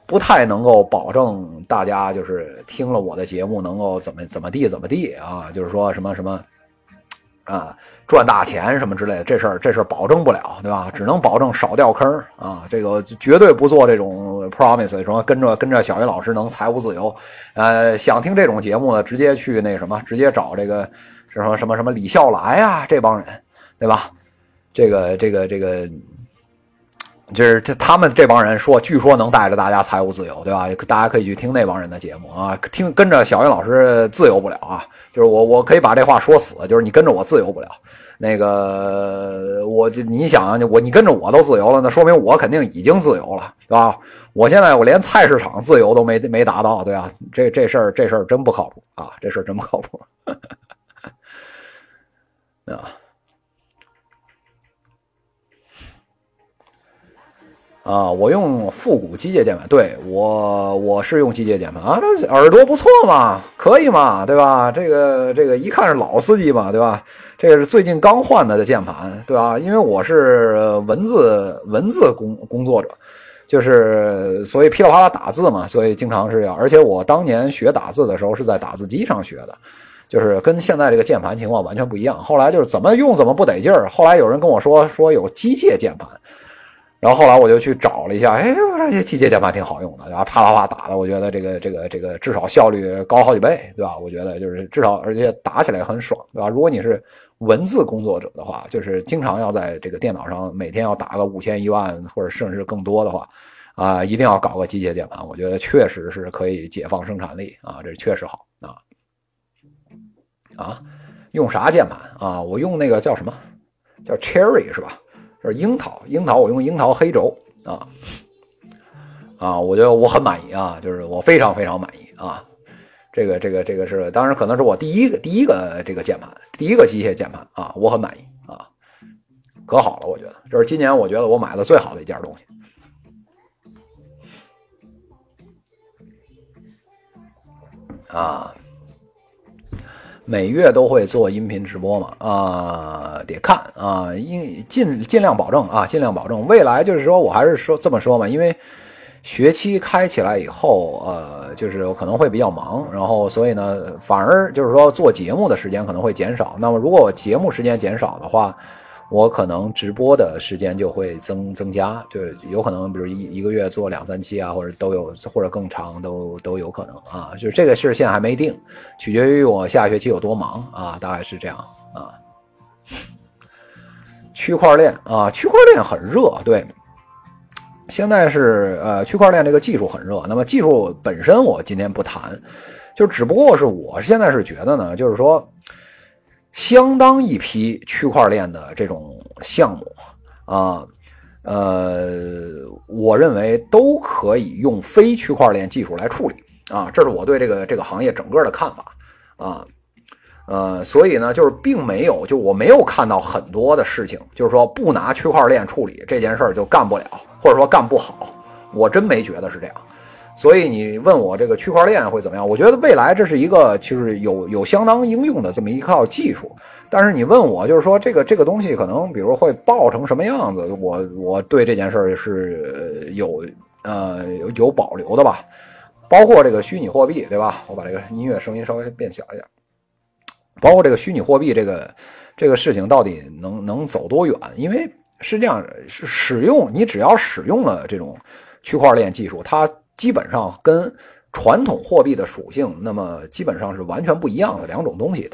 不太能够保证大家就是听了我的节目能够怎么怎么地怎么地啊，就是说什么什么啊赚大钱什么之类的，这事儿这事儿保证不了，对吧？只能保证少掉坑啊，这个绝对不做这种 promise，什么跟着跟着小云老师能财务自由。呃，想听这种节目的，直接去那什么，直接找这个什么什么什么李笑来呀这帮人，对吧？这个这个这个，就是这他们这帮人说，据说能带着大家财务自由，对吧？大家可以去听那帮人的节目啊，听跟着小云老师自由不了啊。就是我我可以把这话说死，就是你跟着我自由不了。那个，我就你想我你跟着我都自由了，那说明我肯定已经自由了，是吧？我现在我连菜市场自由都没没达到，对吧？这这事儿这事儿真不靠谱啊！这事儿真不靠谱 啊。啊，我用复古机械键盘，对我我是用机械键盘啊，这耳朵不错嘛，可以嘛，对吧？这个这个一看是老司机嘛，对吧？这个是最近刚换的的键盘，对吧？因为我是文字文字工工作者，就是所以噼里啪啦打字嘛，所以经常是要，而且我当年学打字的时候是在打字机上学的，就是跟现在这个键盘情况完全不一样。后来就是怎么用怎么不得劲儿，后来有人跟我说说有机械键盘。然后后来我就去找了一下，哎，我说这机械键盘挺好用的，然后啪啪啪打的，我觉得这个这个这个至少效率高好几倍，对吧？我觉得就是至少而且打起来很爽，对吧？如果你是文字工作者的话，就是经常要在这个电脑上每天要打个五千一万或者甚至更多的话，啊，一定要搞个机械键盘，我觉得确实是可以解放生产力啊，这确实好啊啊，用啥键盘啊？我用那个叫什么？叫 Cherry 是吧？是樱桃，樱桃我用樱桃黑轴啊啊，我觉得我很满意啊，就是我非常非常满意啊。这个这个这个是，当然可能是我第一个第一个这个键盘，第一个机械键盘啊，我很满意啊，可好了，我觉得这是今年我觉得我买的最好的一件东西啊。每月都会做音频直播嘛？啊，得看啊，尽尽尽量保证啊，尽量保证。未来就是说我还是说这么说嘛，因为学期开起来以后，呃，就是可能会比较忙，然后所以呢，反而就是说做节目的时间可能会减少。那么如果我节目时间减少的话，我可能直播的时间就会增增加，就是有可能，比如一一个月做两三期啊，或者都有，或者更长都都有可能啊。就是这个事现在还没定，取决于我下学期有多忙啊，大概是这样啊。区块链啊，区块链很热，对，现在是呃，区块链这个技术很热。那么技术本身我今天不谈，就只不过是我现在是觉得呢，就是说。相当一批区块链的这种项目啊，呃，我认为都可以用非区块链技术来处理啊，这是我对这个这个行业整个的看法啊，呃，所以呢，就是并没有，就我没有看到很多的事情，就是说不拿区块链处理这件事儿就干不了，或者说干不好，我真没觉得是这样。所以你问我这个区块链会怎么样？我觉得未来这是一个就是有有相当应用的这么一套技术。但是你问我就是说这个这个东西可能比如会爆成什么样子，我我对这件事儿是有呃有保留的吧。包括这个虚拟货币，对吧？我把这个音乐声音稍微变小一点。包括这个虚拟货币这个这个事情到底能能走多远？因为实际上使用你只要使用了这种区块链技术，它基本上跟传统货币的属性，那么基本上是完全不一样的两种东西。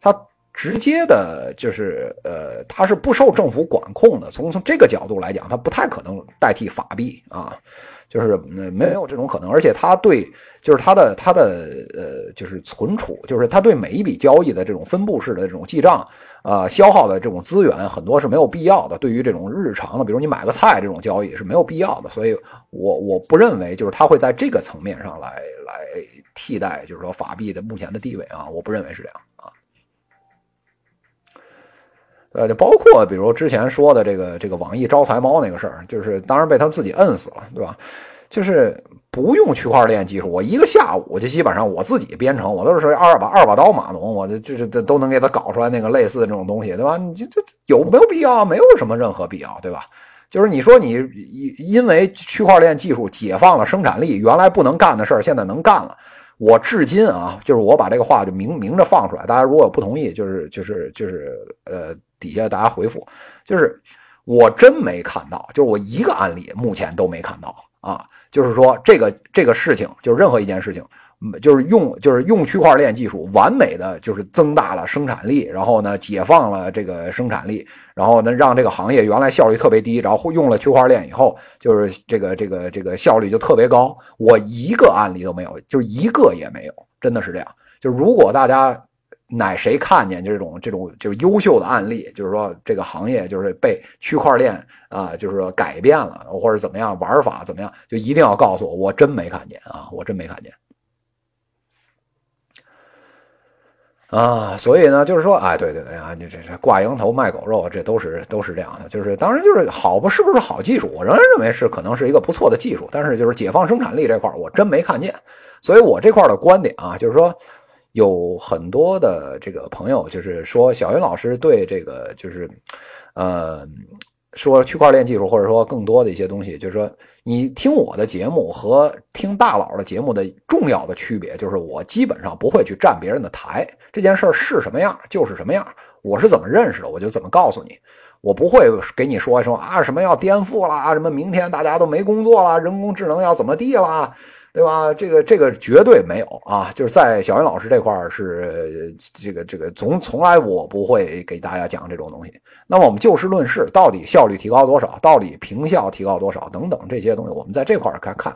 它它直接的就是呃，它是不受政府管控的。从从这个角度来讲，它不太可能代替法币啊。就是没有这种可能，而且它对，就是它的它的呃，就是存储，就是它对每一笔交易的这种分布式的这种记账，呃，消耗的这种资源很多是没有必要的。对于这种日常的，比如你买个菜这种交易是没有必要的。所以，我我不认为就是它会在这个层面上来来替代，就是说法币的目前的地位啊，我不认为是这样啊。呃，就包括比如之前说的这个这个网易招财猫那个事儿，就是当然被他们自己摁死了，对吧？就是不用区块链技术，我一个下午我就基本上我自己编程，我都是二把二把刀码农，我这这这都能给他搞出来那个类似的这种东西，对吧？你这这有没有必要？没有什么任何必要，对吧？就是你说你因因为区块链技术解放了生产力，原来不能干的事儿现在能干了。我至今啊，就是我把这个话就明明着放出来，大家如果不同意，就是就是就是呃。底下大家回复，就是我真没看到，就是我一个案例目前都没看到啊。就是说这个这个事情，就是任何一件事情，就是用就是用区块链技术完美的就是增大了生产力，然后呢解放了这个生产力，然后呢让这个行业原来效率特别低，然后用了区块链以后，就是这个这个这个效率就特别高。我一个案例都没有，就一个也没有，真的是这样。就如果大家。哪谁看见这种这种就是优秀的案例，就是说这个行业就是被区块链啊，就是说改变了或者怎么样玩法怎么样，就一定要告诉我，我真没看见啊，我真没看见啊。所以呢，就是说，哎，对对对啊，你这这挂羊头卖狗肉，这都是都是这样的。就是当然就是好不是不是好技术，我仍然认为是可能是一个不错的技术，但是就是解放生产力这块我真没看见。所以我这块的观点啊，就是说。有很多的这个朋友，就是说小云老师对这个就是，呃，说区块链技术或者说更多的一些东西，就是说你听我的节目和听大佬的节目的重要的区别，就是我基本上不会去占别人的台，这件事儿是什么样就是什么样，我是怎么认识的我就怎么告诉你，我不会给你说说啊什么要颠覆啦，什么明天大家都没工作了，人工智能要怎么地啦。对吧？这个这个绝对没有啊！就是在小云老师这块儿是这个这个从从来我不会给大家讲这种东西。那么我们就事论事，到底效率提高多少？到底平效提高多少？等等这些东西，我们在这块儿看看。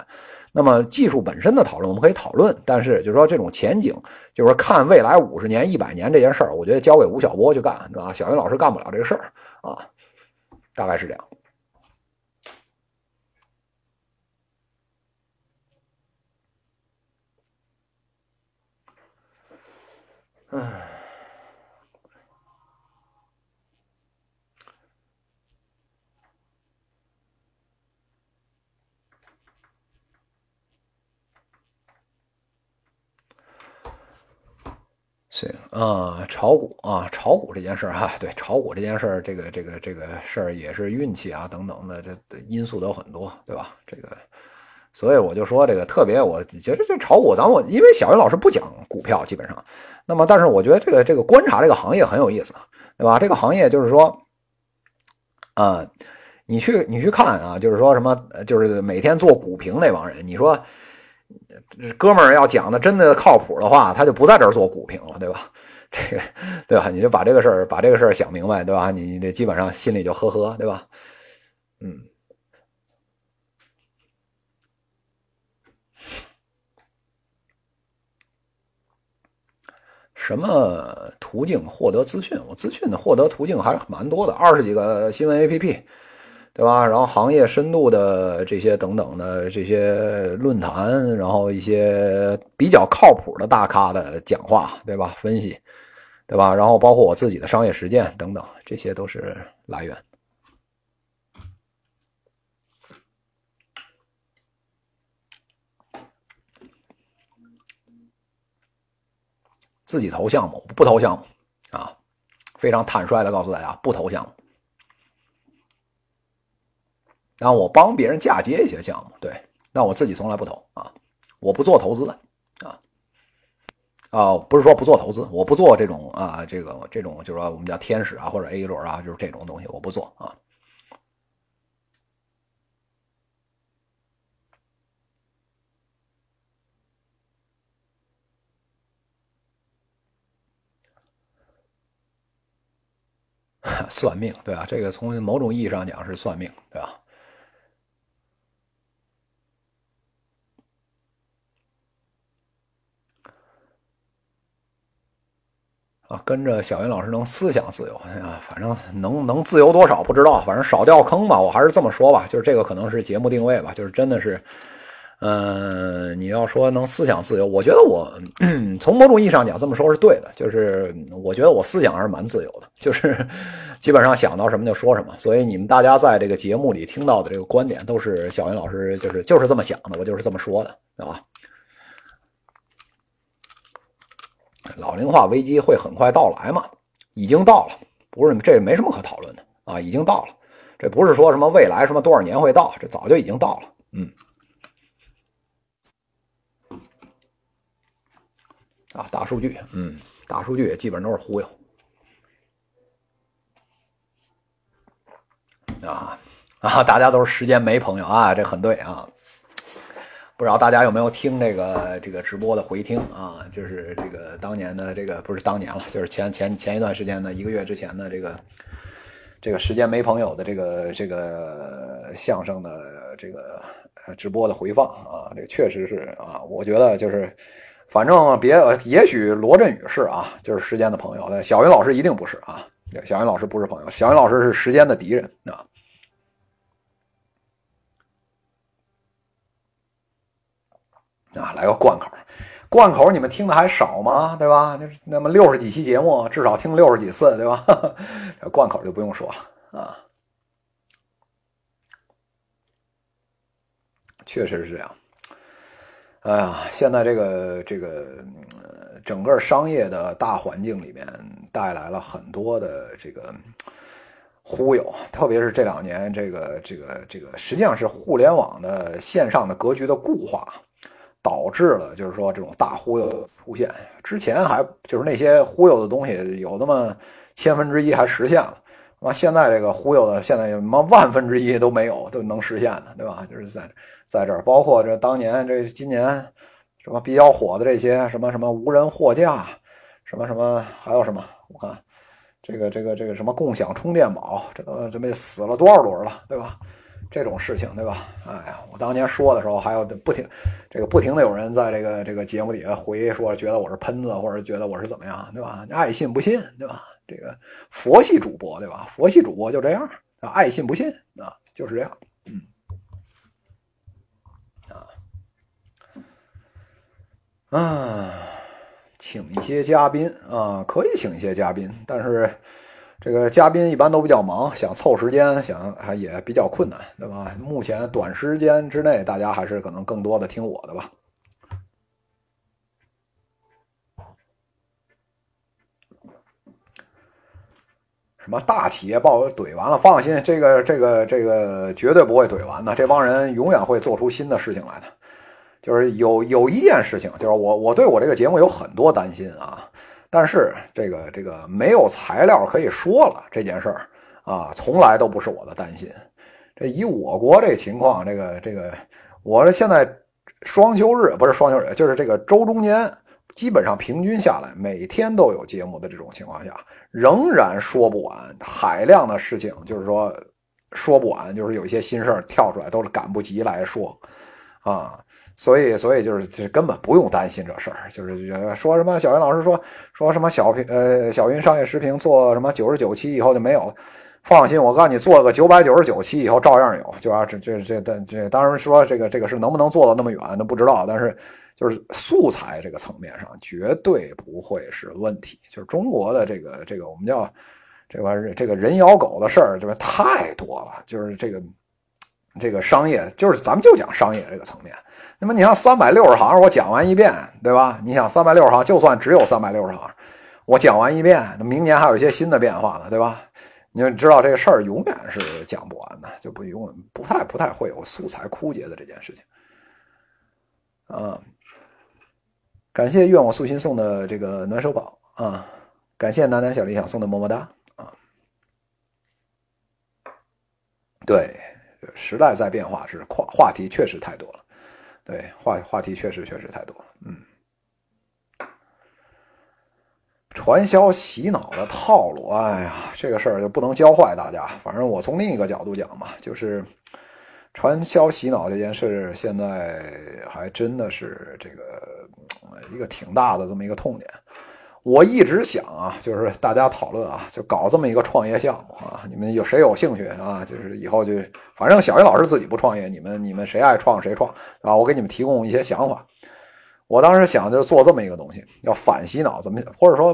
那么技术本身的讨论我们可以讨论，但是就是说这种前景，就是说看未来五十年、一百年这件事儿，我觉得交给吴晓波去干，对吧？小云老师干不了这个事儿啊，大概是这样。嗯，行啊，炒股啊，炒股这件事儿哈，对，炒股这件事儿，这个这个这个事儿也是运气啊，等等的，这因素都很多，对吧？这个，所以我就说这个特别，我觉得这炒股，咱我因为小云老师不讲股票，基本上。那么，但是我觉得这个这个观察这个行业很有意思，对吧？这个行业就是说，啊，你去你去看啊，就是说什么，就是每天做股评那帮人，你说，哥们儿要讲的真的靠谱的话，他就不在这儿做股评了，对吧？这个，对吧？你就把这个事儿把这个事儿想明白，对吧？你你这基本上心里就呵呵，对吧？嗯。什么途径获得资讯？我资讯的获得途径还是蛮多的，二十几个新闻 APP，对吧？然后行业深度的这些等等的这些论坛，然后一些比较靠谱的大咖的讲话，对吧？分析，对吧？然后包括我自己的商业实践等等，这些都是来源。自己投项目不投项目啊，非常坦率的告诉大家不投项目。然后我帮别人嫁接一些项目，对，但我自己从来不投啊，我不做投资的啊啊，不是说不做投资，我不做这种啊，这个这种就是说我们叫天使啊或者 A 轮啊，就是这种东西我不做啊。算命，对吧？这个从某种意义上讲是算命，对吧？啊，跟着小云老师能思想自由，哎呀，反正能能自由多少不知道，反正少掉坑吧。我还是这么说吧，就是这个可能是节目定位吧，就是真的是，嗯，你要说能思想自由，我觉得我从某种意义上讲这么说是对的，就是我觉得我思想还是蛮自由的，就是基本上想到什么就说什么。所以你们大家在这个节目里听到的这个观点，都是小云老师就是就是这么想的，我就是这么说的，对吧？老龄化危机会很快到来吗？已经到了，不是这没什么可讨论的啊，已经到了。这不是说什么未来什么多少年会到，这早就已经到了。嗯，啊，大数据，嗯，大数据也基本都是忽悠。啊啊，大家都是时间没朋友啊，这很对啊。不知道大家有没有听这个这个直播的回听啊？就是这个当年的这个不是当年了，就是前前前一段时间的一个月之前的这个这个时间没朋友的这个这个相声的这个直播的回放啊，这确实是啊，我觉得就是反正别也许罗振宇是啊，就是时间的朋友，那小云老师一定不是啊，小云老师不是朋友，小云老师是时间的敌人啊。啊，来个贯口，贯口你们听的还少吗？对吧？那那么六十几期节目，至少听六十几次，对吧？这 贯口就不用说了啊。确实是这样。哎呀，现在这个这个整个商业的大环境里面，带来了很多的这个忽悠，特别是这两年，这个这个这个，实际上是互联网的线上的格局的固化。导致了，就是说这种大忽悠出现。之前还就是那些忽悠的东西，有那么千分之一还实现了。完现在这个忽悠的，现在什么万分之一都没有，都能实现的，对吧？就是在在这儿，包括这当年这今年什么比较火的这些什么什么无人货架，什么什么还有什么？我看这个这个这个什么共享充电宝，这都这么死了多少轮了，对吧？这种事情，对吧？哎呀，我当年说的时候，还有不停，这个不停的有人在这个这个节目底下回说，觉得我是喷子，或者觉得我是怎么样，对吧？爱信不信，对吧？这个佛系主播，对吧？佛系主播就这样啊，爱信不信啊，就是这样。嗯，啊，啊，请一些嘉宾啊，可以请一些嘉宾，但是。这个嘉宾一般都比较忙，想凑时间，想还也比较困难，对吧？目前短时间之内，大家还是可能更多的听我的吧。什么大企业报怼完了，放心，这个这个这个绝对不会怼完的，这帮人永远会做出新的事情来的。就是有有一件事情，就是我我对我这个节目有很多担心啊。但是这个这个没有材料可以说了这件事儿啊，从来都不是我的担心。这以我国这情况，这个这个，我这现在双休日不是双休日，就是这个周中间，基本上平均下来每天都有节目的这种情况下，仍然说不完海量的事情，就是说说不完，就是有一些新事儿跳出来，都是赶不及来说啊。所以，所以就是根本不用担心这事儿，就是说什么小云老师说说什么小平呃小云商业视频做什么九十九期以后就没有了，放心，我告诉你，做个九百九十九期以后照样有，就啊这这这这这当然说这个这个是能不能做到那么远，那不知道，但是就是素材这个层面上绝对不会是问题。就是中国的这个这个我们叫这玩意儿这个人咬狗的事儿，这太多了，就是这个这个商业，就是咱们就讲商业这个层面。那么你像三百六十行，我讲完一遍，对吧？你想三百六十行，就算只有三百六十行，我讲完一遍，那明年还有一些新的变化呢，对吧？你就知道这个事儿永远是讲不完的，就不永远不太不太会有素材枯竭的这件事情。啊，感谢愿我素心送的这个暖手宝啊，感谢楠楠小理想送的么么哒啊。对，时代在变化，是话话题确实太多了。对话话题确实确实太多了，嗯，传销洗脑的套路，哎呀，这个事儿就不能教坏大家。反正我从另一个角度讲嘛，就是传销洗脑这件事，现在还真的是这个一个挺大的这么一个痛点。我一直想啊，就是大家讨论啊，就搞这么一个创业项目啊，你们有谁有兴趣啊？就是以后就反正小云老师自己不创业，你们你们谁爱创谁创啊，我给你们提供一些想法。我当时想就是做这么一个东西，要反洗脑，怎么或者说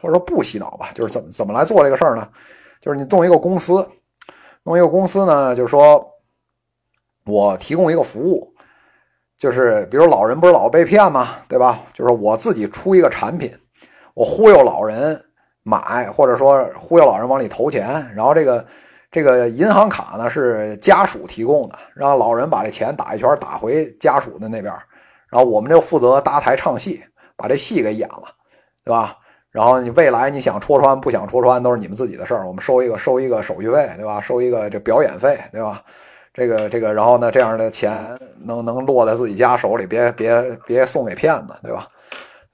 或者说不洗脑吧？就是怎么怎么来做这个事儿呢？就是你弄一个公司，弄一个公司呢，就是说我提供一个服务，就是比如老人不是老被骗吗？对吧？就是我自己出一个产品。我忽悠老人买，或者说忽悠老人往里投钱，然后这个这个银行卡呢是家属提供的，让老人把这钱打一圈打回家属的那边，然后我们就负责搭台唱戏，把这戏给演了，对吧？然后你未来你想戳穿不想戳穿都是你们自己的事儿，我们收一个收一个手续费，对吧？收一个这表演费，对吧？这个这个，然后呢这样的钱能能落在自己家手里，别别别送给骗子，对吧？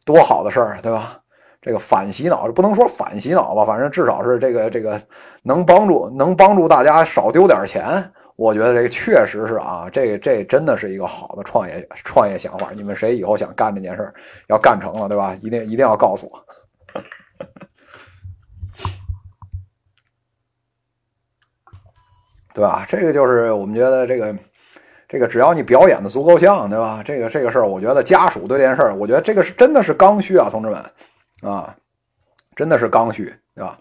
多好的事儿，对吧？这个反洗脑不能说反洗脑吧，反正至少是这个这个能帮助能帮助大家少丢点钱。我觉得这个确实是啊，这这真的是一个好的创业创业想法。你们谁以后想干这件事儿，要干成了，对吧？一定一定要告诉我，对吧？这个就是我们觉得这个这个，只要你表演的足够像，对吧？这个这个事儿，我觉得家属对这件事儿，我觉得这个是真的是刚需啊，同志们。啊，真的是刚需，对吧？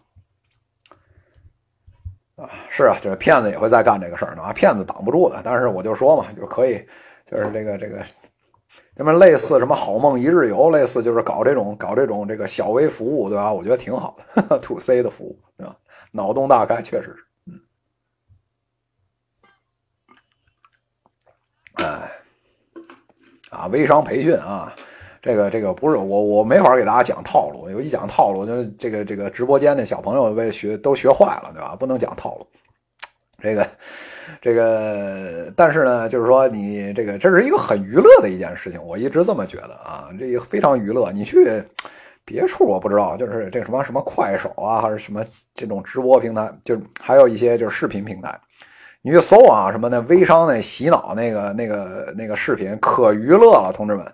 啊，是啊，就是骗子也会再干这个事儿呢啊，骗子挡不住的。但是我就说嘛，就可以，就是这个这个，那么类似什么好梦一日游，类似就是搞这种搞这种这个小微服务，对吧？我觉得挺好的，to C 的服务，对吧？脑洞大开，确实是，哎，啊，微商培训啊。这个这个不是我我没法给大家讲套路，有一讲套路，就是这个这个直播间的小朋友被学都学坏了，对吧？不能讲套路。这个这个，但是呢，就是说你这个这是一个很娱乐的一件事情，我一直这么觉得啊，这个非常娱乐。你去别处我不知道，就是这什么什么快手啊，还是什么这种直播平台，就还有一些就是视频平台，你去搜啊，什么那微商那洗脑那个那个那个视频，可娱乐了，同志们。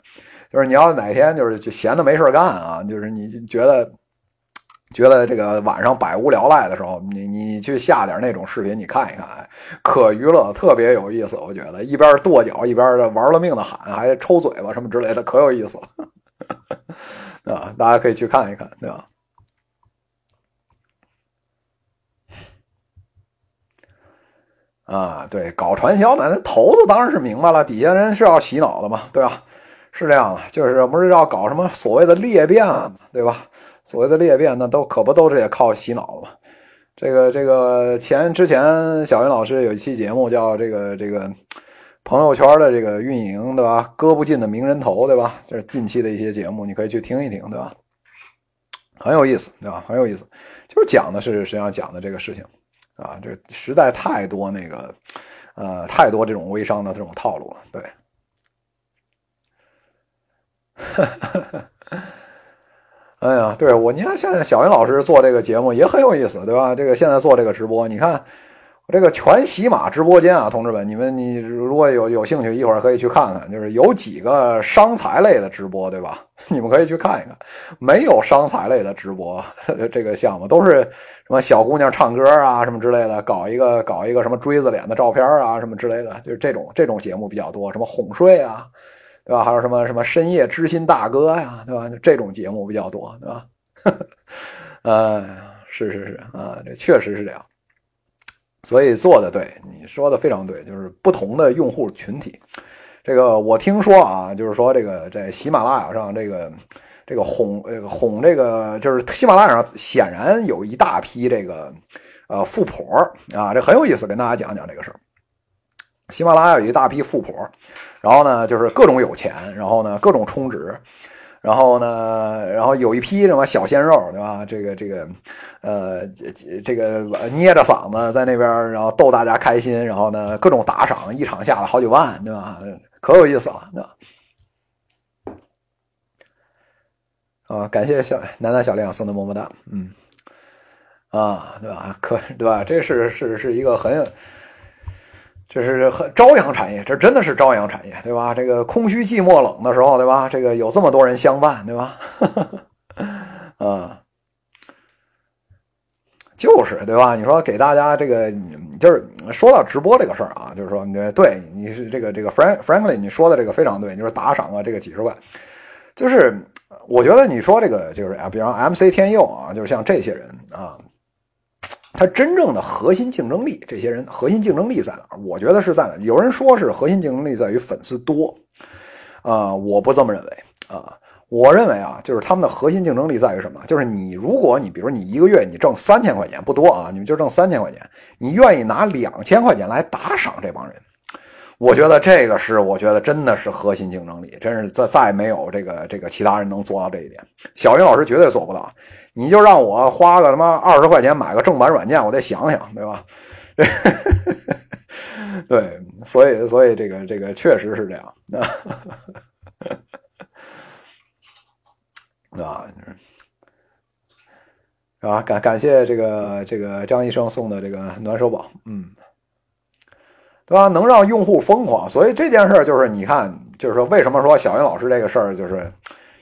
就是你要哪天就是就闲的没事干啊，就是你觉得觉得这个晚上百无聊赖的时候，你你去下点那种视频，你看一看，可娱乐，特别有意思。我觉得一边跺脚一边的玩了命的喊，还抽嘴巴什么之类的，可有意思了 啊！大家可以去看一看，对吧？啊，对，搞传销的那头子当然是明白了，底下人是要洗脑的嘛，对吧？是这样的，就是不是要搞什么所谓的裂变，对吧？所谓的裂变，那都可不都是也靠洗脑的吗？这个这个前之前小云老师有一期节目叫这个这个朋友圈的这个运营，对吧？割不尽的名人头，对吧？这是近期的一些节目，你可以去听一听，对吧？很有意思，对吧？很有意思，就是讲的是实际上讲的这个事情啊，这实在太多那个呃太多这种微商的这种套路了，对。哎呀，对我，你看现在小云老师做这个节目也很有意思，对吧？这个现在做这个直播，你看这个全喜马直播间啊，同志们，你们你如果有有兴趣，一会儿可以去看看，就是有几个商财类的直播，对吧？你们可以去看一看，没有商财类的直播 这个项目，都是什么小姑娘唱歌啊，什么之类的，搞一个搞一个什么锥子脸的照片啊，什么之类的，就是这种这种节目比较多，什么哄睡啊。对吧？还有什么什么深夜知心大哥呀，对吧？这种节目比较多，对吧？呃，是是是啊，这确实是这样。所以做的对，你说的非常对，就是不同的用户群体。这个我听说啊，就是说这个在喜马拉雅上，这个这个哄呃哄这个，就是喜马拉雅上显然有一大批这个呃富婆啊，这很有意思，跟大家讲讲这个事儿。喜马拉雅有一大批富婆。然后呢，就是各种有钱，然后呢，各种充值，然后呢，然后有一批什么小鲜肉，对吧？这个这个，呃，这个捏着嗓子在那边，然后逗大家开心，然后呢，各种打赏，一场下了好几万，对吧？可有意思了，对吧？啊，感谢小楠楠小亮送的么么哒，嗯，啊，对吧？可对吧？这是是是一个很有，这是很朝阳产业，这真的是朝阳产业，对吧？这个空虚寂寞冷的时候，对吧？这个有这么多人相伴，对吧？啊。就是对吧？你说给大家这个，就是说到直播这个事儿啊，就是说，对，你是这个这个 Frank Frankly，你说的这个非常对，就是打赏啊，这个几十块，就是我觉得你说这个就是啊，比方 MC 天佑啊，就是像这些人啊，他真正的核心竞争力，这些人核心竞争力在哪？我觉得是在哪？有人说是核心竞争力在于粉丝多，啊，我不这么认为啊。我认为啊，就是他们的核心竞争力在于什么？就是你，如果你比如你一个月你挣三千块钱，不多啊，你们就挣三千块钱，你愿意拿两千块钱来打赏这帮人，我觉得这个是，我觉得真的是核心竞争力，真是再再没有这个这个其他人能做到这一点。小云老师绝对做不到，你就让我花个他妈二十块钱买个正版软件，我得想想，对吧？对，所以所以这个这个确实是这样。啊，啊，感感谢这个这个张医生送的这个暖手宝，嗯，对吧？能让用户疯狂，所以这件事儿就是你看，就是说为什么说小云老师这个事儿，就是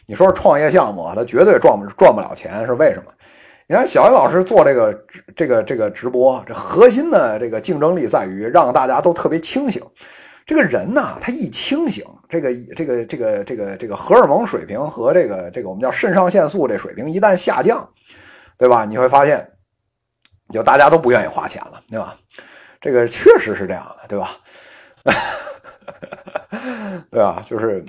你说创业项目，他绝对赚不赚不了钱，是为什么？你看小云老师做这个这个这个直播，这核心的这个竞争力在于让大家都特别清醒。这个人呢，他一清醒，这个这个这个这个这个荷尔蒙水平和这个这个我们叫肾上腺素这水平一旦下降，对吧？你会发现，就大家都不愿意花钱了，对吧？这个确实是这样，对吧？对吧？就是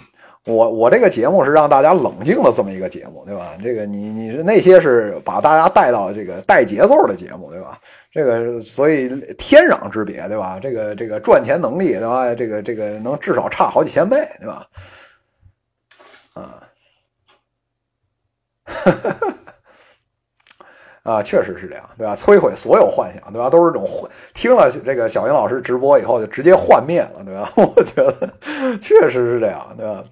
我我这个节目是让大家冷静的这么一个节目，对吧？这个你你是那些是把大家带到这个带节奏的节目，对吧？这个所以天壤之别，对吧？这个这个赚钱能力，对吧？这个这个能至少差好几千倍，对吧？啊，啊，确实是这样，对吧？摧毁所有幻想，对吧？都是这种幻，听了这个小云老师直播以后，就直接幻灭了，对吧？我觉得确实是这样，对吧？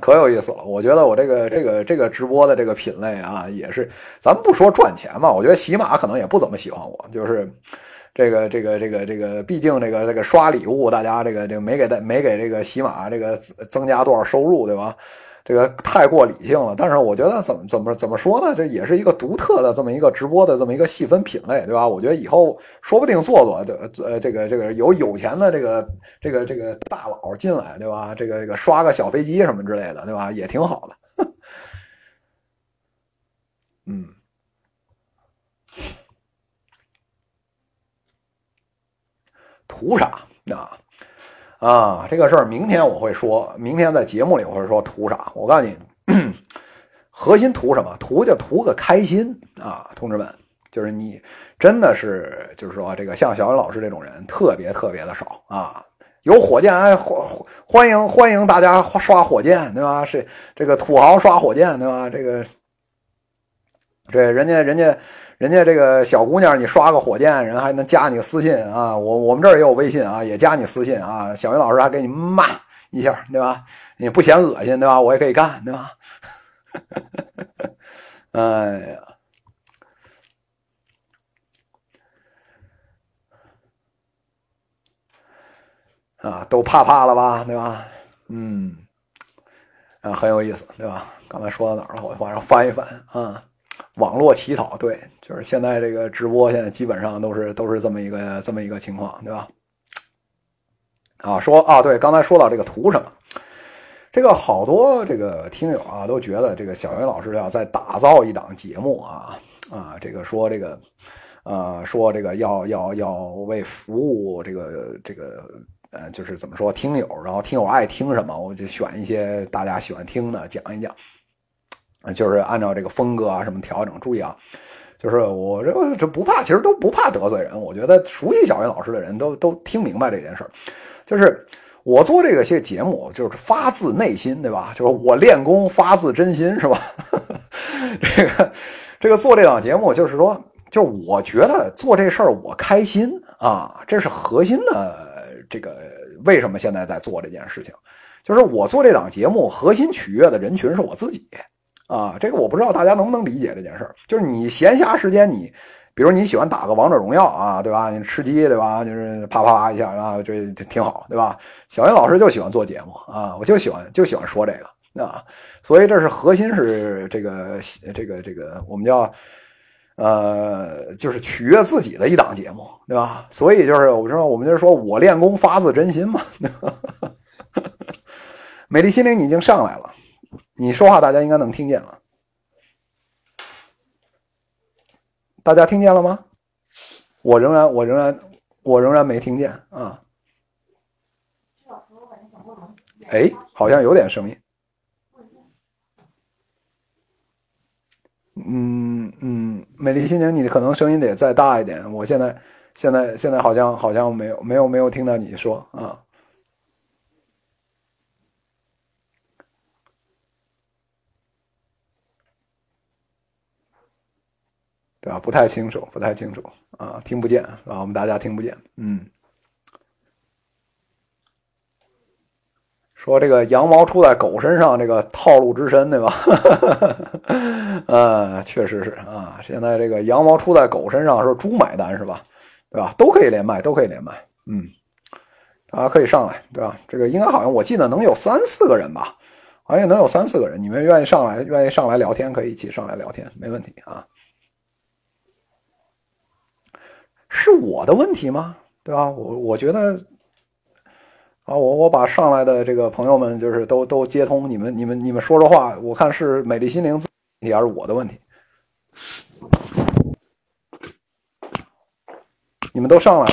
可有意思了！我觉得我这个这个这个直播的这个品类啊，也是，咱们不说赚钱嘛，我觉得喜马可能也不怎么喜欢我，就是这个这个这个这个，毕竟这个这个刷礼物，大家这个这个没给没给这个喜马这个增加多少收入，对吧？这个太过理性了，但是我觉得怎么怎么怎么说呢？这也是一个独特的这么一个直播的这么一个细分品类，对吧？我觉得以后说不定做做，呃，这个这个有有钱的这个这个这个大佬进来，对吧？这个这个刷个小飞机什么之类的，对吧？也挺好的。嗯，图啥啊？啊，这个事儿明天我会说，明天在节目里我会说图啥？我告诉你，核心图什么？图就图个开心啊，同志们，就是你真的是，就是说这个像小云老师这种人特别特别的少啊。有火箭，哎，欢欢迎欢迎大家刷火箭，对吧？是这个土豪刷火箭，对吧？这个这人家人家。人家这个小姑娘，你刷个火箭，人还能加你私信啊！我我们这儿也有微信啊，也加你私信啊。小云老师还给你骂一下，对吧？你不嫌恶心，对吧？我也可以干，对吧？哎呀，啊，都怕怕了吧，对吧？嗯，啊，很有意思，对吧？刚才说到哪儿了？我往上翻一翻啊。网络乞讨，对，就是现在这个直播，现在基本上都是都是这么一个这么一个情况，对吧？啊，说啊，对，刚才说到这个图什么，这个好多这个听友啊都觉得这个小云老师要再打造一档节目啊啊，这个说这个呃说这个要要要为服务这个这个呃就是怎么说听友，然后听友爱听什么，我就选一些大家喜欢听的讲一讲。就是按照这个风格啊什么调整，注意啊，就是我这这不怕，其实都不怕得罪人。我觉得熟悉小云老师的人都都听明白这件事儿，就是我做这个些节目，就是发自内心，对吧？就是我练功发自真心，是吧？这个这个做这档节目，就是说，就是我觉得做这事儿我开心啊，这是核心的。这个为什么现在在做这件事情？就是我做这档节目，核心取悦的人群是我自己。啊，这个我不知道大家能不能理解这件事儿。就是你闲暇时间，你比如你喜欢打个王者荣耀啊，对吧？你吃鸡，对吧？就是啪啪啪一下啊，这挺好，对吧？小云老师就喜欢做节目啊，我就喜欢就喜欢说这个啊，所以这是核心是这个这个这个我们叫呃，就是取悦自己的一档节目，对吧？所以就是我说我们就是说我练功发自真心嘛。美丽心灵，你已经上来了。你说话，大家应该能听见了。大家听见了吗？我仍然，我仍然，我仍然没听见啊。哎，好像有点声音。嗯嗯，美丽心情，你可能声音得再大一点。我现在，现在，现在好像好像没有没有没有听到你说啊。对吧？不太清楚，不太清楚啊，听不见啊，我们大家听不见。嗯，说这个羊毛出在狗身上，这个套路之深，对吧？呃，确实是啊。现在这个羊毛出在狗身上，说猪买单是吧？对吧？都可以连麦，都可以连麦。嗯，大家可以上来，对吧？这个应该好像我记得能有三四个人吧？好像能有三四个人。你们愿意上来，愿意上来聊天，可以一起上来聊天，没问题啊。是我的问题吗？对吧？我我觉得，啊，我我把上来的这个朋友们就是都都接通，你们你们你们说说话，我看是美丽心灵问题还是我的问题？你们都上来了，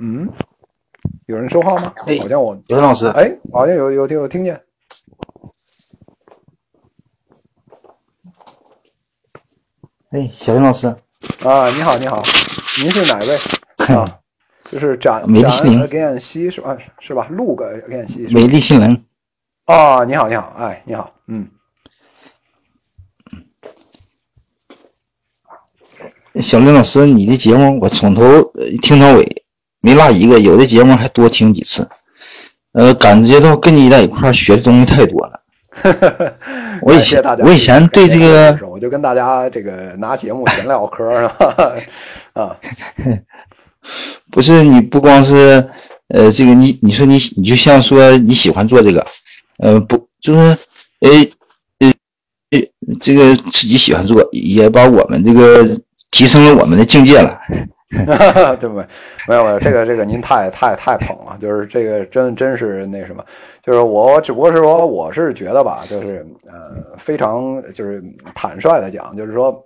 嗯，有人说话吗？好像我刘老师，哎，好像有有听有听见。哎，小林老师啊，你好，你好，您是哪位 啊？就是展美丽心灵，again 西是吧？是吧？录个美丽新闻。啊，你好，你好，哎，你好，嗯。小林老师，你的节目我从头听到尾，没落一个，有的节目还多听几次，呃，感觉到跟你在一块学的东西太多了。我以前我以前对这个，我就跟大家这个拿节目闲聊嗑 是吧？啊，不是你不光是呃这个你你说你你就像说你喜欢做这个，呃不就是呃呃这个自己喜欢做，也把我们这个提升了我们的境界了。对 不对？没有没有，这个这个您太太太捧了，就是这个真真是那什么，就是我只不过是说，我是觉得吧，就是呃非常就是坦率的讲，就是说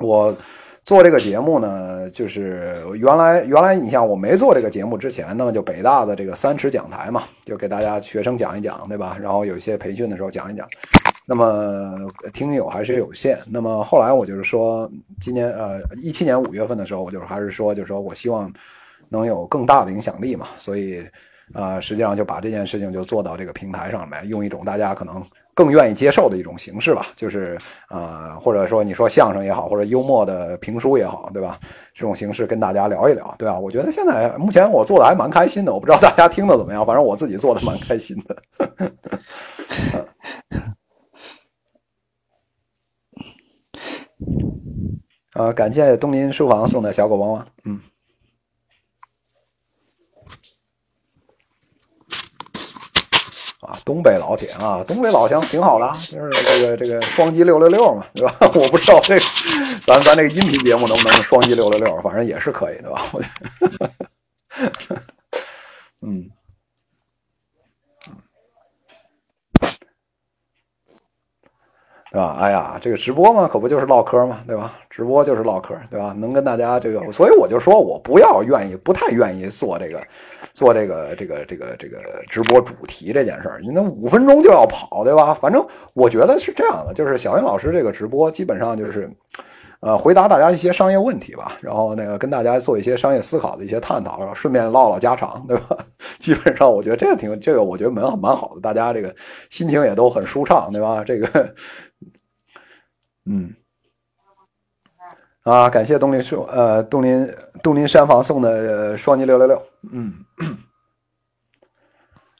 我做这个节目呢，就是原来原来你像我没做这个节目之前呢，就北大的这个三尺讲台嘛，就给大家学生讲一讲，对吧？然后有一些培训的时候讲一讲。那么听友还是有限。那么后来我就是说，今年呃一七年五月份的时候，我就还是说，就是说我希望能有更大的影响力嘛。所以呃，实际上就把这件事情就做到这个平台上面，用一种大家可能更愿意接受的一种形式吧，就是呃或者说你说相声也好，或者幽默的评书也好，对吧？这种形式跟大家聊一聊，对吧？我觉得现在目前我做的还蛮开心的，我不知道大家听的怎么样，反正我自己做的蛮开心的。呃，感谢东林书房送的小狗汪汪，嗯，啊，东北老铁啊，东北老乡挺好的，就是这个这个双击六六六嘛，对吧？我不知道这个咱咱这个音频节目能不能双击六六六，反正也是可以的吧？我觉得，嗯。吧？哎呀，这个直播嘛，可不就是唠嗑嘛，对吧？直播就是唠嗑，对吧？能跟大家这个，所以我就说我不要愿意，不太愿意做这个，做这个，这个，这个，这个直播主题这件事儿。你那五分钟就要跑，对吧？反正我觉得是这样的，就是小云老师这个直播基本上就是，呃，回答大家一些商业问题吧，然后那个跟大家做一些商业思考的一些探讨，然后顺便唠唠家常，对吧？基本上我觉得这个挺，这个我觉得蛮蛮好的，大家这个心情也都很舒畅，对吧？这个。嗯，啊，感谢东林树，呃，东林东林山房送的双击六六六，嗯，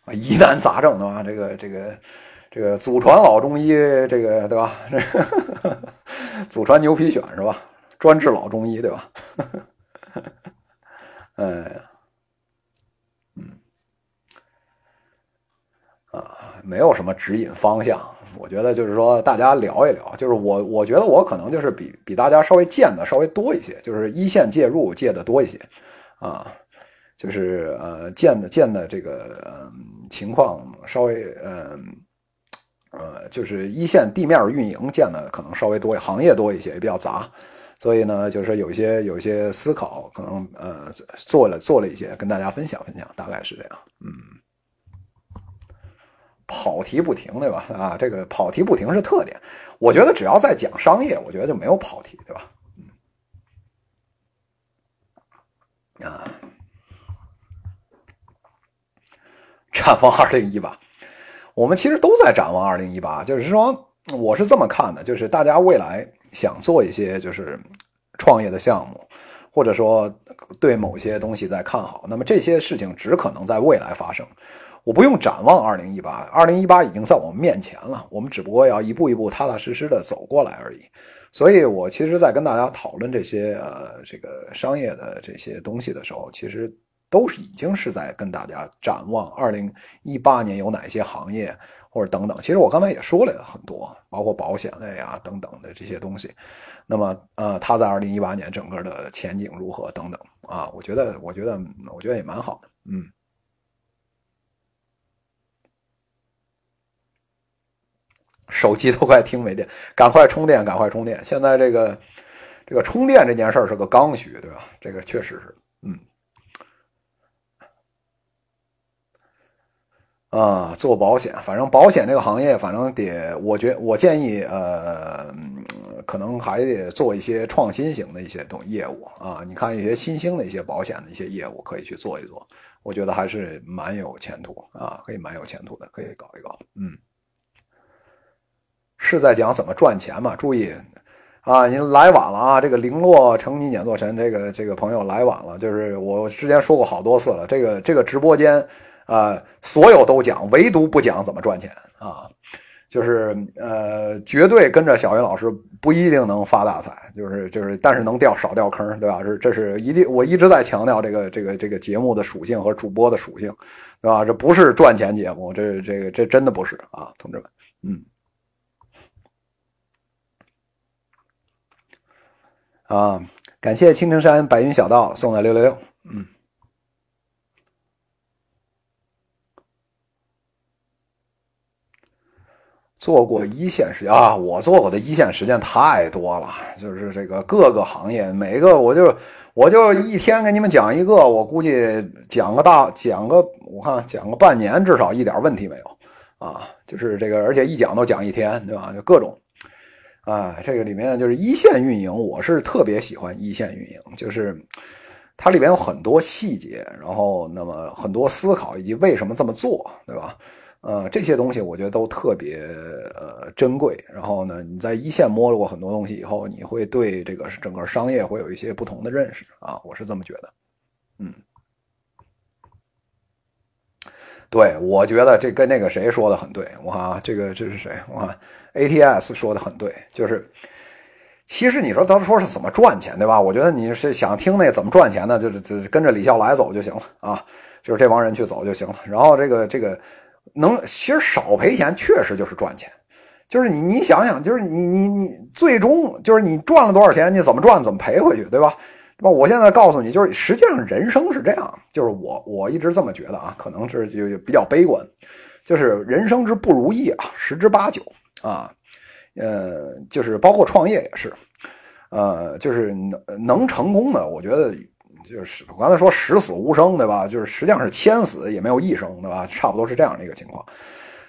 啊，疑难杂症的吧？这个这个这个祖传老中医，这个对吧？祖传牛皮癣是吧？专治老中医对吧？哎，嗯，啊，没有什么指引方向。我觉得就是说，大家聊一聊。就是我，我觉得我可能就是比比大家稍微见的稍微多一些，就是一线介入借的多一些，啊，就是呃见的见的这个嗯情况稍微嗯呃就是一线地面运营见的可能稍微多，行业多一些，也比较杂，所以呢，就是有一些有一些思考，可能呃做了做了一些，跟大家分享分享，大概是这样，嗯。跑题不停，对吧？啊，这个跑题不停是特点。我觉得只要在讲商业，我觉得就没有跑题，对吧？嗯，啊，展望二零一八，我们其实都在展望二零一八。就是说，我是这么看的，就是大家未来想做一些就是创业的项目，或者说对某些东西在看好，那么这些事情只可能在未来发生。我不用展望二零一八，二零一八已经在我们面前了，我们只不过要一步一步踏踏实实的走过来而已。所以，我其实，在跟大家讨论这些呃这个商业的这些东西的时候，其实都是已经是在跟大家展望二零一八年有哪些行业或者等等。其实我刚才也说了很多，包括保险类啊等等的这些东西。那么，呃，它在二零一八年整个的前景如何等等啊？我觉得，我觉得，我觉得也蛮好的，嗯。手机都快听没电，赶快充电，赶快充电！现在这个这个充电这件事儿是个刚需，对吧？这个确实是，嗯，啊，做保险，反正保险这个行业，反正得，我觉我建议，呃，可能还得做一些创新型的一些东业务啊。你看一些新兴的一些保险的一些业务，可以去做一做，我觉得还是蛮有前途啊，可以蛮有前途的，可以搞一搞，嗯。是在讲怎么赚钱嘛？注意，啊，您来晚了啊！这个零落成泥碾作尘，这个这个朋友来晚了。就是我之前说过好多次了，这个这个直播间，啊，所有都讲，唯独不讲怎么赚钱啊！就是呃，绝对跟着小云老师不一定能发大财，就是就是，但是能掉少掉坑，对吧？是这是一定，我一直在强调这个这个这个节目的属性和主播的属性，对吧？这不是赚钱节目，这这个这真的不是啊，同志们，嗯。啊，感谢青城山白云小道送的六六六，嗯，做过一线实践啊，我做过的一线实践太多了，就是这个各个行业，每个我就我就一天给你们讲一个，我估计讲个大讲个，我看讲个半年，至少一点问题没有啊，就是这个，而且一讲都讲一天，对吧？就各种。啊，这个里面就是一线运营，我是特别喜欢一线运营，就是它里面有很多细节，然后那么很多思考以及为什么这么做，对吧？呃，这些东西我觉得都特别呃珍贵。然后呢，你在一线摸了过很多东西以后，你会对这个整个商业会有一些不同的认识啊，我是这么觉得。嗯，对，我觉得这跟那个谁说的很对，我，这个这是谁？我看。ATS 说的很对，就是其实你说他说是怎么赚钱，对吧？我觉得你是想听那怎么赚钱的，就是就跟着李笑来走就行了啊，就是这帮人去走就行了。然后这个这个能其实少赔钱，确实就是赚钱。就是你你想想，就是你你你最终就是你赚了多少钱，你怎么赚怎么赔回去，对吧？那我现在告诉你，就是实际上人生是这样，就是我我一直这么觉得啊，可能是就比较悲观，就是人生之不如意啊，十之八九。啊，呃，就是包括创业也是，呃，就是能能成功的，我觉得就是我刚才说十死无生，对吧？就是实际上是千死也没有一生，对吧？差不多是这样的一个情况。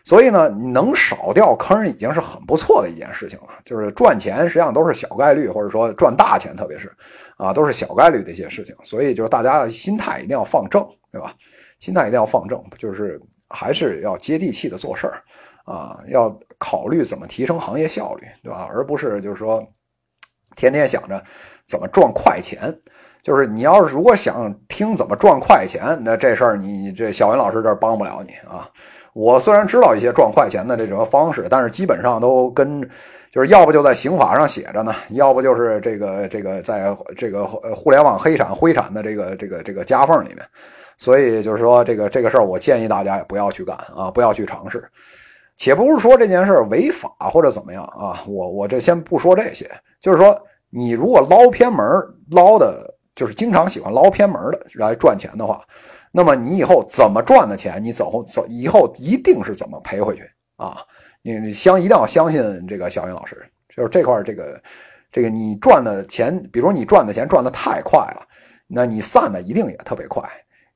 所以呢，能少掉坑已经是很不错的一件事情了。就是赚钱实际上都是小概率，或者说赚大钱，特别是啊，都是小概率的一些事情。所以就是大家心态一定要放正，对吧？心态一定要放正，就是还是要接地气的做事儿。啊，要考虑怎么提升行业效率，对吧？而不是就是说，天天想着怎么赚快钱。就是你要是如果想听怎么赚快钱，那这事儿你这小云老师这儿帮不了你啊。我虽然知道一些赚快钱的这种方式，但是基本上都跟就是要不就在刑法上写着呢，要不就是这个这个在这个互联网黑产灰产的这个这个这个夹缝里面。所以就是说，这个这个事儿，我建议大家也不要去干啊，不要去尝试。且不是说这件事违法或者怎么样啊，我我这先不说这些，就是说，你如果捞偏门捞的，就是经常喜欢捞偏门的来赚钱的话，那么你以后怎么赚的钱，你走后走以后一定是怎么赔回去啊？你相一定要相信这个小云老师，就是这块这个这个你赚的钱，比如你赚的钱赚的太快了，那你散的一定也特别快。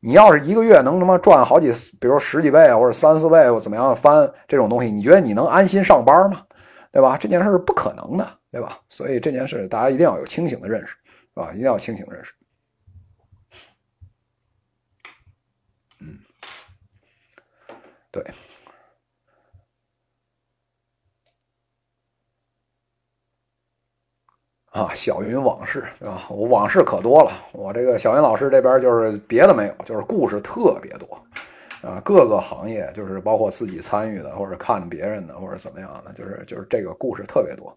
你要是一个月能他妈赚好几，比如十几倍，或者三四倍或怎么样翻这种东西，你觉得你能安心上班吗？对吧？这件事是不可能的，对吧？所以这件事大家一定要有清醒的认识，是吧？一定要清醒认识。嗯，对。啊，小云往事，对吧？我往事可多了。我这个小云老师这边就是别的没有，就是故事特别多，啊，各个行业就是包括自己参与的，或者看别人的，或者怎么样的，就是就是这个故事特别多。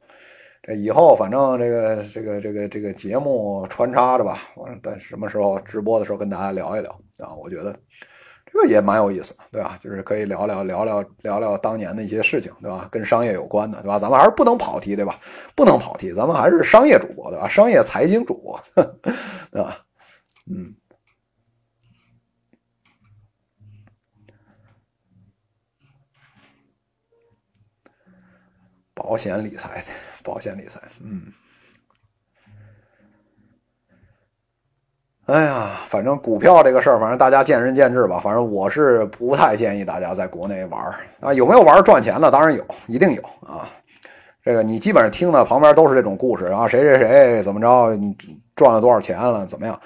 这以后反正这个这个这个这个节目穿插着吧，我等什么时候直播的时候跟大家聊一聊啊，我觉得。这也蛮有意思，对吧？就是可以聊聊聊聊聊聊当年的一些事情，对吧？跟商业有关的，对吧？咱们还是不能跑题，对吧？不能跑题，咱们还是商业主播，对吧？商业财经主播，对吧？嗯，保险理财，保险理财，嗯。哎呀，反正股票这个事儿，反正大家见仁见智吧。反正我是不太建议大家在国内玩儿啊。有没有玩赚钱的？当然有，一定有啊。这个你基本上听的旁边都是这种故事啊，谁谁谁怎么着赚了多少钱了，怎么样？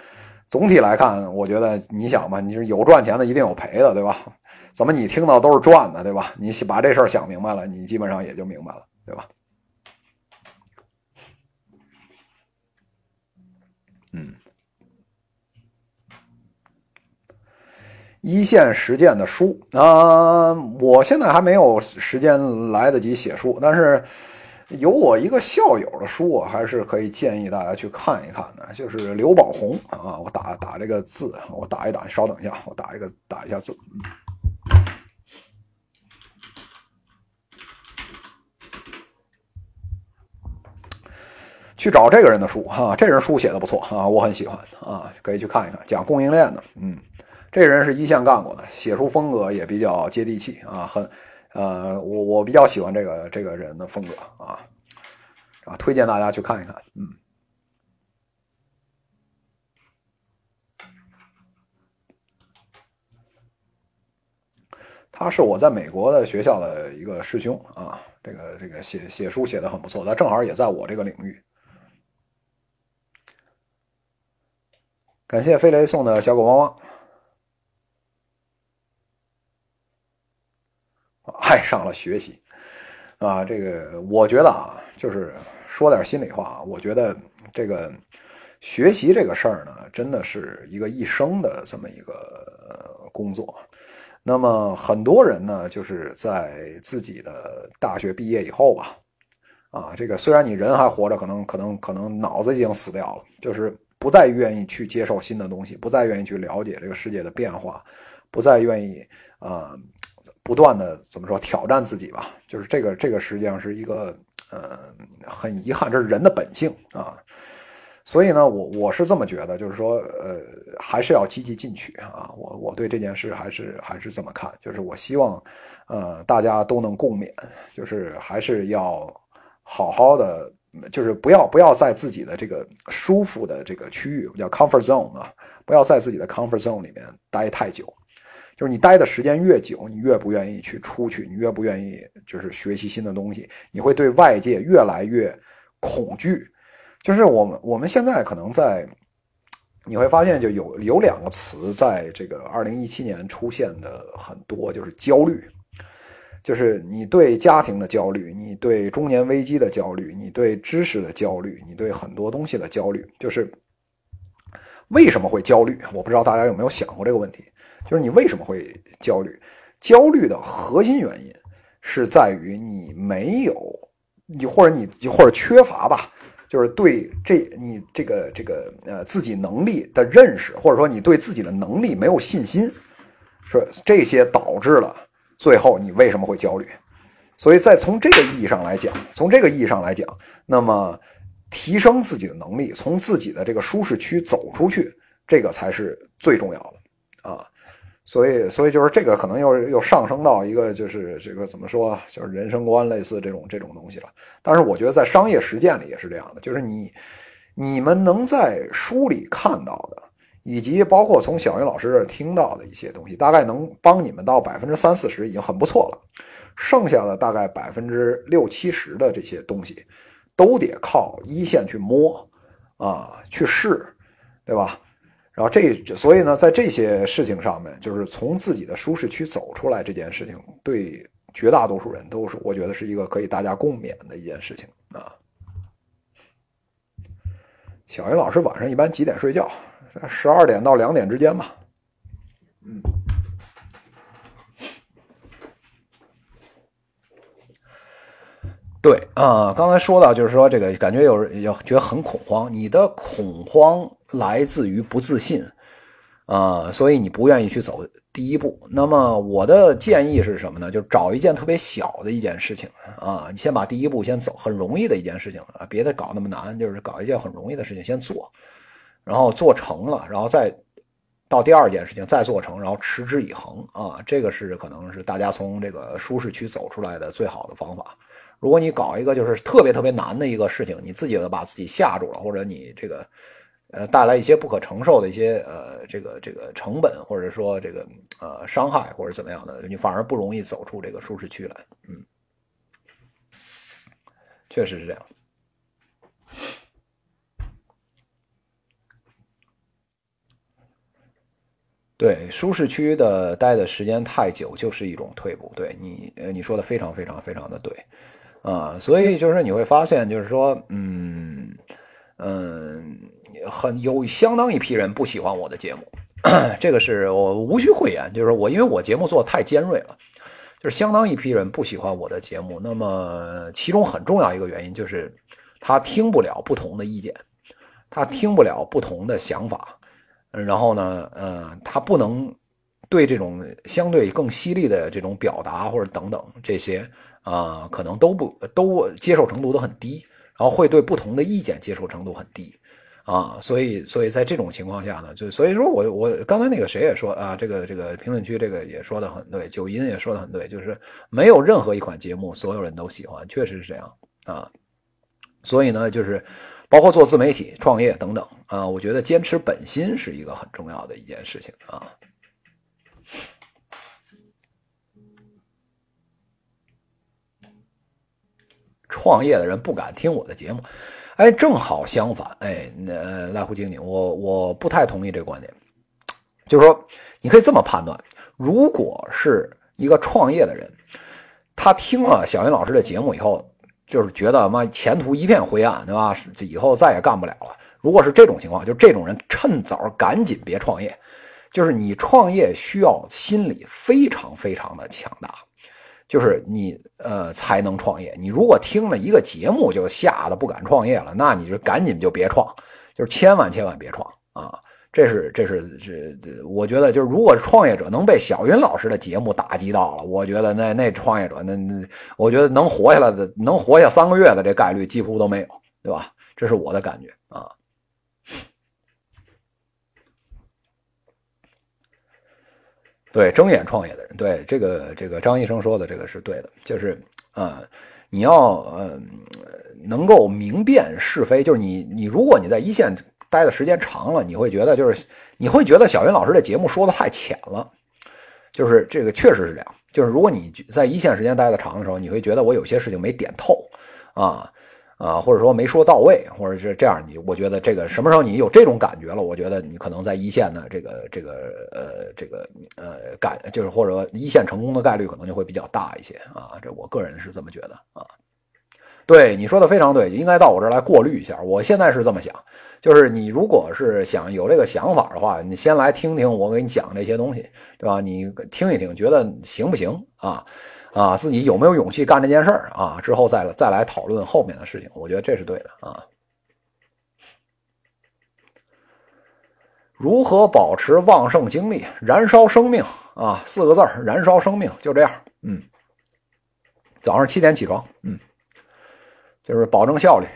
总体来看，我觉得你想吧，你是有赚钱的，一定有赔的，对吧？怎么你听到都是赚的，对吧？你把这事儿想明白了，你基本上也就明白了，对吧？一线实践的书啊，我现在还没有时间来得及写书，但是有我一个校友的书，我还是可以建议大家去看一看的，就是刘宝红啊。我打打这个字，我打一打，稍等一下，我打一个打一下字。去找这个人的书哈，这人书写的不错啊，我很喜欢啊，可以去看一看，讲供应链的，嗯。这人是一线干过的，写书风格也比较接地气啊，很，呃，我我比较喜欢这个这个人的风格啊，啊，推荐大家去看一看，嗯，他是我在美国的学校的一个师兄啊，这个这个写写书写的很不错，他正好也在我这个领域。感谢飞雷送的小狗汪汪。爱上了学习，啊，这个我觉得啊，就是说点心里话，我觉得这个学习这个事儿呢，真的是一个一生的这么一个工作。那么很多人呢，就是在自己的大学毕业以后吧，啊，这个虽然你人还活着，可能可能可能脑子已经死掉了，就是不再愿意去接受新的东西，不再愿意去了解这个世界的变化，不再愿意啊。不断的怎么说挑战自己吧，就是这个这个实际上是一个呃很遗憾，这是人的本性啊。所以呢，我我是这么觉得，就是说呃还是要积极进取啊。我我对这件事还是还是这么看，就是我希望呃大家都能共勉，就是还是要好好的，就是不要不要在自己的这个舒服的这个区域叫 comfort zone 啊，不要在自己的 comfort zone 里面待太久。就是你待的时间越久，你越不愿意去出去，你越不愿意就是学习新的东西，你会对外界越来越恐惧。就是我们我们现在可能在，你会发现就有有两个词在这个二零一七年出现的很多，就是焦虑，就是你对家庭的焦虑，你对中年危机的焦虑，你对知识的焦虑，你对很多东西的焦虑，就是为什么会焦虑？我不知道大家有没有想过这个问题，就是你为什么会焦虑？焦虑的核心原因是在于你没有，你或者你或者缺乏吧，就是对这你这个这个呃自己能力的认识，或者说你对自己的能力没有信心，是这些导致了最后你为什么会焦虑？所以在从这个意义上来讲，从这个意义上来讲，那么提升自己的能力，从自己的这个舒适区走出去，这个才是最重要的啊。所以，所以就是这个可能又又上升到一个就是这个怎么说，就是人生观类似这种这种东西了。但是我觉得在商业实践里也是这样的，就是你你们能在书里看到的，以及包括从小云老师这听到的一些东西，大概能帮你们到百分之三四十已经很不错了。剩下的大概百分之六七十的这些东西，都得靠一线去摸啊，去试，对吧？然后这，所以呢，在这些事情上面，就是从自己的舒适区走出来这件事情，对绝大多数人都是，我觉得是一个可以大家共勉的一件事情啊。小云老师晚上一般几点睡觉？十二点到两点之间吧。嗯，对啊，刚才说到就是说这个感觉有人要觉得很恐慌，你的恐慌。来自于不自信，啊，所以你不愿意去走第一步。那么我的建议是什么呢？就找一件特别小的一件事情啊，你先把第一步先走，很容易的一件事情啊，别的搞那么难，就是搞一件很容易的事情先做，然后做成了，然后再到第二件事情再做成，然后持之以恒啊，这个是可能是大家从这个舒适区走出来的最好的方法。如果你搞一个就是特别特别难的一个事情，你自己把自己吓住了，或者你这个。呃，带来一些不可承受的一些呃，这个这个成本，或者说这个呃伤害，或者怎么样的，你反而不容易走出这个舒适区来。嗯，确实是这样。对，舒适区的待的时间太久就是一种退步。对你，呃，你说的非常非常非常的对，啊，所以就是你会发现，就是说，嗯嗯。很有相当一批人不喜欢我的节目，这个是我无需讳言，就是我因为我节目做的太尖锐了，就是相当一批人不喜欢我的节目。那么其中很重要一个原因就是他听不了不同的意见，他听不了不同的想法，然后呢，呃，他不能对这种相对更犀利的这种表达或者等等这些啊，可能都不都接受程度都很低，然后会对不同的意见接受程度很低。啊，所以，所以在这种情况下呢，就所以说我我刚才那个谁也说啊，这个这个评论区这个也说的很对，九音也说的很对，就是没有任何一款节目所有人都喜欢，确实是这样啊。所以呢，就是包括做自媒体、创业等等啊，我觉得坚持本心是一个很重要的一件事情啊。创业的人不敢听我的节目。哎，正好相反，哎，那赖户经理，我我不太同意这个观点，就是说，你可以这么判断：如果是一个创业的人，他听了小云老师的节目以后，就是觉得妈前途一片灰暗，对吧？以后再也干不了了。如果是这种情况，就这种人趁早赶紧别创业。就是你创业需要心理非常非常的强大。就是你呃才能创业。你如果听了一个节目就吓得不敢创业了，那你就赶紧就别创，就是千万千万别创啊！这是这是这，我觉得就是如果创业者能被小云老师的节目打击到了，我觉得那那创业者那那，我觉得能活下来的能活下三个月的这概率几乎都没有，对吧？这是我的感觉啊。对睁眼创业的人，对这个这个张医生说的这个是对的，就是啊，你要呃能够明辨是非，就是你你如果你在一线待的时间长了，你会觉得就是你会觉得小云老师的节目说的太浅了，就是这个确实是这样，就是如果你在一线时间待的长的时候，你会觉得我有些事情没点透啊。啊，或者说没说到位，或者是这样，你我觉得这个什么时候你有这种感觉了，我觉得你可能在一线的这个这个呃这个呃感就是或者一线成功的概率可能就会比较大一些啊，这我个人是这么觉得啊。对你说的非常对，应该到我这儿来过滤一下。我现在是这么想，就是你如果是想有这个想法的话，你先来听听我给你讲这些东西，对吧？你听一听，觉得行不行啊？啊，自己有没有勇气干这件事儿啊？之后再再来讨论后面的事情，我觉得这是对的啊。如何保持旺盛精力，燃烧生命啊？四个字，燃烧生命，就这样。嗯，早上七点起床，嗯。就是保证效率，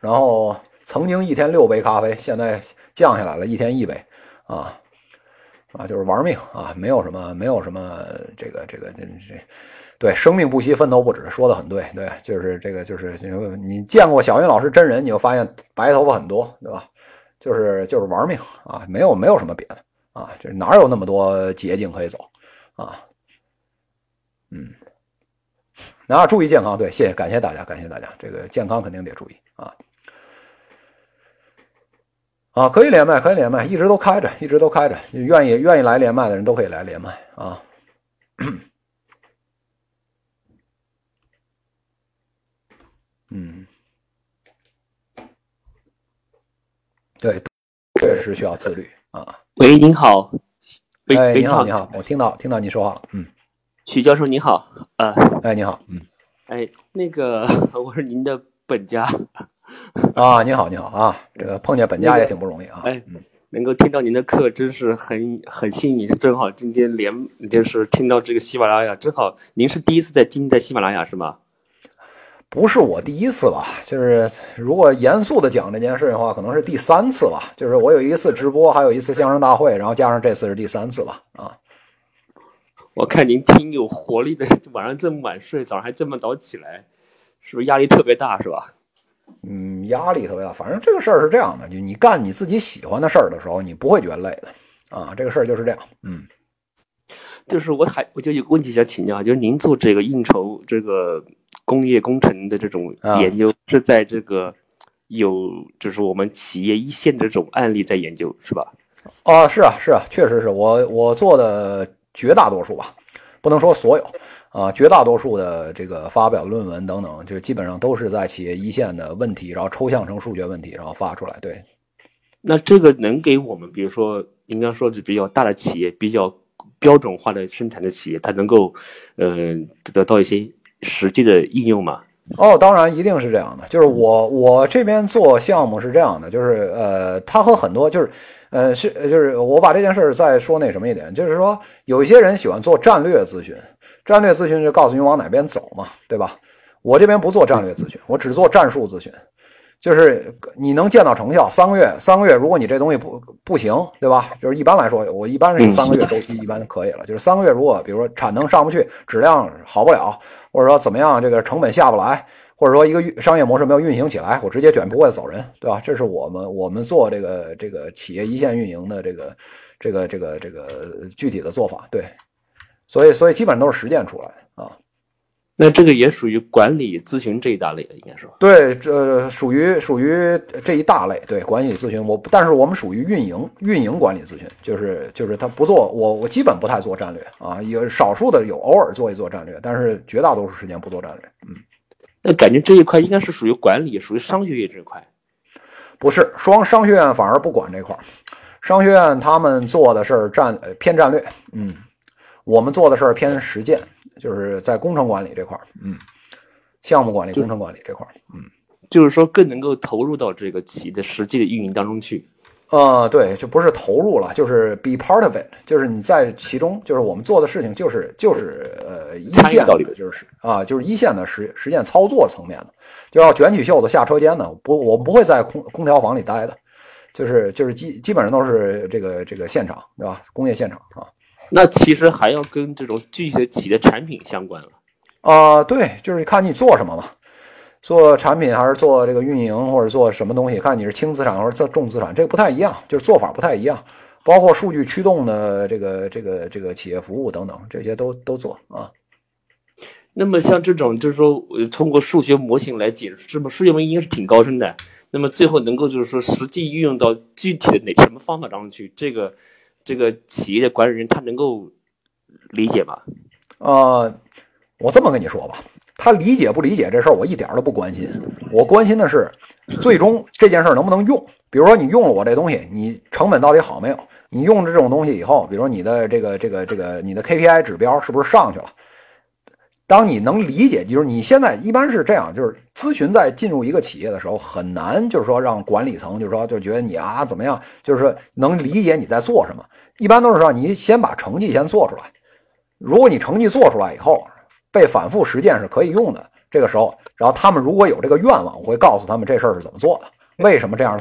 然后曾经一天六杯咖啡，现在降下来了，一天一杯，啊啊，就是玩命啊，没有什么，没有什么这个这个这这，对，生命不息，奋斗不止，说的很对，对，就是这个就是你见过小云老师真人，你就发现白头发很多，对吧？就是就是玩命啊，没有没有什么别的啊，这哪有那么多捷径可以走啊？嗯。啊，注意健康，对，谢谢，感谢大家，感谢大家，这个健康肯定得注意啊。啊，可以连麦，可以连麦，一直都开着，一直都开着，愿意愿意来连麦的人都可以来连麦啊。嗯，对，确实需要自律啊。喂，您好。哎，您好，你好，我听到听到您说话了，嗯。许教授您好，呃，哎你好，嗯，哎那个 我是您的本家，啊您好您好啊，这个碰见本家也挺不容易啊，哎，能够听到您的课真是很很幸运，正好今天连就是听到这个喜马拉雅，正好您是第一次在今天在喜马拉雅是吗？不是我第一次吧，就是如果严肃的讲这件事的话，可能是第三次吧，就是我有一次直播，还有一次相声大会，然后加上这次是第三次吧，啊。我看您挺有活力的，晚上这么晚睡，早上还这么早起来，是不是压力特别大，是吧？嗯，压力特别大。反正这个事儿是这样的，就你干你自己喜欢的事儿的时候，你不会觉得累的啊。这个事儿就是这样。嗯，就是我还我就有个问题想请教，就是您做这个应酬这个工业工程的这种研究，是在这个有就是我们企业一线的这种案例在研究，是吧？啊，是啊，是啊，确实是我我做的。绝大多数吧，不能说所有啊，绝大多数的这个发表论文等等，就基本上都是在企业一线的问题，然后抽象成数学问题，然后发出来。对，那这个能给我们，比如说应该说是比较大的企业，比较标准化的生产的企业，它能够嗯得到一些实际的应用吗？哦，当然一定是这样的。就是我我这边做项目是这样的，就是呃，它和很多就是。呃，是，就是我把这件事再说那什么一点，就是说有一些人喜欢做战略咨询，战略咨询就告诉你往哪边走嘛，对吧？我这边不做战略咨询，我只做战术咨询，就是你能见到成效，三个月，三个月，如果你这东西不不行，对吧？就是一般来说，我一般是三个月周期，一般可以了。就是三个月，如果比如说产能上不去，质量好不了，或者说怎么样，这个成本下不来。或者说一个商业模式没有运行起来，我直接卷铺盖走人，对吧？这是我们我们做这个这个企业一线运营的这个这个这个这个具体的做法，对。所以所以基本上都是实践出来的啊。那这个也属于管理咨询这一大类的，应该说。对，这属于属于这一大类，对管理咨询。我但是我们属于运营运营管理咨询，就是就是他不做我我基本不太做战略啊，有少数的有偶尔做一做战略，但是绝大多数时间不做战略，嗯。那感觉这一块应该是属于管理，属于商学院这块，不是双商学院反而不管这块儿，商学院他们做的事儿战偏战略，嗯，我们做的事儿偏实践，就是在工程管理这块儿，嗯，项目管理、工程管理这块儿，嗯，就是说更能够投入到这个企业的实际的运营当中去。呃，对，就不是投入了，就是 be part of it，就是你在其中，就是我们做的事情，就是就是呃一线的，就是啊，就是一线的实实践操作层面的，就要卷起袖子下车间的，不，我不会在空空调房里待的，就是就是基基本上都是这个这个现场，对吧？工业现场啊。那其实还要跟这种具体的企业的产品相关了。啊，对，就是看你做什么嘛。做产品还是做这个运营，或者做什么东西？看你是轻资产还是做重资产，这个不太一样，就是做法不太一样。包括数据驱动的这个这个这个企业服务等等，这些都都做啊。那么像这种，就是说通过数学模型来解释，这么数学模型应该是挺高深的。那么最后能够就是说实际运用到具体的哪什么方法当中去？这个这个企业的管理人他能够理解吗？呃，我这么跟你说吧。他理解不理解这事儿，我一点都不关心。我关心的是，最终这件事能不能用。比如说，你用了我这东西，你成本到底好没有？你用了这种东西以后，比如说你的这个这个这个你的 KPI 指标是不是上去了？当你能理解，就是你现在一般是这样，就是咨询在进入一个企业的时候，很难就是说让管理层就是说就觉得你啊怎么样，就是说能理解你在做什么。一般都是说你先把成绩先做出来，如果你成绩做出来以后，被反复实践是可以用的。这个时候，然后他们如果有这个愿望，我会告诉他们这事儿是怎么做的，为什么这样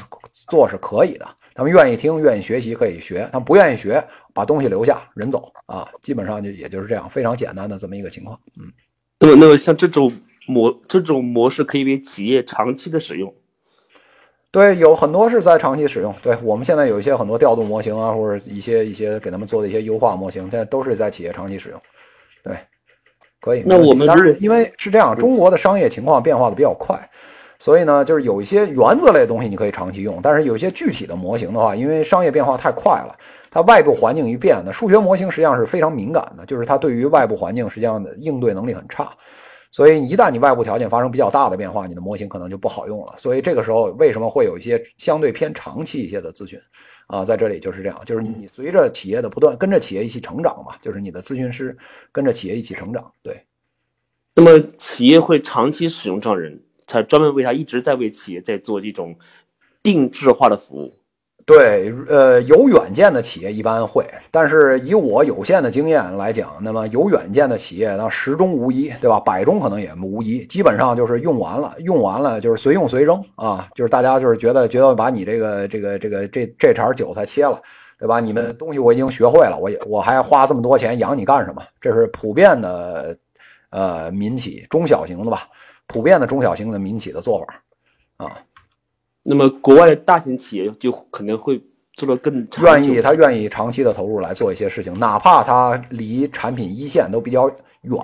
做是可以的。他们愿意听，愿意学习，可以学；他们不愿意学，把东西留下，人走啊。基本上就也就是这样，非常简单的这么一个情况。嗯，那么，那么像这种模这种模式可以为企业长期的使用。对，有很多是在长期使用。对我们现在有一些很多调度模型啊，或者一些一些给他们做的一些优化模型，现在都是在企业长期使用。对，可以。那我们当然，因为是这样，中国的商业情况变化的比较快。所以呢，就是有一些原则类的东西你可以长期用，但是有一些具体的模型的话，因为商业变化太快了，它外部环境一变呢，数学模型实际上是非常敏感的，就是它对于外部环境实际上的应对能力很差。所以一旦你外部条件发生比较大的变化，你的模型可能就不好用了。所以这个时候为什么会有一些相对偏长期一些的咨询啊，在这里就是这样，就是你随着企业的不断跟着企业一起成长嘛，就是你的咨询师跟着企业一起成长。对。那么企业会长期使用这样人？他专门为他一直在为企业在做这种定制化的服务。对，呃，有远见的企业一般会，但是以我有限的经验来讲，那么有远见的企业，那十中无一，对吧？百中可能也无一，基本上就是用完了，用完了就是随用随扔啊，就是大家就是觉得觉得把你这个这个这个这这茬韭菜切了，对吧？你们东西我已经学会了，我也我还花这么多钱养你干什么？这是普遍的，呃，民企中小型的吧。普遍的中小型的民企的做法，啊，那么国外的大型企业就可能会做的更愿意，他愿意长期的投入来做一些事情，哪怕他离产品一线都比较远。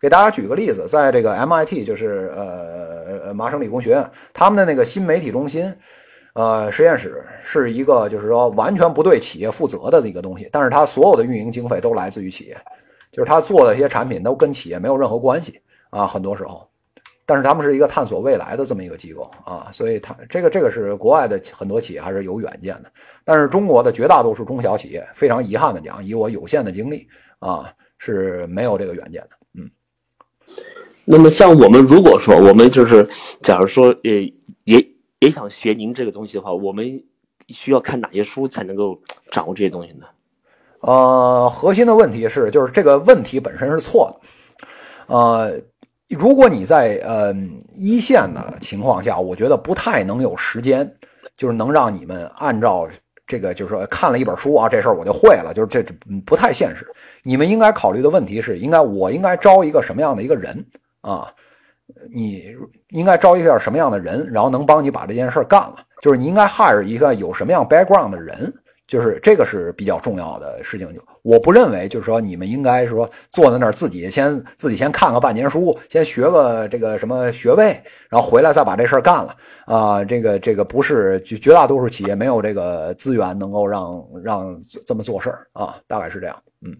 给大家举个例子，在这个 MIT，就是呃呃麻省理工学院，他们的那个新媒体中心，呃实验室是一个就是说完全不对企业负责的一个东西，但是它所有的运营经费都来自于企业，就是他做的一些产品都跟企业没有任何关系啊，很多时候。但是他们是一个探索未来的这么一个机构啊，所以他这个这个是国外的很多企业还是有远见的。但是中国的绝大多数中小企业，非常遗憾的讲，以我有限的经历啊，是没有这个远见的。嗯。那么像我们如果说我们就是，假如说呃也也想学您这个东西的话，我们需要看哪些书才能够掌握这些东西呢？呃，核心的问题是，就是这个问题本身是错的，呃。如果你在呃一线的情况下，我觉得不太能有时间，就是能让你们按照这个，就是说看了一本书啊，这事儿我就会了，就是这不太现实。你们应该考虑的问题是，应该我应该招一个什么样的一个人啊？你应该招一个什么样的人，然后能帮你把这件事干了？就是你应该 hire 一个有什么样 background 的人。就是这个是比较重要的事情，就我不认为，就是说你们应该说坐在那儿自己先自己先看个半年书，先学个这个什么学位，然后回来再把这事儿干了啊。这个这个不是绝绝大多数企业没有这个资源能够让让这么做事儿啊，大概是这样。嗯，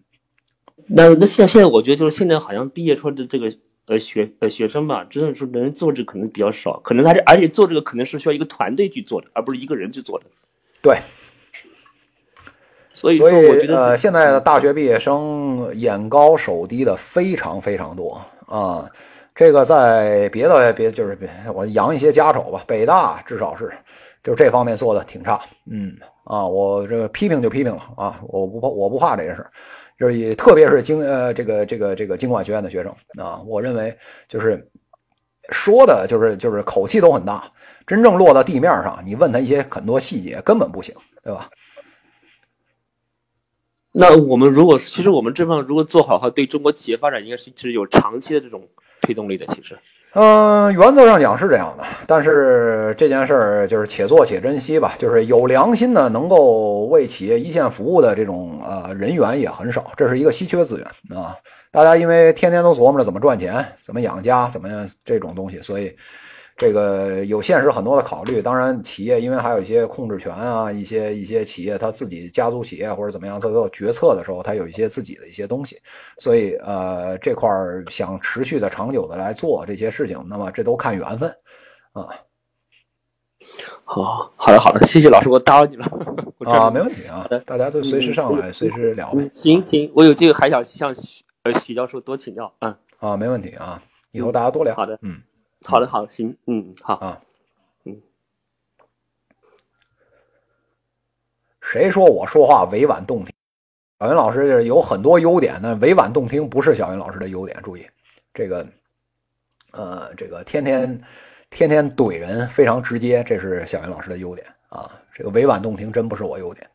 那那现现在我觉得就是现在好像毕业出来的这个呃学呃学生吧，真的是能做这可能比较少，可能他这而且做这个可能是需要一个团队去做的，而不是一个人去做的。对。所以，所以呃，现在的大学毕业生眼高手低的非常非常多啊。这个在别的别就是别我扬一些家丑吧，北大至少是就这方面做的挺差。嗯啊，我这个批评就批评了啊，我不怕我不怕这件事，就是也特别是经呃这个这个这个经管学院的学生啊，我认为就是说的就是就是口气都很大，真正落到地面上，你问他一些很多细节根本不行，对吧？那我们如果其实我们这方面如果做好的话，对中国企业发展应该是其实有长期的这种推动力的。其实，嗯，原则上讲是这样的，但是这件事儿就是且做且珍惜吧。就是有良心的能够为企业一线服务的这种呃人员也很少，这是一个稀缺资源啊。大家因为天天都琢磨着怎么赚钱、怎么养家、怎么样这种东西，所以。这个有现实很多的考虑。当然，企业因为还有一些控制权啊，一些一些企业他自己家族企业或者怎么样，他做决策的时候，他有一些自己的一些东西。所以呃，这块儿想持续的、长久的来做这些事情，那么这都看缘分啊。好，好的，好的，谢谢老师，我打扰你了。啊，没问题啊，大家都随时上来，随时聊呗。行行，我有这个还想向许呃许教授多请教啊。啊，没问题啊，以后大家多聊。好的，嗯，好的，好，行，嗯，好啊，嗯。谁说我说话委婉动听？小云老师有很多优点，那委婉动听不是小云老师的优点。注意，这个，呃，这个天天天天怼人，非常直接，这是小云老师的优点啊。这个委婉动听真不是我优点，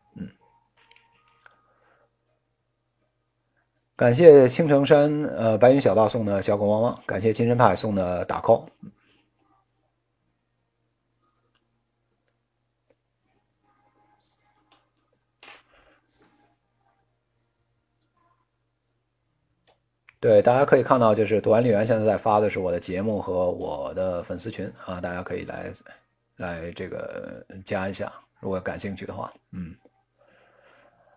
感谢青城山呃白云小道送的小狗汪汪，感谢金身派送的打 call。对，大家可以看到，就是读完丽园现在在发的是我的节目和我的粉丝群啊，大家可以来来这个加一下，如果感兴趣的话，嗯，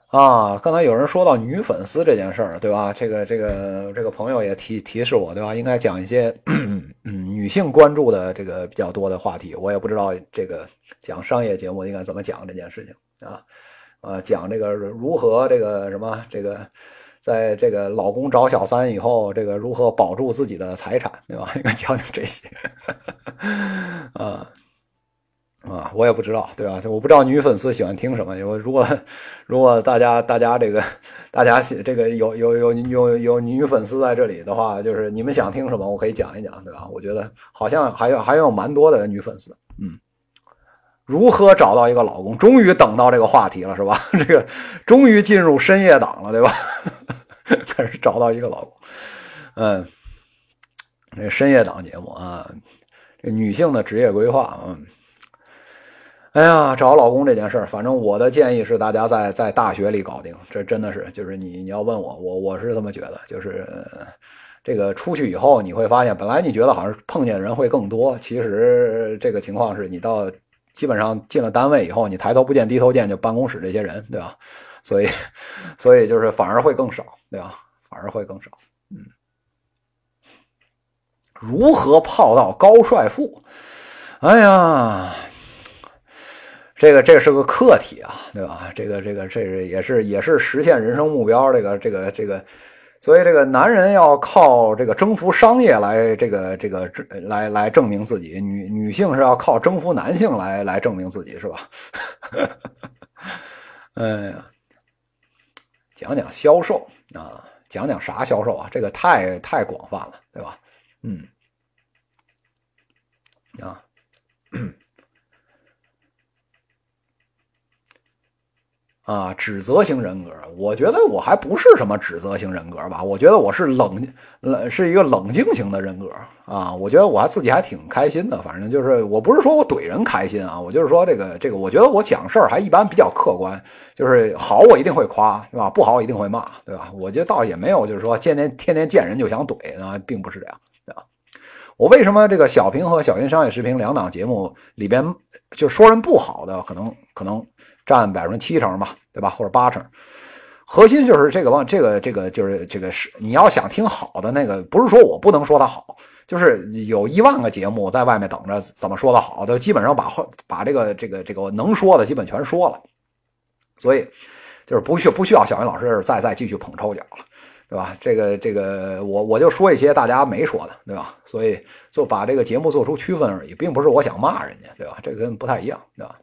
啊，刚才有人说到女粉丝这件事儿，对吧？这个这个这个朋友也提提示我，对吧？应该讲一些 嗯女性关注的这个比较多的话题，我也不知道这个讲商业节目应该怎么讲这件事情啊，啊，讲这个如何这个什么这个。在这个老公找小三以后，这个如何保住自己的财产，对吧？应该讲讲这些，啊啊，我也不知道，对吧？就我不知道女粉丝喜欢听什么。有如果 如果大家大家这个 大家这个有有有有有女粉丝在这里的话，就是你们想听什么，我可以讲一讲，对吧？我觉得好像还有还有蛮多的女粉丝，嗯，如何找到一个老公？终于等到这个话题了，是吧？这个终于进入深夜档了，对吧？开始找到一个老公，嗯，这深夜档节目啊，这女性的职业规划，嗯，哎呀，找老公这件事儿，反正我的建议是，大家在在大学里搞定。这真的是，就是你你要问我，我我是这么觉得，就是这个出去以后，你会发现，本来你觉得好像碰见人会更多，其实这个情况是你到基本上进了单位以后，你抬头不见低头见，就办公室这些人，对吧？所以，所以就是反而会更少，对吧？反而会更少。嗯，如何泡到高帅富？哎呀，这个这是个课题啊，对吧？这个这个这是也是也是实现人生目标。这个这个这个，所以这个男人要靠这个征服商业来这个这个来来证明自己，女女性是要靠征服男性来来证明自己，是吧？哎呀。讲讲销售啊，讲讲啥销售啊？这个太太广泛了，对吧？嗯，啊。啊，指责型人格，我觉得我还不是什么指责型人格吧？我觉得我是冷冷，是一个冷静型的人格啊。我觉得我还自己还挺开心的，反正就是我不是说我怼人开心啊，我就是说这个这个，我觉得我讲事儿还一般比较客观，就是好我一定会夸，对吧？不好我一定会骂，对吧？我觉得倒也没有就是说天天天天见人就想怼啊，并不是这样，对吧？我为什么这个小平和小云商业视频两档节目里边就说人不好的，可能可能。占百分之七成吧，对吧？或者八成，核心就是这个往这个这个就是这个是你要想听好的那个，不是说我不能说它好，就是有一万个节目在外面等着怎么说的好，都基本上把把这个这个这个能说的基本全说了，所以就是不需不需要小云老师再再继续捧臭脚了，对吧？这个这个我我就说一些大家没说的，对吧？所以就把这个节目做出区分而已，并不是我想骂人家，对吧？这跟不太一样，对吧？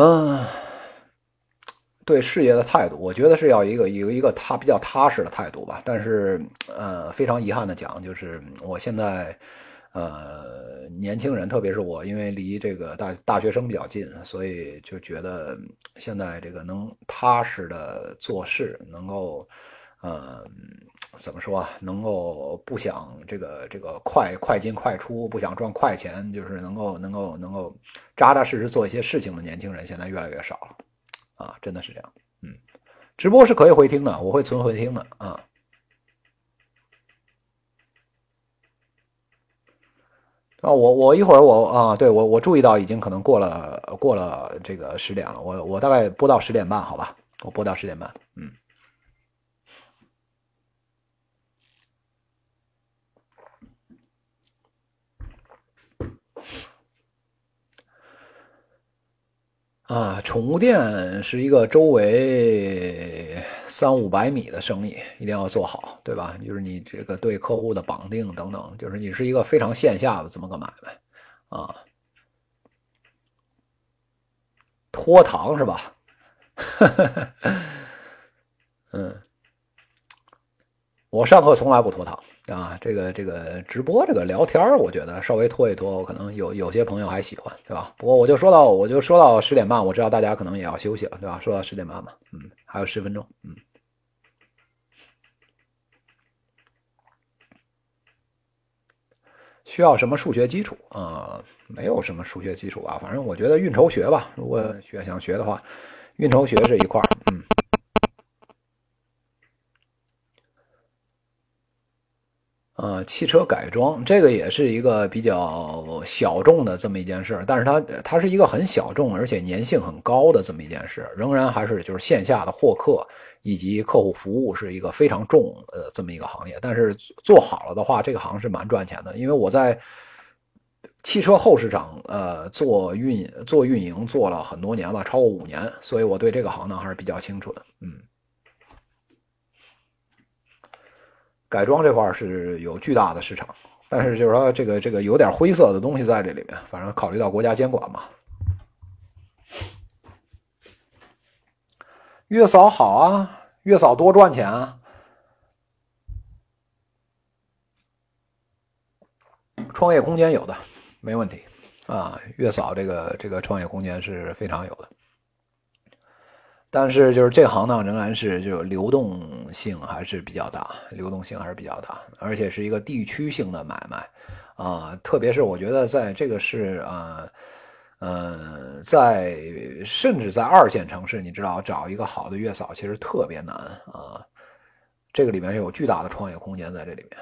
嗯，对事业的态度，我觉得是要一个有一个他比较踏实的态度吧。但是，呃，非常遗憾的讲，就是我现在，呃，年轻人，特别是我，因为离这个大大学生比较近，所以就觉得现在这个能踏实的做事，能够，呃，怎么说啊？能够不想这个这个快快进快出，不想赚快钱，就是能够能够能够扎扎实实做一些事情的年轻人，现在越来越少了啊！真的是这样。嗯，直播是可以回听的，我会存回听的啊。啊，我我一会儿我啊，对我我注意到已经可能过了过了这个十点了，我我大概播到十点半，好吧，我播到十点半，嗯。啊，宠物店是一个周围三五百米的生意，一定要做好，对吧？就是你这个对客户的绑定等等，就是你是一个非常线下的这么个买卖啊。拖堂是吧？嗯。我上课从来不拖堂啊，这个这个直播这个聊天我觉得稍微拖一拖，我可能有有些朋友还喜欢，对吧？不过我就说到我就说到十点半，我知道大家可能也要休息了，对吧？说到十点半嘛，嗯，还有十分钟，嗯。需要什么数学基础啊？没有什么数学基础吧，反正我觉得运筹学吧，如果学想学的话，运筹学这一块儿。呃，汽车改装这个也是一个比较小众的这么一件事，但是它它是一个很小众而且粘性很高的这么一件事，仍然还是就是线下的获客以及客户服务是一个非常重呃这么一个行业。但是做好了的话，这个行是蛮赚钱的，因为我在汽车后市场呃做运做运营做了很多年了，超过五年，所以我对这个行呢还是比较清楚的，嗯。改装这块是有巨大的市场，但是就是说这个这个有点灰色的东西在这里面，反正考虑到国家监管嘛。月嫂好啊，月嫂多赚钱啊，创业空间有的没问题啊，月嫂这个这个创业空间是非常有的。但是就是这行呢，仍然是就流动性还是比较大，流动性还是比较大，而且是一个地区性的买卖，啊，特别是我觉得在这个是啊，呃，在甚至在二线城市，你知道找一个好的月嫂其实特别难啊，这个里面有巨大的创业空间在这里面。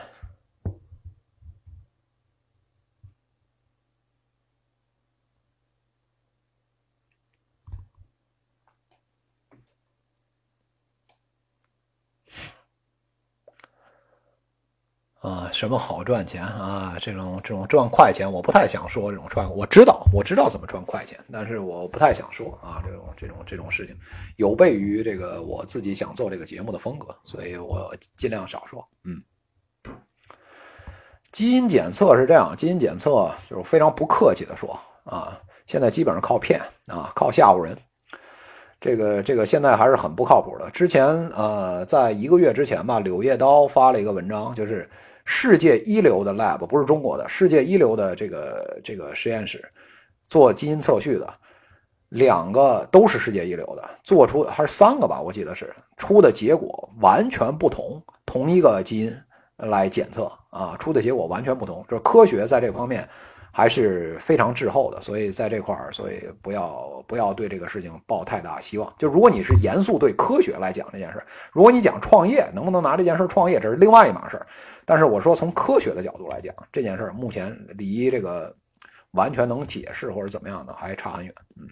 啊，什么好赚钱啊？这种这种赚快钱，我不太想说这种赚。我知道，我知道怎么赚快钱，但是我不太想说啊。这种这种这种事情，有悖于这个我自己想做这个节目的风格，所以我尽量少说。嗯，基因检测是这样，基因检测就是非常不客气的说啊，现在基本上靠骗啊，靠吓唬人。这个这个现在还是很不靠谱的。之前呃，在一个月之前吧，《柳叶刀》发了一个文章，就是。世界一流的 lab 不是中国的，世界一流的这个这个实验室做基因测序的，两个都是世界一流的，做出还是三个吧，我记得是出的结果完全不同，同一个基因来检测啊，出的结果完全不同，就是科学在这方面还是非常滞后的，所以在这块儿，所以不要不要对这个事情抱太大希望。就如果你是严肃对科学来讲这件事，如果你讲创业，能不能拿这件事创业，这是另外一码事儿。但是我说，从科学的角度来讲，这件事儿目前离这个完全能解释或者怎么样的还差很远。嗯，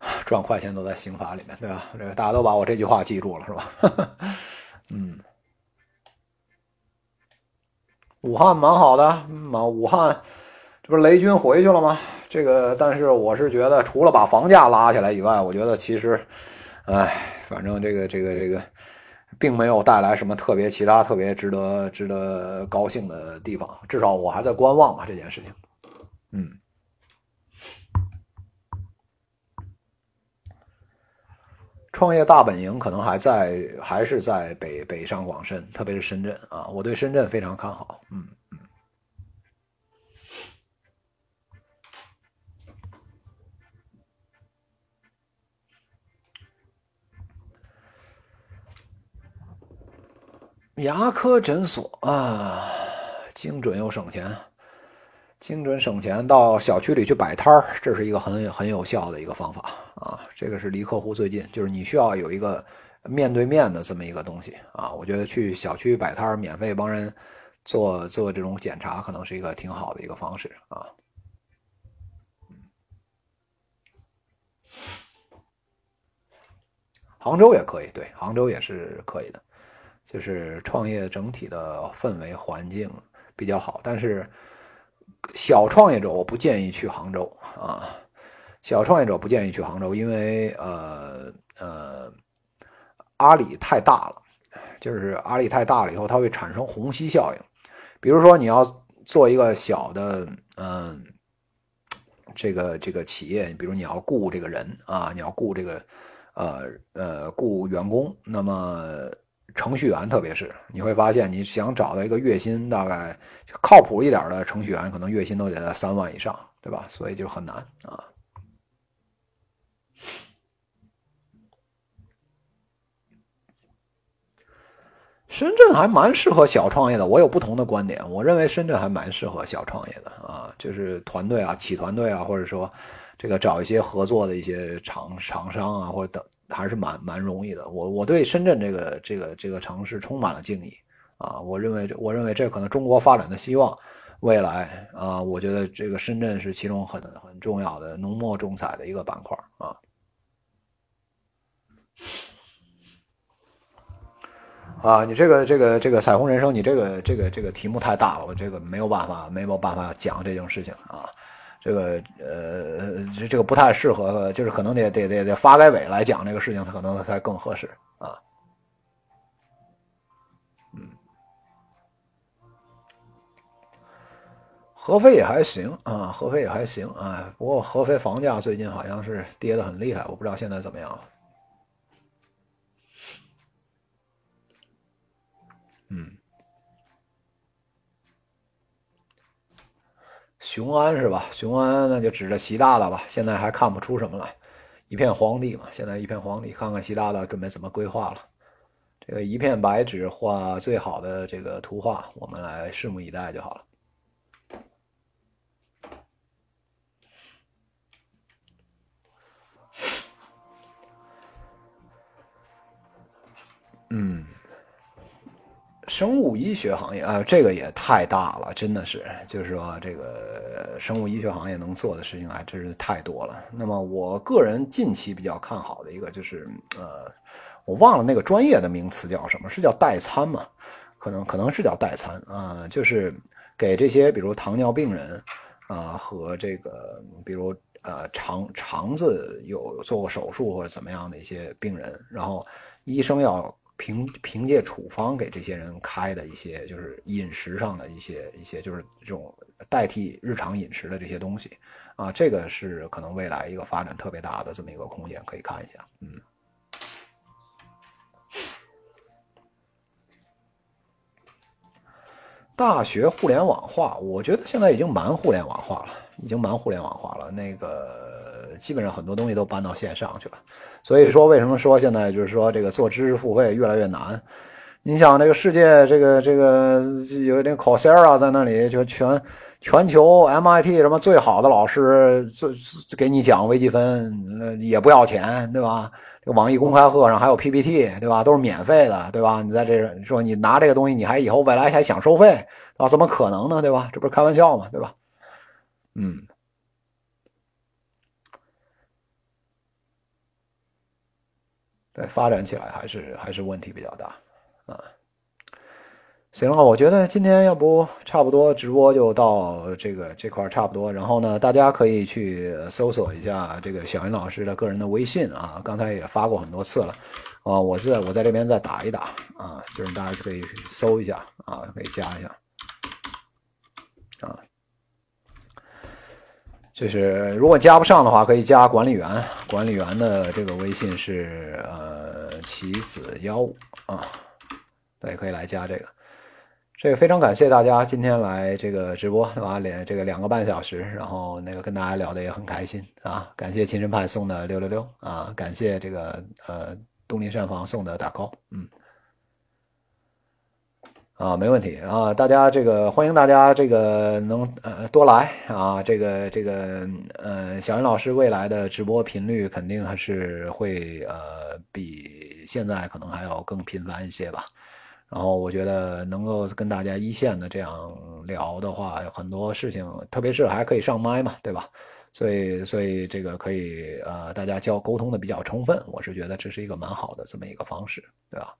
赚快钱都在刑法里面，对吧？这个大家都把我这句话记住了，是吧？嗯。武汉蛮好的，嘛，武汉这不是雷军回去了吗？这个，但是我是觉得，除了把房价拉下来以外，我觉得其实，哎，反正这个这个这个，并没有带来什么特别其他特别值得值得高兴的地方。至少我还在观望吧这件事情。嗯，创业大本营可能还在，还是在北北上广深，特别是深圳啊，我对深圳非常看好。嗯嗯。牙科诊所啊，精准又省钱，精准省钱，到小区里去摆摊儿，这是一个很很有效的一个方法啊。这个是离客户最近，就是你需要有一个面对面的这么一个东西啊。我觉得去小区摆摊儿，免费帮人做做这种检查，可能是一个挺好的一个方式啊。杭州也可以，对，杭州也是可以的。就是创业整体的氛围环境比较好，但是小创业者我不建议去杭州啊。小创业者不建议去杭州，因为呃呃，阿里太大了，就是阿里太大了以后，它会产生虹吸效应。比如说你要做一个小的嗯这个这个企业，比如你要雇这个人啊，你要雇这个呃呃雇员工，那么。程序员，特别是你会发现，你想找到一个月薪大概靠谱一点的程序员，可能月薪都得在三万以上，对吧？所以就很难啊。深圳还蛮适合小创业的，我有不同的观点。我认为深圳还蛮适合小创业的啊，就是团队啊，起团队啊，或者说这个找一些合作的一些厂厂商啊，或者等。还是蛮蛮容易的。我我对深圳这个这个这个城市充满了敬意啊！我认为我认为这可能中国发展的希望，未来啊，我觉得这个深圳是其中很很重要的浓墨重彩的一个板块啊。啊，你这个这个这个彩虹人生，你这个这个这个题目太大了，我这个没有办法没有办法讲这种事情啊。这个呃，这这个不太适合，就是可能得得得得发改委来讲这个事情，可能才更合适啊。嗯，合肥也还行啊，合肥也还行啊。不过合肥房价最近好像是跌的很厉害，我不知道现在怎么样了。雄安是吧？雄安那就指着习大大吧。现在还看不出什么来，一片荒地嘛。现在一片荒地，看看习大大准备怎么规划了。这个一片白纸画最好的这个图画，我们来拭目以待就好了。嗯。生物医学行业啊，这个也太大了，真的是，就是说这个生物医学行业能做的事情还真是太多了。那么我个人近期比较看好的一个就是，呃，我忘了那个专业的名词叫什么，是叫代餐吗？可能可能是叫代餐啊，就是给这些比如糖尿病人啊和这个比如呃肠肠子有做过手术或者怎么样的一些病人，然后医生要。凭凭借处方给这些人开的一些就是饮食上的一些一些就是这种代替日常饮食的这些东西，啊，这个是可能未来一个发展特别大的这么一个空间，可以看一下，嗯。大学互联网化，我觉得现在已经蛮互联网化了，已经蛮互联网化了，那个。基本上很多东西都搬到线上去了，所以说为什么说现在就是说这个做知识付费越来越难？你想这个世界这个这个有那 Coursera 在那里，就全全球 MIT 什么最好的老师最给你讲微积分，也不要钱，对吧？这个网易公开课上还有 PPT，对吧？都是免费的，对吧？你在这说你拿这个东西，你还以后未来还想收费啊？怎么可能呢？对吧？这不是开玩笑吗？对吧？嗯。对，发展起来还是还是问题比较大，啊，行了，我觉得今天要不差不多直播就到这个这块差不多，然后呢，大家可以去搜索一下这个小云老师的个人的微信啊，刚才也发过很多次了，啊，我在我在这边再打一打啊，就是大家可以搜一下啊，可以加一下，啊。就是如果加不上的话，可以加管理员，管理员的这个微信是呃棋子幺五啊，对，可以来加这个。这个非常感谢大家今天来这个直播，对吧？连这个两个半小时，然后那个跟大家聊的也很开心啊！感谢秦神派送的六六六啊！感谢这个呃东林膳房送的打 call，嗯，啊，没问题啊！大家这个欢迎大家这个能呃多来啊！这个这个呃小云老师未来的直播频率肯定还是会呃比现在可能还要更频繁一些吧。然后我觉得能够跟大家一线的这样聊的话，很多事情，特别是还可以上麦嘛，对吧？所以，所以这个可以呃，大家交沟通的比较充分，我是觉得这是一个蛮好的这么一个方式，对吧？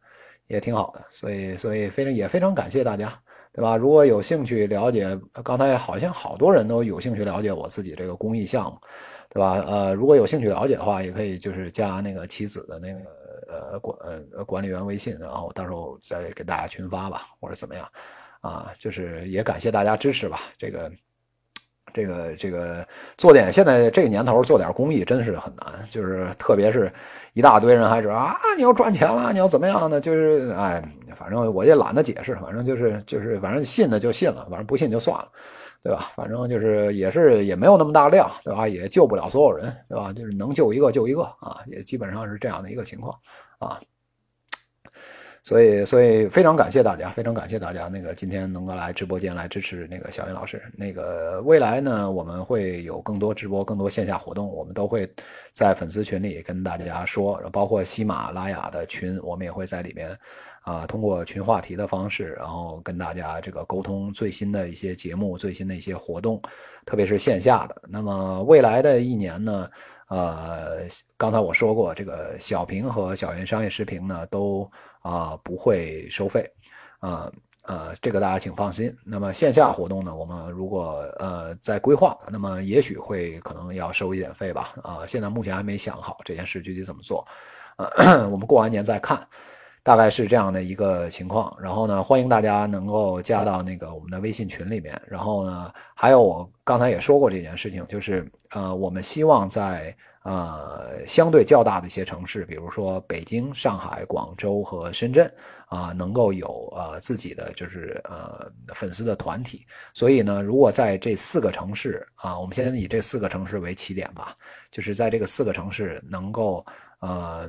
也挺好的，所以，所以非常也非常感谢大家，对吧？如果有兴趣了解，刚才好像好多人都有兴趣了解我自己这个公益项目，对吧？呃，如果有兴趣了解的话，也可以就是加那个妻子的那个。呃管呃管理员微信，然后到时候再给大家群发吧，或者怎么样，啊，就是也感谢大家支持吧。这个这个这个做点，现在这个年头做点公益真是很难，就是特别是一大堆人还是啊，你要赚钱了，你要怎么样呢？就是哎，反正我也懒得解释，反正就是就是反正信的就信了，反正不信就算了。对吧？反正就是也是也没有那么大量，对吧？也救不了所有人，对吧？就是能救一个救一个啊，也基本上是这样的一个情况啊。所以，所以非常感谢大家，非常感谢大家那个今天能够来直播间来支持那个小云老师。那个未来呢，我们会有更多直播、更多线下活动，我们都会在粉丝群里跟大家说，包括喜马拉雅的群，我们也会在里面。啊，通过群话题的方式，然后跟大家这个沟通最新的一些节目、最新的一些活动，特别是线下的。那么未来的一年呢，呃，刚才我说过，这个小屏和小云商业视频呢都啊不会收费，啊呃，这个大家请放心。那么线下活动呢，我们如果呃在规划，那么也许会可能要收一点费吧。啊，现在目前还没想好这件事具体怎么做，呃，我们过完年再看。大概是这样的一个情况，然后呢，欢迎大家能够加到那个我们的微信群里面。然后呢，还有我刚才也说过这件事情，就是呃，我们希望在呃相对较大的一些城市，比如说北京、上海、广州和深圳啊，能够有呃自己的就是呃粉丝的团体。所以呢，如果在这四个城市啊，我们先以这四个城市为起点吧，就是在这个四个城市能够呃。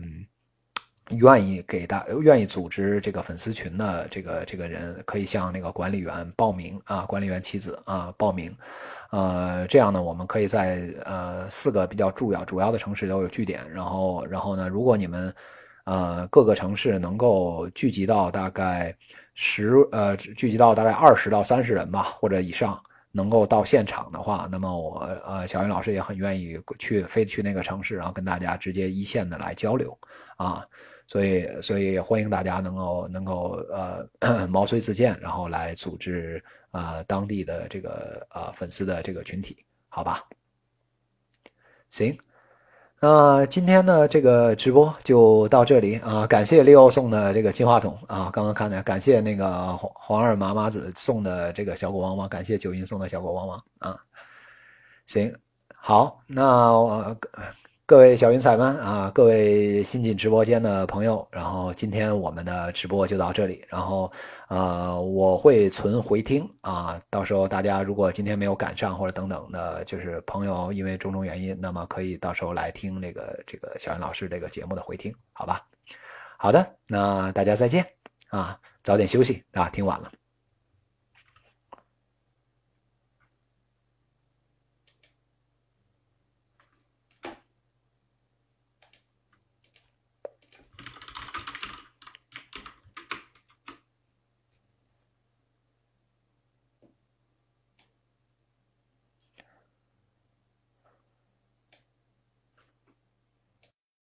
愿意给大愿意组织这个粉丝群的这个这个人，可以向那个管理员报名啊，管理员妻子啊报名，呃，这样呢，我们可以在呃四个比较重要主要的城市都有据点，然后然后呢，如果你们呃各个城市能够聚集到大概十呃聚集到大概二十到三十人吧或者以上，能够到现场的话，那么我呃小云老师也很愿意去飞去那个城市，然后跟大家直接一线的来交流啊。所以，所以欢迎大家能够能够呃 毛遂自荐，然后来组织啊当地的这个啊粉丝的这个群体，好吧？行，那今天呢这个直播就到这里啊，感谢 Leo 送的这个金话筒啊，刚刚看的，感谢那个黄黄二麻麻子送的这个小狗汪汪，感谢九音送的小狗汪汪啊。行，好，那我。各位小云彩们啊，各位新进直播间的朋友，然后今天我们的直播就到这里，然后呃我会存回听啊，到时候大家如果今天没有赶上或者等等的，就是朋友因为种种原因，那么可以到时候来听这个这个小云老师这个节目的回听，好吧？好的，那大家再见啊，早点休息啊，听晚了。